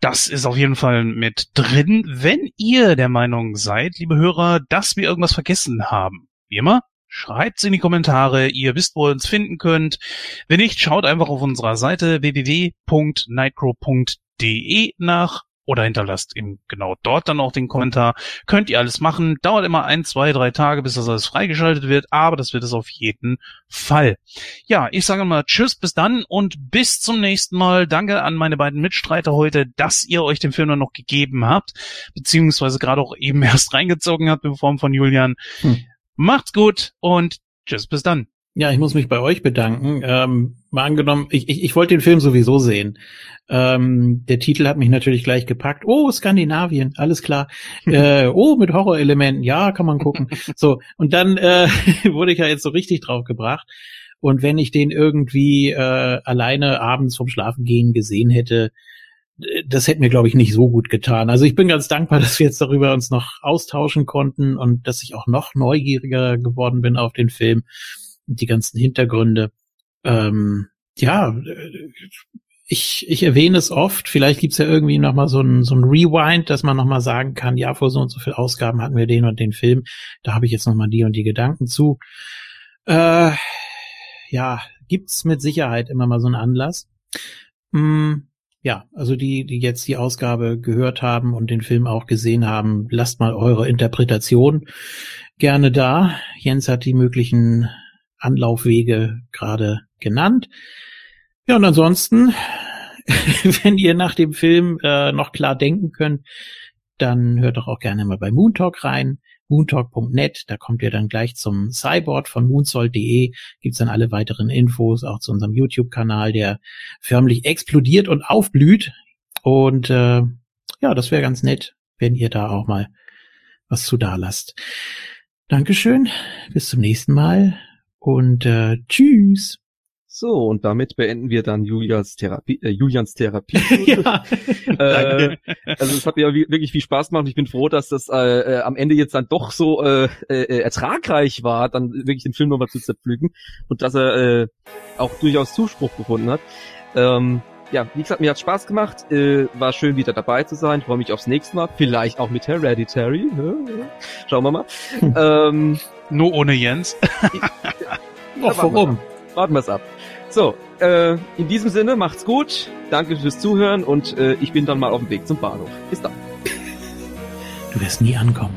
das ist auf jeden Fall mit drin. Wenn ihr der Meinung seid, liebe Hörer, dass wir irgendwas vergessen haben, wie immer, schreibt's in die Kommentare. Ihr wisst, wo ihr uns finden könnt. Wenn nicht, schaut einfach auf unserer Seite www.nightcrow.de nach oder hinterlasst eben genau dort dann auch den Kommentar. Könnt ihr alles machen. Dauert immer ein, zwei, drei Tage, bis das alles freigeschaltet wird, aber das wird es auf jeden Fall. Ja, ich sage mal Tschüss, bis dann und bis zum nächsten Mal. Danke an meine beiden Mitstreiter heute, dass ihr euch den Film dann noch gegeben habt, beziehungsweise gerade auch eben erst reingezogen habt in Form von Julian. Hm. Macht's gut und tschüss, bis dann. Ja, ich muss mich bei euch bedanken. Ähm, mal angenommen, ich, ich, ich wollte den Film sowieso sehen. Ähm, der Titel hat mich natürlich gleich gepackt. Oh, Skandinavien, alles klar. äh, oh, mit Horrorelementen, ja, kann man gucken. So, und dann äh, wurde ich ja jetzt so richtig drauf gebracht. Und wenn ich den irgendwie äh, alleine abends vom Schlafengehen gesehen hätte, äh, das hätte mir, glaube ich, nicht so gut getan. Also ich bin ganz dankbar, dass wir jetzt darüber uns noch austauschen konnten und dass ich auch noch neugieriger geworden bin auf den Film die ganzen Hintergründe. Ähm, ja, ich, ich erwähne es oft. Vielleicht gibt's ja irgendwie noch mal so ein, so ein Rewind, dass man noch mal sagen kann, ja, vor so und so viel Ausgaben hatten wir den und den Film. Da habe ich jetzt noch mal die und die Gedanken zu. Äh, ja, gibt's mit Sicherheit immer mal so einen Anlass. Mm, ja, also die, die jetzt die Ausgabe gehört haben und den Film auch gesehen haben, lasst mal eure Interpretation gerne da. Jens hat die möglichen Anlaufwege gerade genannt. Ja, und ansonsten, wenn ihr nach dem Film äh, noch klar denken könnt, dann hört doch auch gerne mal bei Moontalk rein. Moontalk.net, da kommt ihr dann gleich zum Cyborg von moonsold.de, gibt's dann alle weiteren Infos, auch zu unserem YouTube-Kanal, der förmlich explodiert und aufblüht. Und äh, ja, das wäre ganz nett, wenn ihr da auch mal was zu da lasst. Dankeschön, bis zum nächsten Mal und äh, tschüss. So, und damit beenden wir dann Julias Therapie, äh, Julians Therapie. ja, äh, also es hat mir wi- wirklich viel Spaß gemacht. Ich bin froh, dass das äh, äh, am Ende jetzt dann doch so äh, äh, ertragreich war, dann wirklich den Film nochmal zu zerpflücken und dass er äh, auch durchaus Zuspruch gefunden hat. Ähm, ja, wie gesagt, mir hat Spaß gemacht. Äh, war schön, wieder dabei zu sein. Freue mich aufs nächste Mal. Vielleicht auch mit Hereditary. Ne? Schauen wir mal. Hm. Ähm, Nur ohne Jens. oh, warum? warten wir's ab. So, äh, in diesem Sinne, macht's gut. Danke fürs Zuhören und äh, ich bin dann mal auf dem Weg zum Bahnhof. Bis dann. Du wirst nie ankommen.